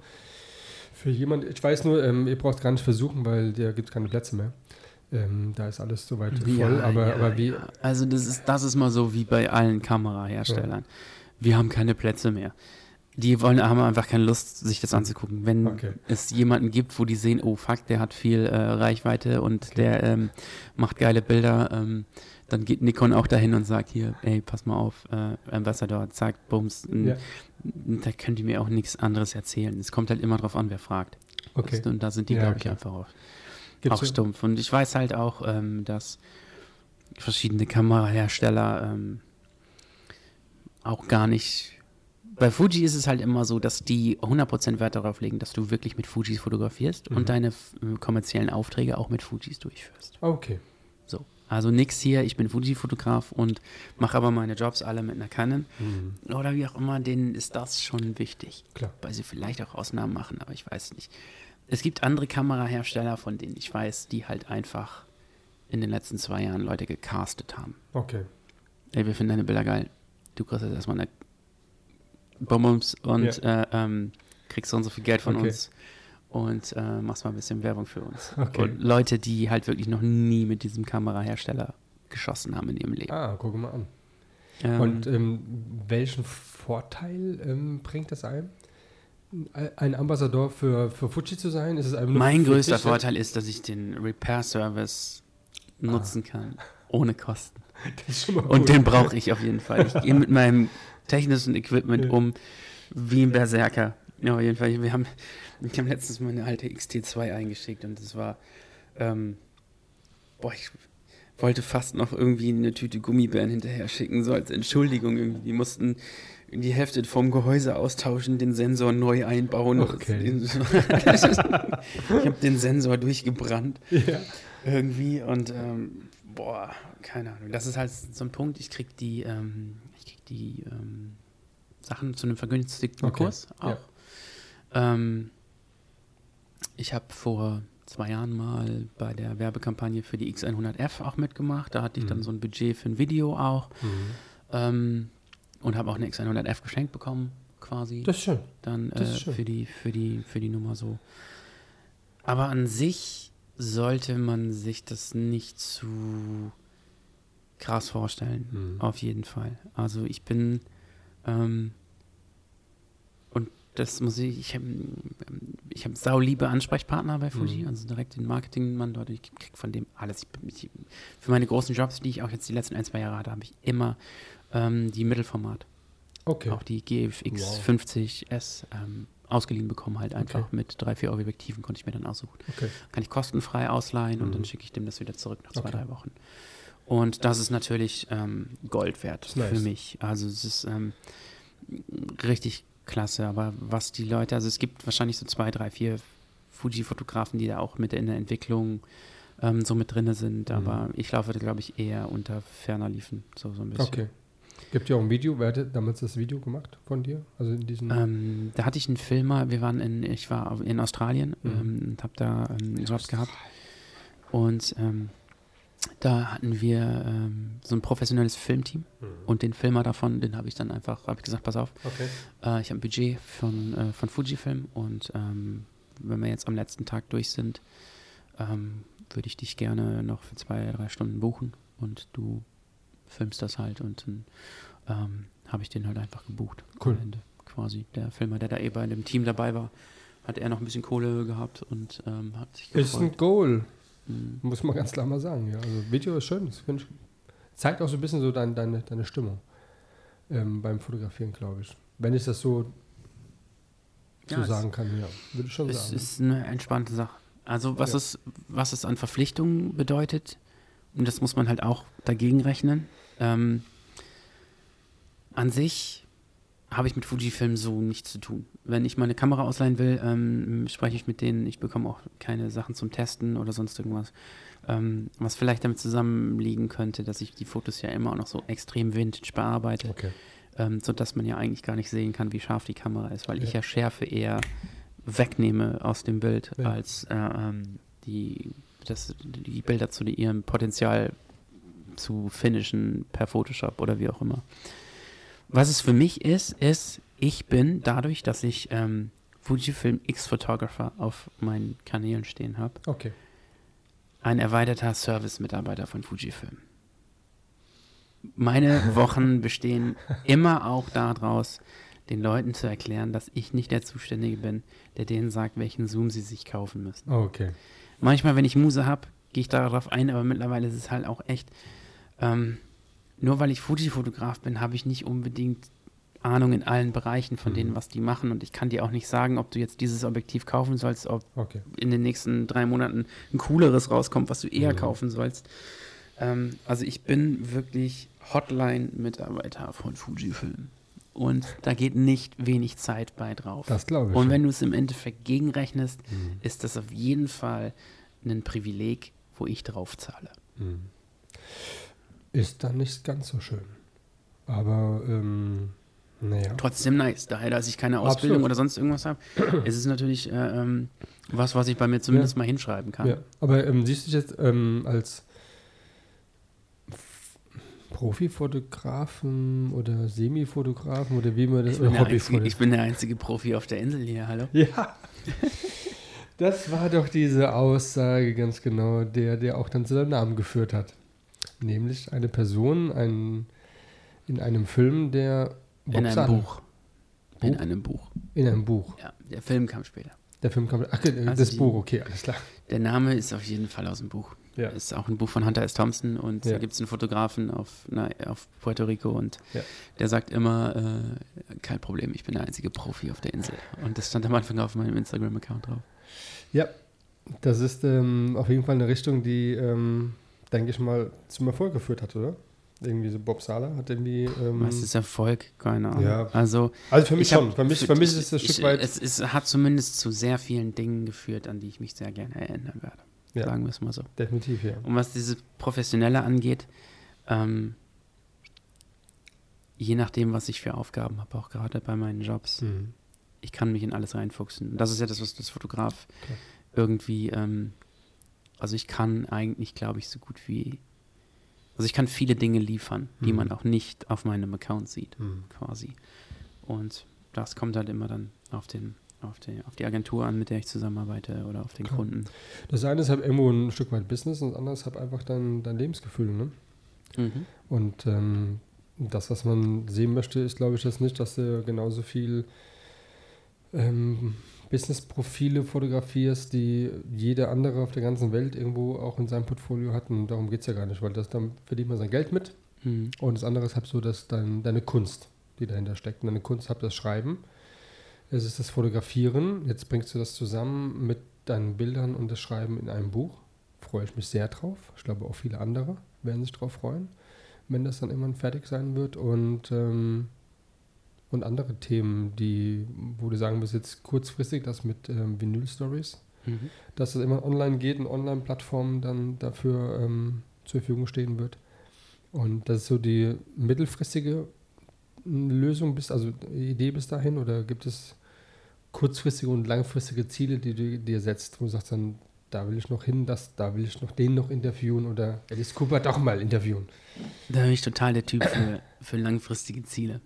für jemand, ich weiß nur, ähm, ihr braucht gar nicht versuchen, weil da gibt es keine Plätze mehr. Ähm, da ist alles soweit voll, ja, aber, ja, aber wie. Ja. Also das ist, das ist mal so wie bei allen Kameraherstellern. Wir haben keine Plätze mehr die wollen, haben einfach keine Lust, sich das anzugucken. Wenn okay. es jemanden gibt, wo die sehen, oh fuck, der hat viel äh, Reichweite und okay. der ähm, macht geile Bilder, ähm, dann geht Nikon auch dahin und sagt hier, ey, pass mal auf, äh, Ambassador, zack, bums. Ja. Da könnt ihr mir auch nichts anderes erzählen. Es kommt halt immer drauf an, wer fragt. Okay. Und da sind die, ja, glaube ich, einfach auch, auch stumpf. Und ich weiß halt auch, ähm, dass verschiedene Kamerahersteller ähm, auch gar nicht bei Fuji ist es halt immer so, dass die 100% Wert darauf legen, dass du wirklich mit Fujis fotografierst mhm. und deine äh, kommerziellen Aufträge auch mit Fujis durchführst. Okay. So. Also nix hier, ich bin Fuji-Fotograf und mache aber meine Jobs alle mit einer Canon. Mhm. Oder wie auch immer, denen ist das schon wichtig. Klar. Weil sie vielleicht auch Ausnahmen machen, aber ich weiß nicht. Es gibt andere Kamerahersteller, von denen ich weiß, die halt einfach in den letzten zwei Jahren Leute gecastet haben. Okay. Ey, wir finden deine Bilder geil. Du kriegst jetzt erstmal eine Bonbons und ja. äh, ähm, kriegst so und so viel Geld von okay. uns und äh, machst mal ein bisschen Werbung für uns. Okay. Und Leute, die halt wirklich noch nie mit diesem Kamerahersteller geschossen haben in ihrem Leben. Ah, guck mal an. Ähm, und ähm, welchen Vorteil ähm, bringt das ein? Ein Ambassador für, für Fuji zu sein? Ist es mein größter? Vorteil ist, dass ich den Repair-Service nutzen ah. kann, ohne Kosten. Und den brauche ich auf jeden Fall. Ich gehe mit meinem technischen Equipment um, wie ein Berserker. Ja, auf jeden Fall. Wir haben, ich habe letztens meine alte XT2 eingeschickt und das war, ähm, boah, ich wollte fast noch irgendwie eine Tüte Gummibären hinterher schicken, so als Entschuldigung irgendwie. Die mussten die Hälfte vom Gehäuse austauschen, den Sensor neu einbauen. Okay. ich habe den Sensor durchgebrannt. Ja. Irgendwie und ähm, boah, keine Ahnung. Das ist halt so ein Punkt, ich krieg die, ähm, ich krieg die ähm, Sachen zu einem vergünstigten okay. Kurs auch. Ja. Ähm, ich habe vor zwei Jahren mal bei der Werbekampagne für die X100F auch mitgemacht. Da hatte ich mhm. dann so ein Budget für ein Video auch. Mhm. Ähm, und habe auch eine X100F geschenkt bekommen, quasi. Das ist schön. Dann äh, ist schön. Für, die, für, die, für die Nummer so. Aber an sich sollte man sich das nicht zu krass vorstellen, mhm. auf jeden Fall. Also ich bin ähm, und das muss ich, ich habe ich hab sauliebe Ansprechpartner bei Fuji, mhm. also direkt den Marketingmann dort, ich kriege von dem alles. Ich, ich, für meine großen Jobs, die ich auch jetzt die letzten ein, zwei Jahre hatte, habe ich immer ähm, die Mittelformat. Okay. Auch die GFX wow. 50S ähm, ausgeliehen bekommen, halt einfach okay. mit drei, vier Objektiven konnte ich mir dann aussuchen. Okay. Kann ich kostenfrei ausleihen mhm. und dann mhm. schicke ich dem das wieder zurück nach zwei, okay. drei Wochen. Und das ist natürlich ähm, Gold wert nice. für mich. Also es ist ähm, richtig klasse. Aber was die Leute, also es gibt wahrscheinlich so zwei, drei, vier Fuji-Fotografen, die da auch mit in der Entwicklung ähm, so mit drin sind. Aber ich laufe, glaube ich, eher unter ferner Liefen, so, so ein bisschen. Okay. Gibt ja auch ein Video. Wer hat damals das Video gemacht von dir? Also in diesem. Ähm, da hatte ich einen Filmer, wir waren in, ich war in Australien Mhm. ähm, und habe da einen Job gehabt. Und ähm, da hatten wir ähm, so ein professionelles Filmteam und den Filmer davon, den habe ich dann einfach, habe ich gesagt, pass auf, okay. äh, ich habe ein Budget von, äh, von Fujifilm und ähm, wenn wir jetzt am letzten Tag durch sind, ähm, würde ich dich gerne noch für zwei, drei Stunden buchen und du filmst das halt und dann ähm, habe ich den halt einfach gebucht. Cool. Ende quasi. Der Filmer, der da eh bei dem Team dabei war, hat er noch ein bisschen Kohle gehabt und ähm, hat sich Ist ein gefreut. Goal, Mhm. muss man ganz klar mal sagen. Ja. Also Video ist schön. Das ich, zeigt auch so ein bisschen so dein, deine, deine Stimmung ähm, beim Fotografieren, glaube ich. Wenn ich das so, Ja, so es- sagen kann, ja, würde ich schon Es sagen. ist eine entspannte Sache. Also was, Ja. es, was es an Verpflichtungen bedeutet, und das muss man halt auch dagegen rechnen. Ähm, an sich habe ich mit Fujifilm so nichts zu tun. Wenn ich meine Kamera ausleihen will, ähm, spreche ich mit denen, ich bekomme auch keine Sachen zum Testen oder sonst irgendwas. Ähm, was vielleicht damit zusammenliegen könnte, dass ich die Fotos ja immer auch noch so extrem vintage bearbeite okay. ähm, sodass man ja eigentlich gar nicht sehen kann, wie scharf die Kamera ist, weil ich Ja. ja Schärfe eher wegnehme aus dem Bild, Ja. als äh, ähm, die, das, die Bilder zu ihrem Potenzial zu finishen per Photoshop oder wie auch immer. Was es für mich ist, ist, ich bin dadurch, dass ich ähm, Fujifilm X-Photographer auf meinen Kanälen stehen habe, Okay. ein erweiterter Service-Mitarbeiter von Fujifilm. Meine Wochen bestehen immer auch daraus, den Leuten zu erklären, dass ich nicht der Zuständige bin, der denen sagt, welchen Zoom sie sich kaufen müssen. Okay. Manchmal, wenn ich Muse habe, gehe ich darauf ein, aber mittlerweile ist es halt auch echt, ähm, nur weil ich Fuji-Fotograf bin, habe ich nicht unbedingt Ahnung in allen Bereichen von denen, Mhm. was die machen und ich kann dir auch nicht sagen, ob du jetzt dieses Objektiv kaufen sollst, ob Okay. in den nächsten drei Monaten ein cooleres rauskommt, was du eher Mhm. kaufen sollst. Ähm, also ich bin wirklich Hotline-Mitarbeiter von Fujifilm. Und da geht nicht wenig Zeit bei drauf. Das glaube ich. Und wenn du es im Endeffekt gegenrechnest, Mhm. ist das auf jeden Fall ein Privileg, wo ich drauf zahle. Mhm. Ist dann nicht ganz so schön. Aber, ähm, naja. Trotzdem nice. Daher, dass ich keine Ausbildung Absolut. oder sonst irgendwas habe, ist es natürlich äh, ähm, was, was ich bei mir zumindest mal hinschreiben kann. Ja. Aber ähm, siehst du dich jetzt ähm, als Profifotografen oder Semifotografen oder wie man das Ich bin, einzige, ich bin der einzige Profi auf der Insel hier, hallo? Ja. Das war doch diese Aussage ganz genau, der, der auch dann zu seinem Namen geführt hat. Nämlich eine Person ein, in einem Film, der In Bob einem Sahler- Buch. In Buch? einem Buch. In einem Buch. Ja, der Film kam später. Der Film kam. Ach, Also das die- Buch, okay, alles klar. Der Name ist auf jeden Fall aus dem Buch. Ja. Ist auch ein Buch von Hunter S. Thompson und Ja. da gibt es einen Fotografen auf, na, auf Puerto Rico und Ja. der sagt immer, äh, kein Problem, ich bin der einzige Profi auf der Insel. Und das stand am Anfang auf meinem Instagram-Account drauf. Ja, das ist ähm, auf jeden Fall eine Richtung, die, ähm, denke ich mal, zum Erfolg geführt hat, oder? Irgendwie so Bob Sala hat irgendwie. Ähm, Was ist Erfolg? Keine Ahnung. Ja. Also, also für mich ich hab- schon. Für mich, für mich ist es ein Stück weit. Es, es hat zumindest zu sehr vielen Dingen geführt, an die ich mich sehr gerne erinnern werde. Ja. Sagen wir es mal so. definitiv, ja. Und was dieses Professionelle angeht, ähm, je nachdem, was ich für Aufgaben habe, auch gerade bei meinen Jobs, Mhm. ich kann mich in alles reinfuchsen. Und das ist ja das, was das Fotograf Klar. irgendwie, ähm, also ich kann eigentlich, glaube ich, so gut wie, also ich kann viele Dinge liefern, die Mhm. man auch nicht auf meinem Account sieht, Mhm. quasi. Und das kommt halt immer dann auf den, auf die, auf die Agentur an, mit der ich zusammenarbeite oder auf den Klar. Kunden. Das eine ist halt irgendwo ein Stück weit Business und das andere ist halt einfach dein, dein Lebensgefühl, ne? Mhm. Und ähm, das, was man sehen möchte, ist, glaube ich, das nicht, dass du genauso viel ähm, Business-Profile fotografierst, die jeder andere auf der ganzen Welt irgendwo auch in seinem Portfolio hat. Und darum geht es ja gar nicht, weil das dann verdient man sein Geld mit. Mhm. Und das andere ist halt so, dass dein, deine Kunst, die dahinter steckt. Und deine Kunst hat das Schreiben, es ist das Fotografieren. Jetzt bringst du das zusammen mit deinen Bildern und das Schreiben in einem Buch. Freue ich mich sehr drauf. Ich glaube, auch viele andere werden sich drauf freuen, wenn das dann irgendwann fertig sein wird. Und, ähm, und andere Themen, die, wo du sagen wirst, jetzt kurzfristig das mit ähm, Vinyl-Stories. mhm. dass es immer online geht und Online-Plattformen dann dafür ähm, zur Verfügung stehen wird. Und das ist so die mittelfristige Lösung, bis, also Idee bis dahin, oder gibt es kurzfristige und langfristige Ziele, die du dir setzt, wo du sagst dann, da will ich noch hin, das, da will ich noch den noch interviewen oder Alice Cooper doch mal interviewen. Da bin ich total der Typ für, für langfristige Ziele.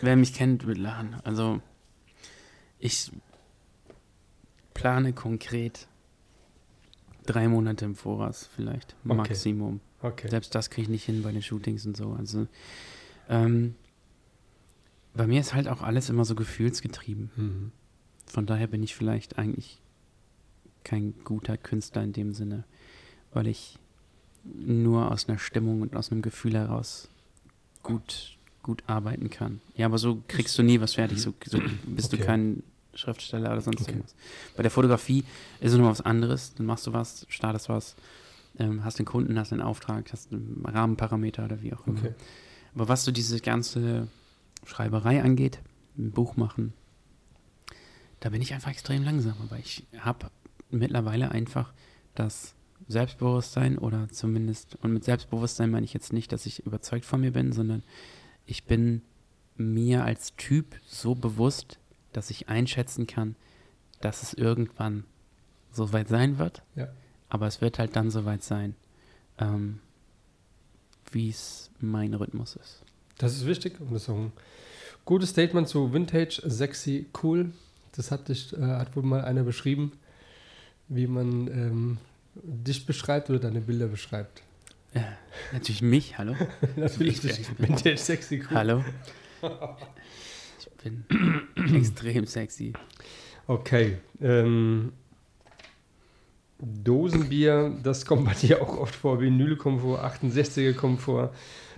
Wer mich kennt, wird lachen. Also ich plane konkret drei Monate im Voraus vielleicht, okay. Maximum. Okay. Selbst das kriege ich nicht hin bei den Shootings und so. Also ähm, bei mir ist halt auch alles immer so gefühlsgetrieben. Mhm. Von daher bin ich vielleicht eigentlich kein guter Künstler in dem Sinne, weil ich nur aus einer Stimmung und aus einem Gefühl heraus gut, gut arbeiten kann. Ja, aber so kriegst du nie was fertig, so, so bist okay. du kein Schriftsteller oder sonst okay. irgendwas. Bei der Fotografie ist es nur was anderes. Dann machst du was, startest was, ähm, hast den Kunden, hast den Auftrag, hast einen Rahmenparameter oder wie auch immer. Okay. Aber was so diese ganze Schreiberei angeht, ein Buch machen, da bin ich einfach extrem langsam. Aber ich habe mittlerweile einfach das Selbstbewusstsein oder zumindest, und mit Selbstbewusstsein meine ich jetzt nicht, dass ich überzeugt von mir bin, sondern ich bin mir als Typ so bewusst, dass ich einschätzen kann, dass es irgendwann so weit sein wird. Ja. Aber es wird halt dann so weit sein, ähm, wie es mein Rhythmus ist. Das ist wichtig und das ist auch ein gutes Statement zu Vintage, sexy, cool. Das hat, dich, äh, hat wohl mal einer beschrieben, wie man ähm, dich beschreibt oder deine Bilder beschreibt. Ja, natürlich mich, hallo. natürlich ich, dich, Vintage, sexy, cool. Hallo. bin extrem sexy. Okay. Ähm, Dosenbier, das kommt bei dir auch oft vor. Vinyl kommt vor, 68er kommt vor.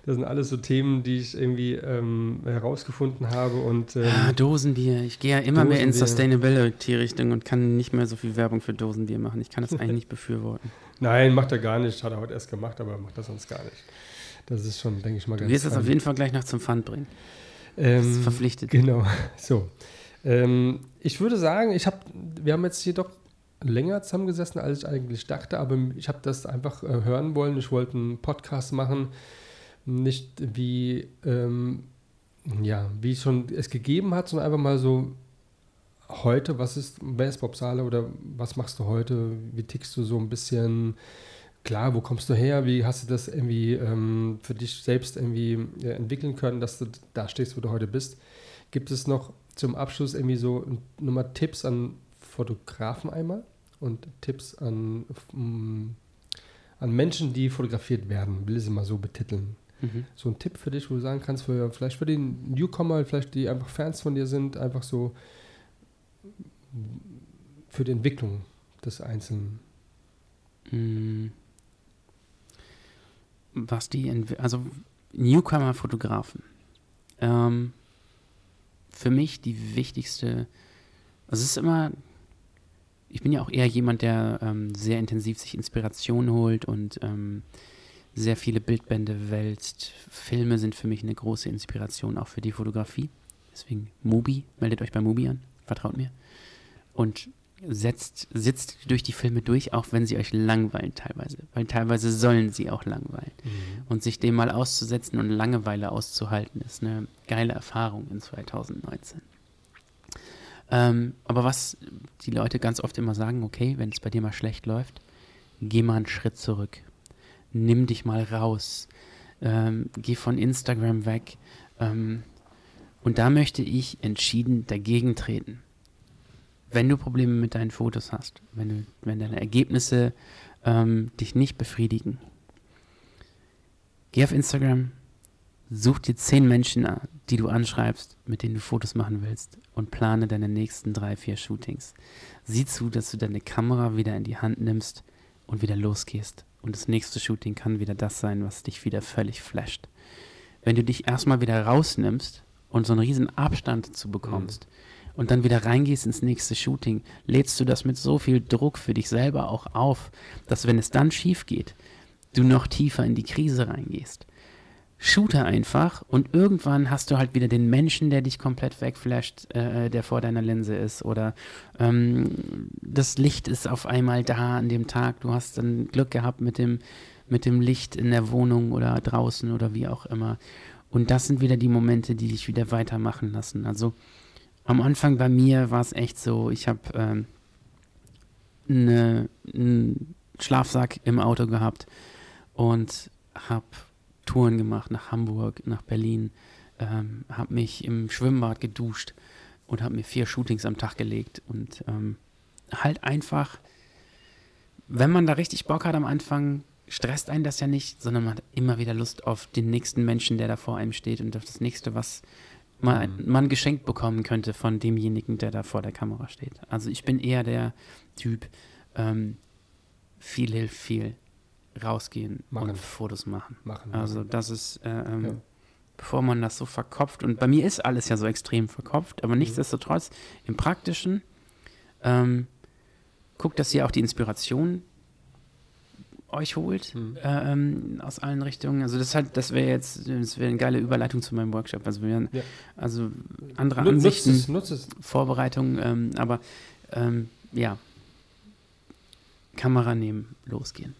Das sind alles so Themen, die ich irgendwie ähm, herausgefunden habe. Und, ähm, ja, Dosenbier. Ich gehe ja immer Dosenbier. mehr in Sustainability-Richtung und kann nicht mehr so viel Werbung für Dosenbier machen. Ich kann das eigentlich nicht befürworten. Nein, macht er gar nicht. Hat er heute erst gemacht, aber macht das sonst gar nicht. Das ist schon, denke ich mal, ganz Du wirst es auf jeden Fall gleich noch zum Pfand bringen. Ähm, verpflichtet. Genau, so. Ähm, ich würde sagen, ich habe, wir haben jetzt hier doch länger zusammengesessen, als ich eigentlich dachte, aber ich habe das einfach äh, hören wollen. Ich wollte einen Podcast machen, nicht wie, ähm, ja, wie schon es gegeben hat, sondern einfach mal so heute, was ist, wer ist Bob Sahler oder was machst du heute, wie tickst du so ein bisschen, klar, wo kommst du her? Wie hast du das irgendwie ähm, für dich selbst irgendwie äh, entwickeln können, dass du da stehst, wo du heute bist? Gibt es noch zum Abschluss irgendwie so nochmal Tipps an Fotografen einmal und Tipps an, an Menschen, die fotografiert werden? Will ich sie mal so betiteln? Mhm. So ein Tipp für dich, wo du sagen kannst, für, vielleicht für den Newcomer, vielleicht die einfach Fans von dir sind, einfach so für die Entwicklung des Einzelnen. Mhm was die, also Newcomer-Fotografen. Ähm, für mich die wichtigste, also es ist immer, ich bin ja auch eher jemand, der ähm, sehr intensiv sich Inspiration holt und ähm, sehr viele Bildbände wälzt. Filme sind für mich eine große Inspiration, auch für die Fotografie. Deswegen Mubi, meldet euch bei Mubi an, vertraut mir. Und setzt, sitzt durch die Filme durch, auch wenn sie euch langweilen teilweise. Weil teilweise sollen sie auch langweilen. Mhm. Und sich dem mal auszusetzen und Langeweile auszuhalten, ist eine geile Erfahrung in 2019. Ähm, aber was die Leute ganz oft immer sagen, okay, wenn es bei dir mal schlecht läuft, geh mal einen Schritt zurück. Nimm dich mal raus. Ähm, geh von Instagram weg. Ähm, und da möchte ich entschieden dagegen treten wenn du Probleme mit deinen Fotos hast, wenn, du, wenn deine Ergebnisse ähm, dich nicht befriedigen, geh auf Instagram, such dir zehn Menschen, die du anschreibst, mit denen du Fotos machen willst und plane deine nächsten drei, vier Shootings. Sieh zu, dass du deine Kamera wieder in die Hand nimmst und wieder losgehst. Und das nächste Shooting kann wieder das sein, was dich wieder völlig flasht. Wenn du dich erstmal wieder rausnimmst und so einen riesen Abstand dazu bekommst, mhm und dann wieder reingehst ins nächste Shooting, lädst du das mit so viel Druck für dich selber auch auf, dass wenn es dann schief geht, du noch tiefer in die Krise reingehst. Shoote einfach und irgendwann hast du halt wieder den Menschen, der dich komplett wegflasht, äh, der vor deiner Linse ist oder ähm, das Licht ist auf einmal da an dem Tag, du hast dann Glück gehabt mit dem, mit dem Licht in der Wohnung oder draußen oder wie auch immer. Und das sind wieder die Momente, die dich wieder weitermachen lassen. Also am Anfang bei mir war es echt so, ich habe ähm, eine, einen Schlafsack im Auto gehabt und habe Touren gemacht nach Hamburg, nach Berlin, ähm, habe mich im Schwimmbad geduscht und habe mir vier Shootings am Tag gelegt und ähm, halt einfach, wenn man da richtig Bock hat am Anfang, stresst einen das ja nicht, sondern man hat immer wieder Lust auf den nächsten Menschen, der da vor einem steht und auf das nächste, was man, mhm. man geschenkt bekommen könnte von demjenigen, der da vor der Kamera steht. Also ich bin eher der Typ, ähm, viel hilft viel rausgehen machen. und Fotos machen. machen also das ist, äh, ähm, ja. bevor man das so verkopft, und bei mir ist alles ja so extrem verkopft, aber mhm. nichtsdestotrotz im Praktischen ähm, guckt, dass ihr auch die Inspiration euch holt mhm. äh, ähm, aus allen Richtungen. Also das halt, das wäre jetzt, das wäre eine geile Überleitung zu meinem Workshop. Also wir ja. also andere Nutz, Ansichten, es, nutz es. Vorbereitung, ähm, aber ähm, ja, Kamera nehmen, losgehen.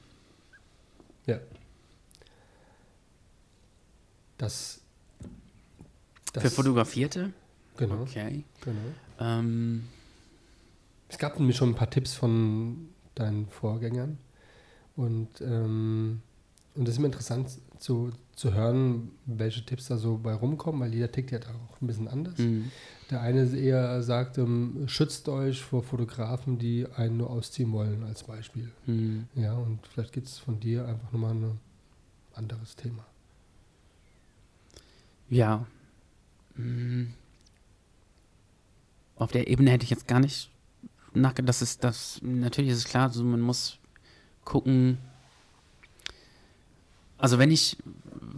Ja. Das, das Für Fotografierte? Genau. Okay. Genau. Ähm, es gab nämlich schon ein paar Tipps von deinen Vorgängern. Und, ähm, und es ist immer interessant zu, zu hören, welche Tipps da so bei rumkommen, weil jeder tickt ja da auch ein bisschen anders. Mhm. Der eine eher sagt, ähm, schützt euch vor Fotografen, die einen nur ausziehen wollen, als Beispiel. Mhm. Ja, und vielleicht gibt es von dir einfach nochmal ein anderes Thema. Ja. Mhm. Auf der Ebene hätte ich jetzt gar nicht nachgedacht. Das ist das, natürlich ist es klar, also man muss gucken, also wenn ich,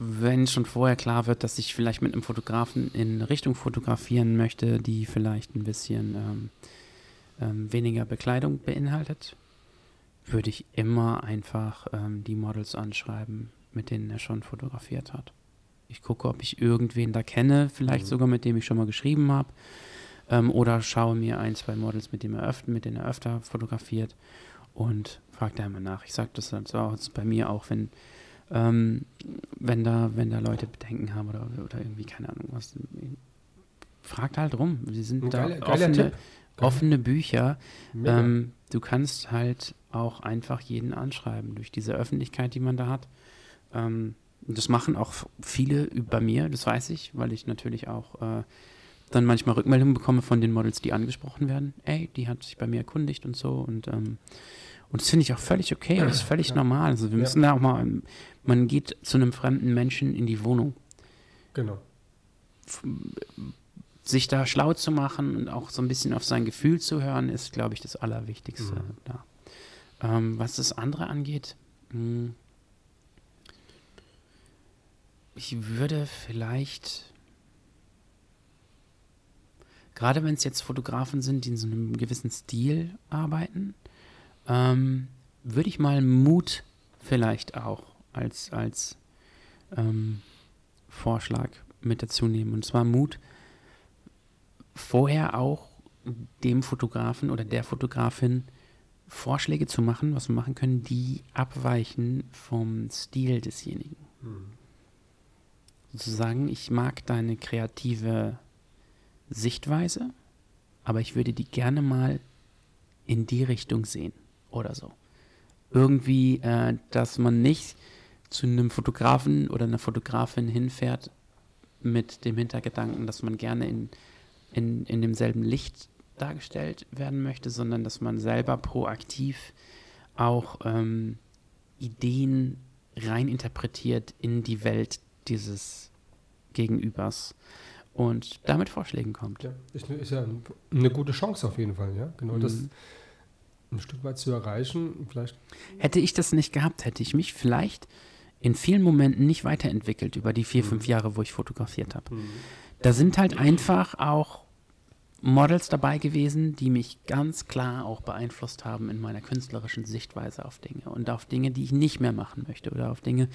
wenn schon vorher klar wird, dass ich vielleicht mit einem Fotografen in Richtung fotografieren möchte, die vielleicht ein bisschen ähm, ähm, weniger Bekleidung beinhaltet, würde ich immer einfach ähm, die Models anschreiben, mit denen er schon fotografiert hat. Ich gucke, ob ich irgendwen da kenne, vielleicht mhm. sogar mit dem ich schon mal geschrieben habe. Ähm, oder schaue mir ein, zwei Models, mit, dem er öfter, mit denen er öfter fotografiert und frage da immer nach. Ich sage das dann so bei mir auch, wenn ähm, wenn, da, wenn da Leute Bedenken haben oder, oder irgendwie, keine Ahnung, was. Fragt halt rum. Wir sind da geile, offene, offene Bücher. Ähm, du kannst halt auch einfach jeden anschreiben durch diese Öffentlichkeit, die man da hat. Ähm, das machen auch viele bei mir, das weiß ich, weil ich natürlich auch äh, dann manchmal Rückmeldungen bekomme von den Models, die angesprochen werden. Ey, die hat sich bei mir erkundigt und so. Und ähm, und das finde ich auch völlig okay, das ist völlig ja. normal. Also wir müssen da auch mal, man geht zu einem fremden Menschen in die Wohnung. Genau. Sich da schlau zu machen und auch so ein bisschen auf sein Gefühl zu hören, ist, glaube ich, das Allerwichtigste mhm. da. Ähm, was das andere angeht, mh, hm, ich würde vielleicht, gerade wenn es jetzt Fotografen sind, die in so einem gewissen Stil arbeiten, ähm, würde ich mal Mut vielleicht auch als, als ähm, Vorschlag mit dazu nehmen. Und zwar Mut, vorher auch dem Fotografen oder der Fotografin Vorschläge zu machen, was wir machen können, die abweichen vom Stil desjenigen. Mhm. Sozusagen, ich mag deine kreative Sichtweise, aber ich würde die gerne mal in die Richtung sehen oder so. Irgendwie, äh, dass man nicht zu einem Fotografen oder einer Fotografin hinfährt mit dem Hintergedanken, dass man gerne in, in, in demselben Licht dargestellt werden möchte, sondern dass man selber proaktiv auch ähm, Ideen reininterpretiert in die Welt dieses Gegenübers und damit Vorschlägen kommt. Ja, ist, ist ja eine gute Chance auf jeden Fall, ja. Genau mhm. das ein Stück weit zu erreichen. Vielleicht. Hätte ich das nicht gehabt, hätte ich mich vielleicht in vielen Momenten nicht weiterentwickelt über die vier, mhm. fünf Jahre, wo ich fotografiert habe. Mhm. Da sind halt einfach auch Models dabei gewesen, die mich ganz klar auch beeinflusst haben in meiner künstlerischen Sichtweise auf Dinge und auf Dinge, die ich nicht mehr machen möchte oder auf Dinge,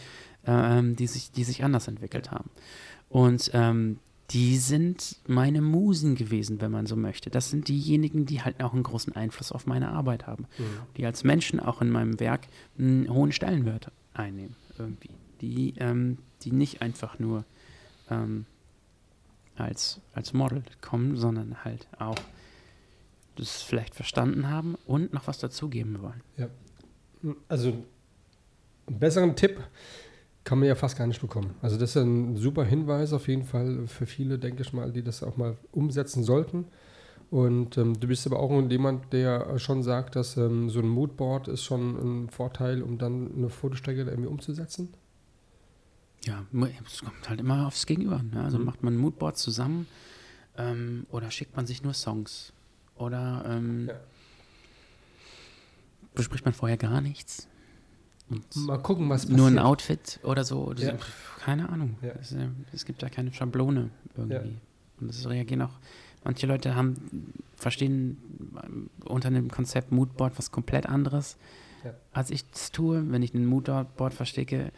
ähm, die, sich, die sich anders entwickelt haben. Und ähm, die sind meine Musen gewesen, wenn man so möchte. Das sind diejenigen, die halt auch einen großen Einfluss auf meine Arbeit haben, mhm. die als Menschen auch in meinem Werk einen hohen Stellenwert einnehmen, irgendwie. Die, ähm, die nicht einfach nur ähm, als, als Model kommen, sondern halt auch das vielleicht verstanden haben und noch was dazugeben wollen. Ja. Also einen besseren Tipp kann man ja fast gar nicht bekommen. Also das ist ein super Hinweis auf jeden Fall für viele, denke ich mal, die das auch mal umsetzen sollten. Und ähm, du bist aber auch jemand, der schon sagt, dass ähm, so ein Moodboard ist schon ein Vorteil, um dann eine Fotostrecke irgendwie umzusetzen. Ja, es kommt halt immer aufs Gegenüber. Ne? Also mhm. macht man ein Moodboard zusammen ähm, oder schickt man sich nur Songs oder ähm, ja. bespricht man vorher gar nichts. Mal gucken, was passiert. Nur ein Outfit oder so. Ja. Keine Ahnung. Ja. Es, es, gibt ja keine Schablone irgendwie. Und es reagieren auch. Manche Leute haben, verstehen unter einem Konzept Moodboard was komplett anderes, als ich es tue. Wenn ich ein Moodboard verstecke,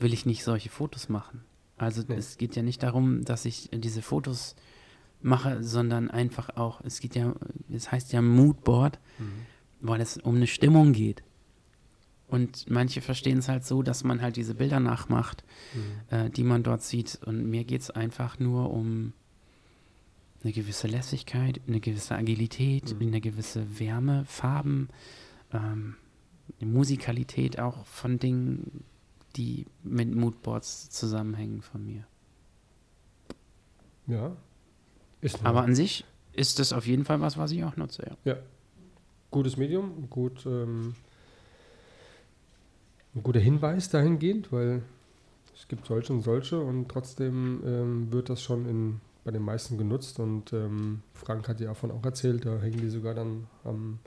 will ich nicht solche Fotos machen. Also nee. es geht ja nicht darum, dass ich diese Fotos mache, sondern einfach auch, es geht ja, es heißt ja Moodboard, mhm. weil es um eine Stimmung geht. Und manche verstehen es halt so, dass man halt diese Bilder nachmacht, mhm. äh, die man dort sieht. Und mir geht es einfach nur um eine gewisse Lässigkeit, eine gewisse Agilität, mhm. eine gewisse Wärme, Farben, ähm, eine Musikalität auch von Dingen, die mit Moodboards zusammenhängen von mir. Ja. Aber an sich ist das auf jeden Fall was, was ich auch nutze, ja. Ja. Gutes Medium, gut, ähm, ein guter Hinweis dahingehend, weil es gibt solche und solche und trotzdem ähm, wird das schon in, bei den meisten genutzt und ähm, Frank hat ja davon auch erzählt, da hängen die sogar dann am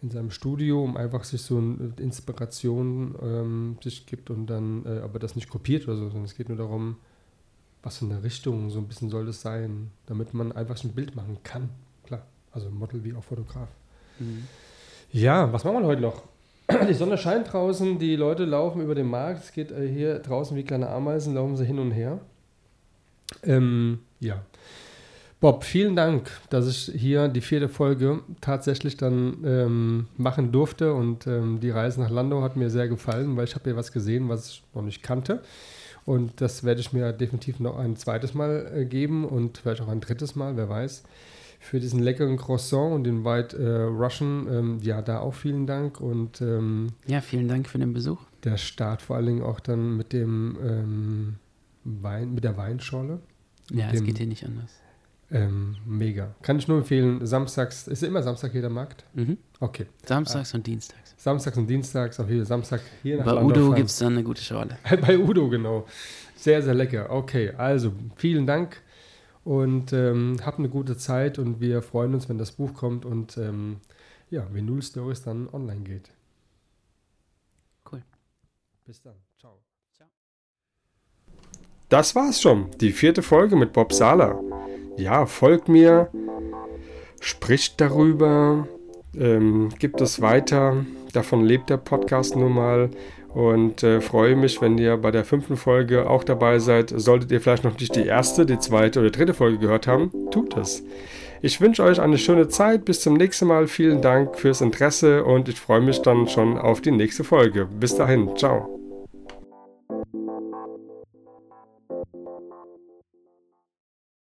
in seinem Studio, um einfach sich so eine Inspiration ähm, sich gibt und dann, äh, aber das nicht kopiert oder so, sondern es geht nur darum, was für eine Richtung so ein bisschen soll das sein, damit man einfach so ein Bild machen kann. Klar, also Model wie auch Fotograf. Mhm. Ja, was machen wir heute noch? Die Sonne scheint draußen, die Leute laufen über den Markt, es geht äh, hier draußen wie kleine Ameisen, laufen sie hin und her. Ähm, ja. Bob, vielen Dank, dass ich hier die vierte Folge tatsächlich dann ähm, machen durfte und ähm, die Reise nach Landau hat mir sehr gefallen, weil ich habe hier was gesehen, was ich noch nicht kannte und das werde ich mir definitiv noch ein zweites Mal äh, geben und vielleicht auch ein drittes Mal, wer weiß. Für diesen leckeren Croissant und den White äh, Russian, ähm, ja, da auch vielen Dank und ähm, ja, vielen Dank für den Besuch. Der Start vor allen Dingen auch dann mit dem ähm, Wein, mit der Weinschorle. Ja, es geht hier nicht anders. Ähm, mega. Kann ich nur empfehlen. Samstags, ist immer Samstag hier der Markt? Mhm. Okay. Samstags und Dienstags. Samstags und Dienstags, auf jeden Samstag hier nach Bei Udo gibt es dann eine gute Schorle. Bei Udo, genau. Sehr, sehr lecker. Okay, also vielen Dank und ähm, habt eine gute Zeit und wir freuen uns, wenn das Buch kommt und ähm, ja, Vinyl Stories dann online geht. Cool. Bis dann. Das war's schon. Die vierte Folge mit Bob Sala ja, folgt mir, spricht darüber, ähm, gibt es weiter. Davon lebt der Podcast nun mal. Und äh, freue mich, wenn ihr bei der fünften Folge auch dabei seid. Solltet ihr vielleicht noch nicht die erste, die zweite oder dritte Folge gehört haben, tut es. Ich wünsche euch eine schöne Zeit. Bis zum nächsten Mal. Vielen Dank fürs Interesse und ich freue mich dann schon auf die nächste Folge. Bis dahin. Ciao.